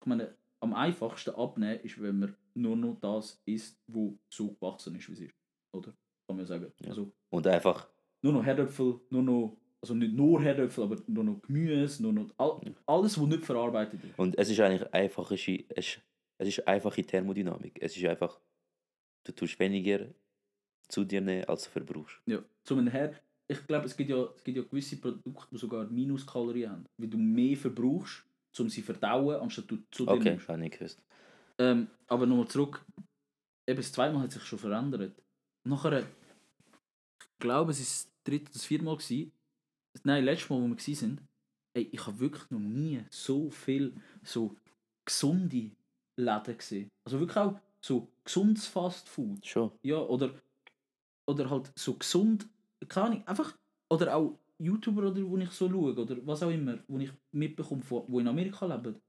[SPEAKER 2] Ich meine, am einfachsten abnehmen ist, wenn man nur noch das isst, wo so gewachsen ist, wie es ist. Oder? Kann man sagen.
[SPEAKER 1] Ja.
[SPEAKER 2] Also,
[SPEAKER 1] Und einfach,
[SPEAKER 2] nur noch Herdöpfel, nur noch, also nicht nur Herdöpfel, aber nur noch Gemüse, nur noch all, alles, was nicht verarbeitet ist.
[SPEAKER 1] und es ist eigentlich einfache, es, es ist einfache Thermodynamik. Es ist einfach, du tust weniger zu dir nehmen, als du verbrauchst.
[SPEAKER 2] Ja. Zum Her ich glaube, es gibt, ja, es gibt ja gewisse Produkte, die sogar Minuskalorien haben, weil du mehr verbrauchst, um sie zu verdauen, anstatt du zu dir
[SPEAKER 1] Okay,
[SPEAKER 2] nimmst.
[SPEAKER 1] habe ich gewusst.
[SPEAKER 2] Ähm, aber nochmal zurück. Eben das zweite Mal hat sich schon verändert. Nachher, ich glaube, es war das dritte oder das vierte Mal. Gewesen. Nein, letztes Mal, wo wir waren, ey, ich habe wirklich noch nie so viel so gesunde Läden gesehen. Also wirklich auch so gesundes Fast Food.
[SPEAKER 1] Schon.
[SPEAKER 2] Ja, oder, oder halt so gesund, keine Ahnung, einfach, oder auch YouTuber, oder, wo ich so schaue, oder was auch immer, wo ich mitbekomme, wo in Amerika leben.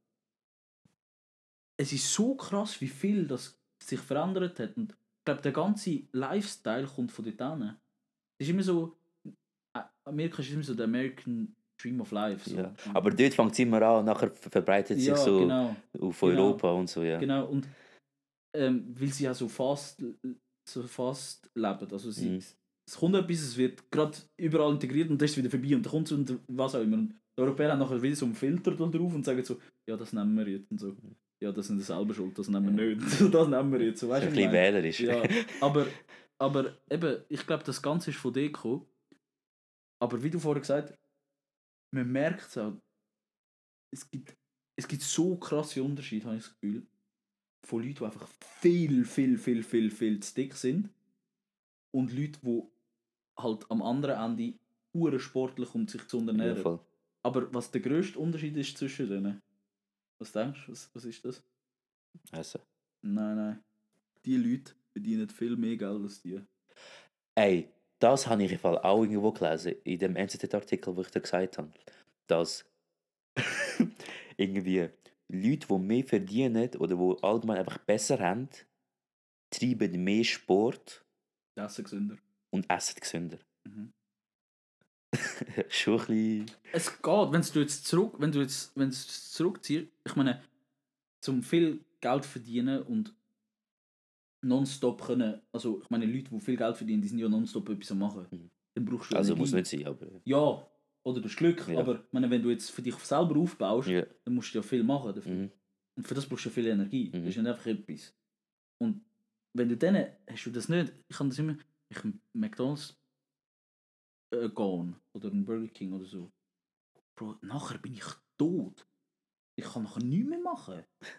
[SPEAKER 2] Es ist so krass, wie viel das sich verändert hat. Und ich glaube, der ganze Lifestyle kommt von dort hin. Es ist immer so, äh, Amerika ist immer so der American Dream of Life. So.
[SPEAKER 1] Ja. Aber dort fängt es immer an und nachher ver- verbreitet sich
[SPEAKER 2] ja,
[SPEAKER 1] so
[SPEAKER 2] genau.
[SPEAKER 1] auf
[SPEAKER 2] genau.
[SPEAKER 1] Europa und so, ja.
[SPEAKER 2] Genau, und ähm, weil sie ja so fast, so fast leben. Also sie,
[SPEAKER 1] Mhm.
[SPEAKER 2] Es kommt etwas, es wird gerade überall integriert und das ist wieder vorbei und dann kommt es und was auch immer. Und die Europäer haben nachher wieder so einen Filter drauf und sagen so, ja, das nehmen wir jetzt und so. Ja, das sind selber schuld, das nehmen wir nicht. das nehmen wir jetzt. So, weißt
[SPEAKER 1] ein bisschen wählerisch.
[SPEAKER 2] Ja, aber, aber eben, ich glaube, das Ganze ist von dir gekommen. Aber wie du vorher gesagt hast, man merkt es auch, es gibt, es gibt so krasse Unterschiede, habe ich das Gefühl, von Leuten, die einfach viel, viel, viel, viel, viel zu dick sind und Leute, die halt am anderen Ende uren sportlich und sich ernähren.
[SPEAKER 1] voll.
[SPEAKER 2] Aber was der grösste Unterschied ist zwischen denen? Was denkst du? Was, was ist das?
[SPEAKER 1] Also.
[SPEAKER 2] Nein, nein. Die Leute verdienen viel mehr Geld als die.
[SPEAKER 1] Ey, das habe ich im Fall auch irgendwo gelesen, in dem NZZ-Artikel, wo ich dir gesagt habe, dass irgendwie Leute, die mehr verdienen oder die allgemein einfach besser haben, treiben mehr Sport
[SPEAKER 2] Das ist gesünder.
[SPEAKER 1] Und essen gesünder.
[SPEAKER 2] Mhm.
[SPEAKER 1] Schon ein bisschen...
[SPEAKER 2] Es geht, wenn du jetzt zurück, wenn du jetzt, wenn du zurückziehst, ich meine, zum viel Geld verdienen und nonstop können, also ich meine, Leute, die viel Geld verdienen, die sind ja nonstop etwas am machen.
[SPEAKER 1] Mhm.
[SPEAKER 2] Dann brauchst du
[SPEAKER 1] Also
[SPEAKER 2] Energie.
[SPEAKER 1] muss nicht sein, aber...
[SPEAKER 2] Ja, oder du hast Glück,
[SPEAKER 1] Ja.
[SPEAKER 2] aber ich meine, wenn du jetzt für dich selber aufbaust,
[SPEAKER 1] Ja.
[SPEAKER 2] dann musst du ja viel machen dafür.
[SPEAKER 1] Mhm.
[SPEAKER 2] Und für das brauchst du viel Energie.
[SPEAKER 1] Mhm.
[SPEAKER 2] Das ist nicht einfach etwas. Und wenn du dann, hast du das nicht, ich kann das immer, ich McDonalds äh, gehen oder ein Burger King oder so. Bro, nachher bin ich tot. Ich kann nachher nichts mehr machen.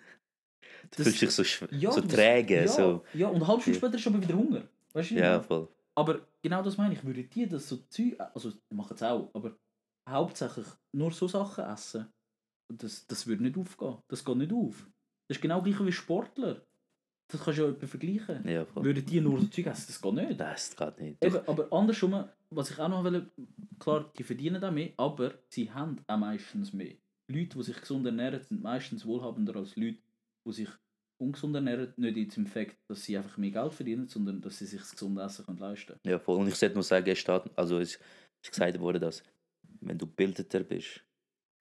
[SPEAKER 1] Du fühlst dich so,
[SPEAKER 2] Ja,
[SPEAKER 1] so träge,
[SPEAKER 2] ja,
[SPEAKER 1] so...
[SPEAKER 2] Ja, und eine halbe Stunde später ist aber wieder Hunger. Weißt du? ich
[SPEAKER 1] Ja, voll.
[SPEAKER 2] Aber genau das meine ich, würde die das so Zeug, also die machen es auch, aber hauptsächlich nur so Sachen essen, das, das würde nicht aufgehen. Das geht nicht auf. Das ist genau gleich wie Sportler. Das kannst du ja etwa vergleichen.
[SPEAKER 1] Ja, voll.
[SPEAKER 2] Würden die nur so Zeug essen, das geht nicht.
[SPEAKER 1] Das geht nicht.
[SPEAKER 2] Eben, aber andersrum, was ich auch noch will, klar, die verdienen auch mehr, aber sie haben auch meistens mehr. Leute, die sich gesund ernähren, sind meistens wohlhabender als Leute, die sich ungesund ernähren. Nicht jetzt im Fakt, dass sie einfach mehr Geld verdienen, sondern dass sie sich das gesunde Essen können leisten können.
[SPEAKER 1] Ja, voll. Und ich sollte nur sagen, es steht, also es ist gesagt worden, dass wenn du bildeter bist,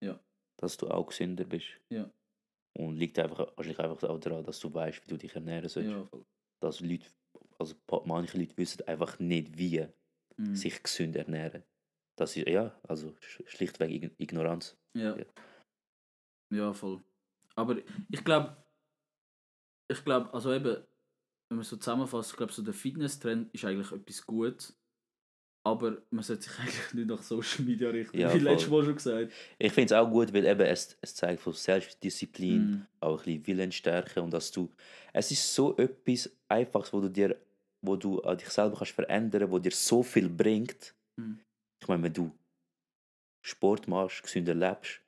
[SPEAKER 2] Ja.
[SPEAKER 1] dass du auch gesünder bist.
[SPEAKER 2] Ja.
[SPEAKER 1] Und liegt einfach wahrscheinlich einfach auch daran, dass du weißt, wie du dich ernähren sollst.
[SPEAKER 2] Ja.
[SPEAKER 1] Dass Leute, also manche Leute wissen einfach nicht, wie
[SPEAKER 2] Mhm.
[SPEAKER 1] sich gesund ernähren. Das ist, ja, also sch- schlichtweg Ign- Ignoranz.
[SPEAKER 2] Ja.
[SPEAKER 1] Ja.
[SPEAKER 2] ja, voll. Aber ich glaube, ich glaube, also eben, wenn man so zusammenfasst, ich glaube, so der Fitness-Trend ist eigentlich etwas Gutes. Aber man sollte sich eigentlich nicht nach Social Media richten,
[SPEAKER 1] Ja,
[SPEAKER 2] wie letztes Mal schon gesagt.
[SPEAKER 1] Ich finde es auch gut, weil eben es, es zeigt von Selbstdisziplin,
[SPEAKER 2] Mhm.
[SPEAKER 1] auch ein bisschen Willensstärke und dass du, es ist so etwas Einfaches, wo du dir, wo du an dich selber kannst verändern, wo dir so viel bringt.
[SPEAKER 2] Mhm.
[SPEAKER 1] Ich meine, wenn du Sport machst, gesünder lebst,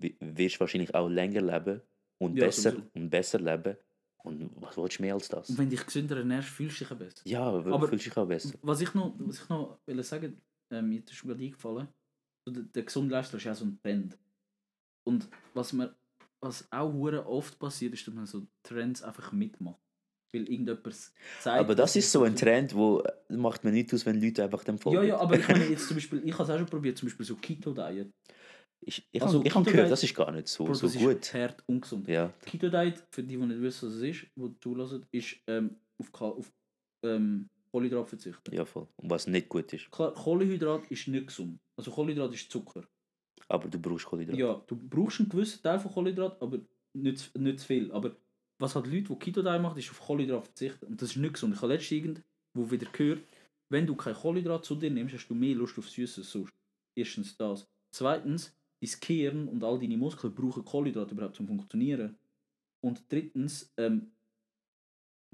[SPEAKER 1] wi- wirst du wahrscheinlich auch länger leben und
[SPEAKER 2] Ja,
[SPEAKER 1] besser
[SPEAKER 2] sowieso.
[SPEAKER 1] und besser leben. Und was willst du mehr als das?
[SPEAKER 2] Und wenn dich gesünder ernährst, fühlst du dich auch besser.
[SPEAKER 1] Ja, aber fühlst dich auch besser.
[SPEAKER 2] Was ich noch, was ich noch will sagen, äh, mir ist gerade eingefallen, der, der gesunde Lifestyle ist ja so ein Trend. Und was mir was auch oft passiert, ist, dass man so Trends einfach mitmacht. Weil irgendjemand sagt.
[SPEAKER 1] Aber das ist so ein Trend, wo äh, macht man nicht aus, wenn Leute einfach dem folgen.
[SPEAKER 2] Ja, ja, aber ich meine jetzt zum Beispiel, ich habe es auch schon probiert, zum Beispiel so Keto-Diet.
[SPEAKER 1] Ich, ich,
[SPEAKER 2] Also
[SPEAKER 1] habe gehört, das ist gar nicht so,
[SPEAKER 2] Bro,
[SPEAKER 1] so
[SPEAKER 2] das
[SPEAKER 1] gut.
[SPEAKER 2] ist hart ungesund.
[SPEAKER 1] Ja,
[SPEAKER 2] Keto-Diet, für die, die nicht wissen, was es ist, die zulassen, ist ähm, auf, auf ähm, Kohlenhydrat verzichten.
[SPEAKER 1] ja, voll. Und was nicht gut ist.
[SPEAKER 2] Klar, Kohlenhydrat ist nicht gesund. Also Kohlenhydrat ist Zucker.
[SPEAKER 1] Aber du brauchst Kohlenhydrate.
[SPEAKER 2] Ja, du brauchst einen gewissen Teil von Kohlenhydrat, aber nicht, zu- nicht zu viel. Aber was halt Leute, die Keto Diet machen, ist auf Kohlenhydrat verzichten. Und das ist nicht gesund. Ich habe letztens irgendwo wieder gehört, wenn du kein Kohlenhydrat zu dir nimmst, hast du mehr Lust auf Süßes sonst. Erstens das. Zweitens, dein Gehirn und all deine Muskeln brauchen Kohlenhydrat überhaupt zum Funktionieren. Und drittens, ähm,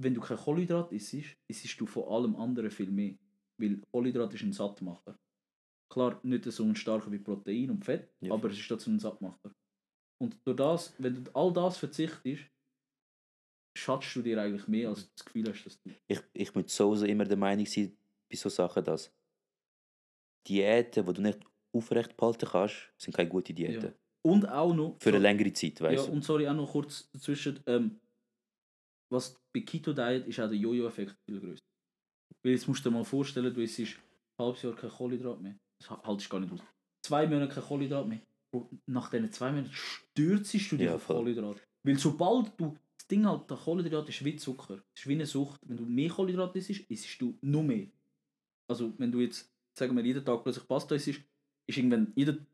[SPEAKER 2] wenn du kein Kohlenhydrat isst, isst du von allem anderen viel mehr. Weil Kohlenhydrat ist ein Sattmacher. Klar, nicht so ein starker wie Protein und Fett,
[SPEAKER 1] Ja.
[SPEAKER 2] aber es ist trotzdem ein Sattmacher. Und durch das, wenn du all das verzichtest, schadest du dir eigentlich mehr, als du das Gefühl hast, dass du.
[SPEAKER 1] Ich, ich muss sowieso immer der Meinung sein, bei so Sachen, dass Diäten, die du nicht aufrecht behalten kannst, sind keine guten Diäten.
[SPEAKER 2] Ja. Und auch noch.
[SPEAKER 1] Für eine längere Zeit,
[SPEAKER 2] ja,
[SPEAKER 1] weißt du?
[SPEAKER 2] und sorry, auch noch kurz dazwischen. Ähm, was bei Keto Diet ist auch der Jojo-Effekt viel größer. Weil jetzt musst du dir mal vorstellen, du isst ein halbes Jahr kein Kohlenhydrat mehr. Das ha- haltest du gar nicht aus. Zwei Monate kein Kohlenhydrat mehr. Bro, nach diesen zwei Monaten stürzst du dich
[SPEAKER 1] Ja,
[SPEAKER 2] auf. Kohlenhydrat. Weil sobald du. Das Ding halt, der Kohlenhydrat ist wie Zucker. Es ist wie eine Sucht. Wenn du mehr Kohlenhydrat isst, isst du nur mehr. Also, wenn du jetzt, sagen wir, jeden Tag plötzlich Pasta isst, ist irgendwann jeden,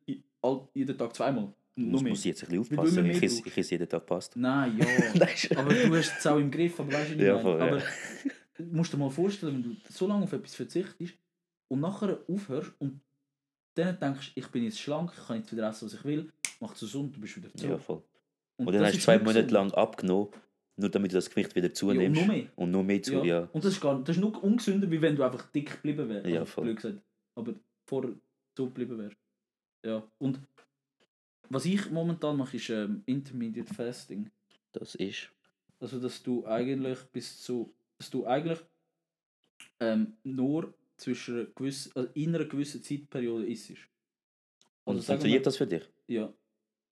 [SPEAKER 2] jeden Tag zweimal. Nur
[SPEAKER 1] musst,
[SPEAKER 2] mehr.
[SPEAKER 1] musst jetzt ein bisschen aufpassen. Ich esse,
[SPEAKER 2] brauchst.
[SPEAKER 1] ich esse jeden Tag Pasta.
[SPEAKER 2] Nein, ja. Aber du hast es auch im Griff, aber weißt du, ich
[SPEAKER 1] Ja, voll, ja.
[SPEAKER 2] Aber du musst dir mal vorstellen, wenn du so lange auf etwas verzichtest und nachher aufhörst und dann denkst, ich bin jetzt schlank, ich kann jetzt wieder essen, was ich will, mach es gesund, du bist wieder
[SPEAKER 1] Ja,
[SPEAKER 2] zurück.
[SPEAKER 1] voll.
[SPEAKER 2] und
[SPEAKER 1] Und dann hast du zwei
[SPEAKER 2] nicht
[SPEAKER 1] Monate
[SPEAKER 2] gesund.
[SPEAKER 1] lang abgenommen, nur damit du das Gewicht wieder
[SPEAKER 2] ja, und
[SPEAKER 1] zunimmst.
[SPEAKER 2] noch mehr.
[SPEAKER 1] Und noch mehr zu,
[SPEAKER 2] Ja.
[SPEAKER 1] ja.
[SPEAKER 2] Und das ist, gar, das ist noch ungesünder, wie wenn du einfach dick geblieben wärst.
[SPEAKER 1] Ja,
[SPEAKER 2] Also,
[SPEAKER 1] voll.
[SPEAKER 2] Aber vorher so geblieben wärst. Ja, und Was ich momentan mache, ist ähm, Intermediate Fasting.
[SPEAKER 1] Das ist.
[SPEAKER 2] Also, dass du eigentlich bis zu. Dass du eigentlich ähm, nur zwischen einer gewissen, also in einer gewissen Zeitperiode isst.
[SPEAKER 1] Und
[SPEAKER 2] Also sagen
[SPEAKER 1] funktioniert
[SPEAKER 2] wir-
[SPEAKER 1] das für dich?
[SPEAKER 2] Ja.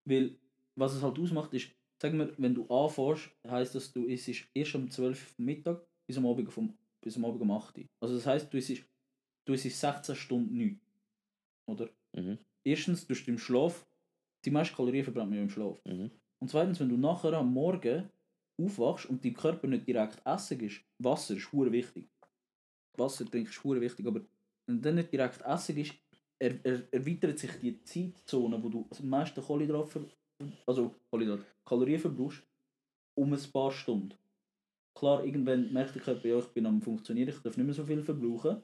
[SPEAKER 2] Weil, was es halt ausmacht, ist, sagen wir, wenn du anfährst, heisst das, du isst erst um 12 Uhr Mittag bis am Abend, vom, bis am Abend um 8 Uhr. Also das heisst, du isst, du isst 16 Stunden nichts. Oder?
[SPEAKER 1] Mhm.
[SPEAKER 2] Erstens, du im Schlaf, die meisten Kalorien verbrennt man im Schlaf.
[SPEAKER 1] Mhm.
[SPEAKER 2] Und zweitens, wenn du nachher am Morgen aufwachst und dein Körper nicht direkt essen ist, Wasser ist hure wichtig. Wasser, ich, ist hure wichtig, aber wenn du dann nicht direkt essen ist, er, er, erweitert sich die Zeitzone, wo du am meisten Kohlenhydrate, ver- also Kohlenhydrate, Kalorien verbrauchst, um ein paar Stunden. Klar, irgendwann merkt der Körper, ja, ich bin am Funktionieren, ich darf nicht mehr so viel verbrauchen.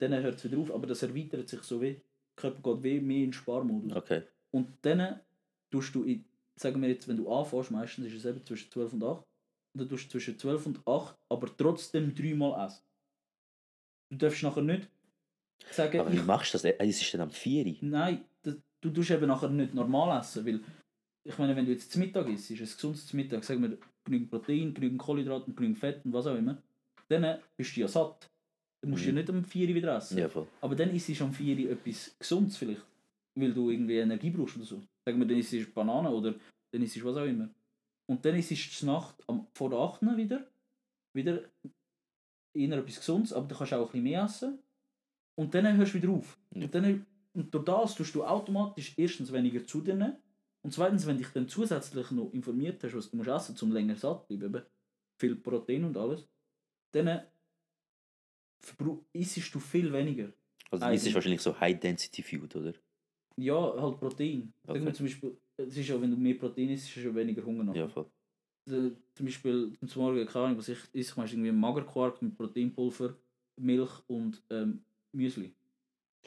[SPEAKER 2] Dann hört es wieder auf, aber das erweitert sich so wie, Körper geht wie mehr in Sparmodus.
[SPEAKER 1] Okay.
[SPEAKER 2] Und dann tust du, in, sagen wir jetzt, wenn du anfährst, meistens ist es eben zwischen 12 und 8, und dann tust du zwischen 12 und 8, aber trotzdem dreimal essen. Du darfst nachher nicht sagen,
[SPEAKER 1] Aber wie
[SPEAKER 2] ich,
[SPEAKER 1] machst du das? Es ist dann am 4 Uhr.
[SPEAKER 2] nein, das, du tust eben nachher nicht normal essen, weil, ich meine, wenn du jetzt zu Mittag isst, ist ein gesundes Mittag, sagen wir, genügend Protein, genügend Kohlenhydrate, genügend Fett und was auch immer, dann bist du ja satt. Dann musst du
[SPEAKER 1] Mhm.
[SPEAKER 2] ja nicht um 4 Uhr wieder essen.
[SPEAKER 1] Ja, voll.
[SPEAKER 2] Aber dann isst du am 4 Uhr etwas Gesundes vielleicht, weil du irgendwie Energie brauchst oder so. Sagen wir, dann isst du Banane oder dann isst du was auch immer. Und dann isst du zur Nacht am, vor der 8 Uhr wieder, wieder eher etwas Gesundes, aber du kannst auch ein bisschen mehr essen. Und dann hörst du wieder auf.
[SPEAKER 1] Ja.
[SPEAKER 2] Und, dann, und durch das tust du automatisch erstens weniger zu dir nehmen und zweitens, wenn dich dann zusätzlich noch informiert hast, was du musst essen musst, um länger satt zu bleiben, viel Protein und alles, dann isst du viel weniger.
[SPEAKER 1] Also,
[SPEAKER 2] Eigentlich.
[SPEAKER 1] ist wahrscheinlich so High-Density-Food, oder?
[SPEAKER 2] Ja, halt Protein.
[SPEAKER 1] Okay.
[SPEAKER 2] wir zum Beispiel, es ist ja, wenn du mehr Protein isst, ist ja weniger Hunger nachher.
[SPEAKER 1] Ja, voll.
[SPEAKER 2] Also, zum Beispiel zum Morgen, keine Ahnung, was ich esse, ich meistens irgendwie Magerquark mit Proteinpulver, Milch und ähm, Müsli.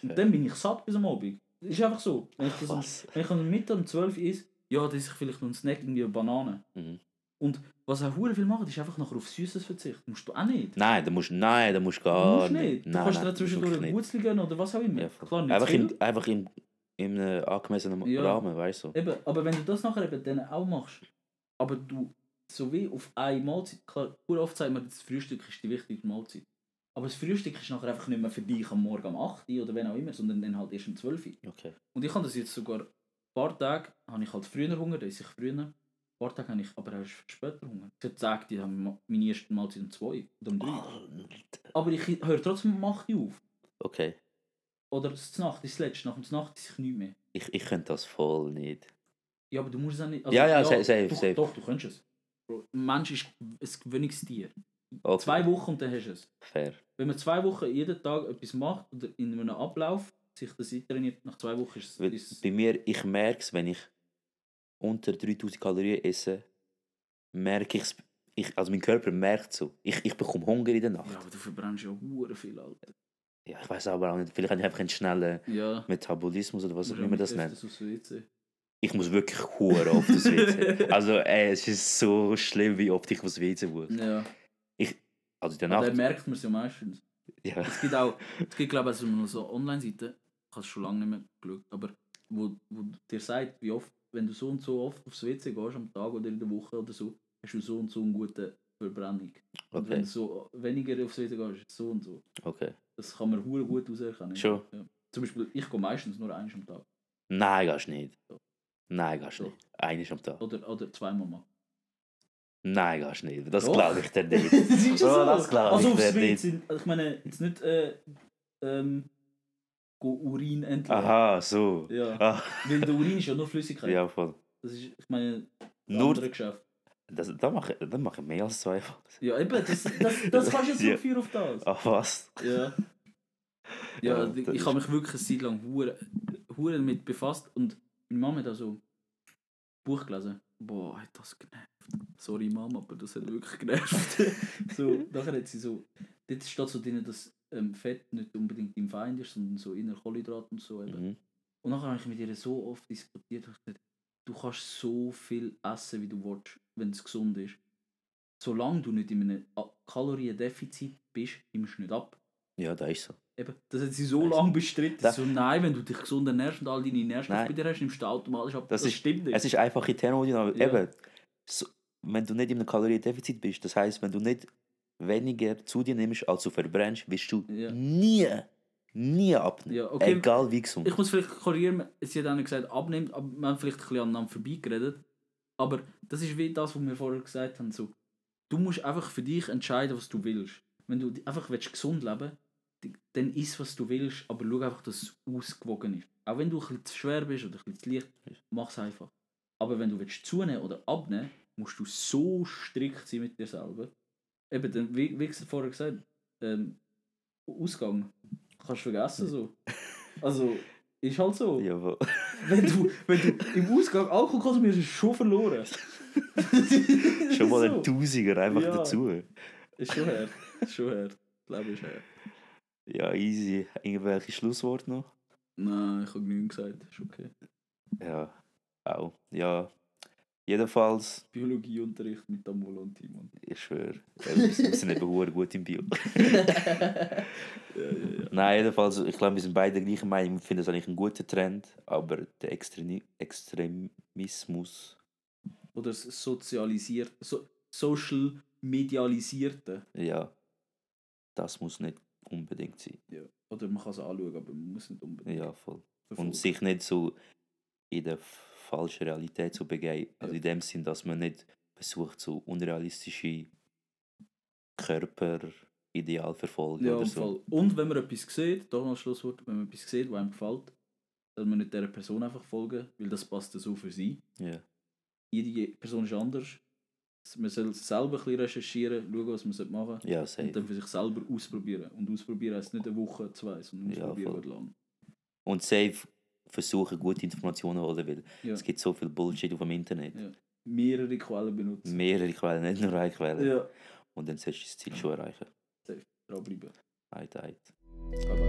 [SPEAKER 2] Und
[SPEAKER 1] Okay.
[SPEAKER 2] dann bin ich satt bis am Abend. Das ist einfach so. Wenn ich, das am,
[SPEAKER 1] Was?
[SPEAKER 2] wenn ich am Mittag um 12 Uhr esse, ja, dann esse ich vielleicht noch einen Snack, irgendwie eine Banane.
[SPEAKER 1] Mhm.
[SPEAKER 2] Und was auch hure viel machen, ist einfach nachher auf Süßes verzichten. Musst du auch nicht.
[SPEAKER 1] Nein, da musst, nein, da musst Du gar
[SPEAKER 2] musst nicht. Du
[SPEAKER 1] Nein,
[SPEAKER 2] kannst
[SPEAKER 1] nein,
[SPEAKER 2] dir zwischendurch
[SPEAKER 1] nicht.
[SPEAKER 2] Wurzel gönnen oder was auch immer.
[SPEAKER 1] Ja.
[SPEAKER 2] Klar, nicht
[SPEAKER 1] einfach, in, einfach in, in einem angemessenen
[SPEAKER 2] Ja.
[SPEAKER 1] Rahmen, weißt du?
[SPEAKER 2] Eben, aber wenn du das nachher eben dann auch machst, aber du so wie auf eine Mahlzeit, klar, oft sagt man, das Frühstück ist die wichtigste Mahlzeit. Aber das Frühstück ist nachher einfach nicht mehr für dich am Morgen um 8 Uhr oder wenn auch immer, sondern dann halt erst um 12 Uhr.
[SPEAKER 1] Okay.
[SPEAKER 2] Und ich habe das jetzt sogar, ein paar Tage habe ich halt früher Hunger, da esse ich früher. Ein paar Tage habe ich aber auch später Hunger. Gibt Tage, die haben ma- meine erste Mahlzeit um 2 oder um 3.
[SPEAKER 1] Alter.
[SPEAKER 2] Aber ich höre trotzdem um 8 Uhr auf.
[SPEAKER 1] Okay.
[SPEAKER 2] Oder das Nacht ist das letzte, nach dem Nacht esse ich nichts mehr.
[SPEAKER 1] Ich, ich könnte das voll nicht.
[SPEAKER 2] Ja, aber du musst es auch nicht.
[SPEAKER 1] Ja, ja, safe, safe,
[SPEAKER 2] du,
[SPEAKER 1] safe.
[SPEAKER 2] Doch, du könntest es. Ein Mensch ist ein Gewöhnungstier.
[SPEAKER 1] Okay.
[SPEAKER 2] Zwei Wochen und dann hast du es.
[SPEAKER 1] Fair.
[SPEAKER 2] Wenn man zwei Wochen jeden Tag etwas macht oder in einem Ablauf sich das eintrainiert, nach zwei Wochen ist es. Ist,
[SPEAKER 1] bei mir, ich merke es, wenn ich unter 3000 Kalorien esse, merke ich's, ich Also mein Körper merkt so. Ich, ich bekomme Hunger in der Nacht.
[SPEAKER 2] ja, aber du verbrennst ja hure viel, Alter.
[SPEAKER 1] Ja, ich weiß aber auch nicht. Vielleicht habe ich einfach einen schnellen
[SPEAKER 2] Ja.
[SPEAKER 1] Metabolismus oder was auch immer das nennt. Ich muss wirklich hure oft aufs WC. Also ey, es ist so schlimm, wie oft ich aufs WC muss.
[SPEAKER 2] Ja.
[SPEAKER 1] Also in der
[SPEAKER 2] Aber
[SPEAKER 1] Nacht.
[SPEAKER 2] dann merkt man es ja meistens.
[SPEAKER 1] Ja.
[SPEAKER 2] Es gibt auch, es gibt glaube ich also so Online-Seiten, ich habe es schon lange nicht mehr geschaut, aber wo, wo dir sagt, wie oft, wenn du so und so oft aufs WC gehst am Tag oder in der Woche oder so, hast du so und so eine gute Verbrennung. Und wenn
[SPEAKER 1] Okay.
[SPEAKER 2] du so weniger aufs WC gehst, ist es so und so.
[SPEAKER 1] okay.
[SPEAKER 2] Das kann man hure gut auserkennen.
[SPEAKER 1] Schon?
[SPEAKER 2] Ja. Zum Beispiel, ich gehe meistens nur einmal am Tag.
[SPEAKER 1] Nein, gehst nicht.
[SPEAKER 2] Doch.
[SPEAKER 1] Nein, gehst nicht. Eines am Tag.
[SPEAKER 2] Oder, oder zweimal mal.
[SPEAKER 1] Nein, gehst nicht. Das glaube ich dir nicht.
[SPEAKER 2] das ist
[SPEAKER 1] Oh, das glaub
[SPEAKER 2] Also
[SPEAKER 1] ich dir
[SPEAKER 2] WC, ich meine, jetzt nicht äh, ähm, Urin entleeren.
[SPEAKER 1] Aha, so.
[SPEAKER 2] Ja.
[SPEAKER 1] Ah,
[SPEAKER 2] Weil der Urin ist ja nur Flüssigkeit.
[SPEAKER 1] ja, voll.
[SPEAKER 2] Das ist, ich meine, ein
[SPEAKER 1] Nur,
[SPEAKER 2] anderes Geschäft.
[SPEAKER 1] das, da mache ich, da mache ich mehr als zwei.
[SPEAKER 2] Ja, eben, das, das, das kannst du jetzt
[SPEAKER 1] Ja.
[SPEAKER 2] zurückführen auf das.
[SPEAKER 1] Ach was?
[SPEAKER 2] Ja. Ja,
[SPEAKER 1] Ja, das
[SPEAKER 2] ich habe mich wirklich eine Zeit lang hure, hure damit befasst und meine Mama hat auch so ein Buch gelesen. Boah, hat das genervt. Sorry Mama, aber das hat wirklich genervt. so, nachher hat sie so, dort steht so drin, dass ähm, Fett nicht unbedingt im Feind ist, sondern so inner Kohlenhydrat und so. Eben.
[SPEAKER 1] Mhm.
[SPEAKER 2] Und nachher habe ich mit ihr so oft diskutiert, ich gesagt, du kannst so viel essen, wie du willst, wenn es gesund ist. Solange du nicht in einem Kaloriendefizit bist, nimmst du nicht ab.
[SPEAKER 1] Ja, da ist so.
[SPEAKER 2] Eben, das hat sie so
[SPEAKER 1] Weiss
[SPEAKER 2] lange bestritten.
[SPEAKER 1] Das-
[SPEAKER 2] so, nein, wenn du dich gesund ernährst und all deine Nährstoffe
[SPEAKER 1] Nein.
[SPEAKER 2] bei dir hast, nimmst du automatisch ab.
[SPEAKER 1] Das
[SPEAKER 2] Das,
[SPEAKER 1] ist-
[SPEAKER 2] stimmt nicht.
[SPEAKER 1] Es ist einfach in Thermodynamik.
[SPEAKER 2] Ja.
[SPEAKER 1] Eben, so, wenn du nicht in einem Kaloriendefizit bist, das heißt, wenn du nicht weniger zu dir nimmst, als du verbrennst, wirst du
[SPEAKER 2] Ja.
[SPEAKER 1] nie, nie abnehmen.
[SPEAKER 2] Ja, okay.
[SPEAKER 1] Egal wie gesund.
[SPEAKER 2] Ich muss vielleicht korrigieren, sie hat auch nicht gesagt, abnimmt, aber wir haben vielleicht ein bisschen aneinander vorbeigeredet. Aber das ist wie das, was wir vorher gesagt haben. So, du musst einfach für dich entscheiden, was du willst. Wenn du einfach willst, gesund leben willst, dann isst, was du willst, aber schau einfach, dass es ausgewogen ist. Auch wenn du ein bisschen zu schwer bist oder ein bisschen zu leicht, mach es einfach. Aber wenn du willst zunehmen oder abnehmen, musst du so strikt sein mit dir selber. Eben, dann, wie, wie vorher gesagt, ähm, Ausgang kannst du vergessen so. Also, ist halt so.
[SPEAKER 1] ja, wo-
[SPEAKER 2] Wenn, du, wenn du im Ausgang Alkohol konsumierst, ist schon verloren.
[SPEAKER 1] Schon mal
[SPEAKER 2] so.
[SPEAKER 1] ein Tausiger einfach
[SPEAKER 2] Ja.
[SPEAKER 1] dazu.
[SPEAKER 2] Ist schon her. Ist schon her. Leben ist her.
[SPEAKER 1] Ja, easy. Irgendwelche Schlussworte noch?
[SPEAKER 2] Nein, ich habe genügend gesagt. Ist okay.
[SPEAKER 1] Ja, auch. Ja, jedenfalls,
[SPEAKER 2] Biologieunterricht mit Amol und Timon.
[SPEAKER 1] ich schwöre, wir sind eben verdammt gut im Bio.
[SPEAKER 2] Ja, ja, ja.
[SPEAKER 1] Nein, jedenfalls, ich glaube, wir sind beide gleicher Meinung. Ich finde es eigentlich ein guter Trend, aber der Extremi Extremismus,
[SPEAKER 2] Oder das sozialisiert, so, social medialisierte.
[SPEAKER 1] ja, das muss nicht unbedingt sein.
[SPEAKER 2] Ja. Oder man kann es anschauen, aber man muss nicht unbedingt
[SPEAKER 1] Ja, voll.
[SPEAKER 2] verfolgen.
[SPEAKER 1] Und sich nicht so in der falschen Realität zu begeben. Also
[SPEAKER 2] Ja.
[SPEAKER 1] in dem Sinn, dass man nicht versucht, so unrealistische Körperideal verfolgen
[SPEAKER 2] Ja,
[SPEAKER 1] oder so.
[SPEAKER 2] Fall. Und wenn man etwas sieht, da noch ein Schlusswort, wenn man etwas sieht, was einem gefällt, dass man nicht dieser Person einfach folgen, weil das passt ja so für sie.
[SPEAKER 1] Ja.
[SPEAKER 2] Jede Person ist anders. Man soll selber ein bisschen recherchieren, schauen, was man machen sollte.
[SPEAKER 1] ja,
[SPEAKER 2] Und dann für sich selber ausprobieren. Und ausprobieren heisst nicht eine Woche, zwei, sondern
[SPEAKER 1] Ja,
[SPEAKER 2] ausprobieren wird lang.
[SPEAKER 1] Und safe versuchen, gute Informationen zu holen, weil
[SPEAKER 2] Ja.
[SPEAKER 1] es gibt so viel Bullshit auf dem Internet.
[SPEAKER 2] Ja. Mehrere Quellen benutzen.
[SPEAKER 1] Mehrere Quellen, nicht nur eine Quelle.
[SPEAKER 2] Ja.
[SPEAKER 1] Und dann solltest du das Ziel schon erreichen.
[SPEAKER 2] Dranbleiben.
[SPEAKER 1] Eit, eit.
[SPEAKER 2] Bye bye.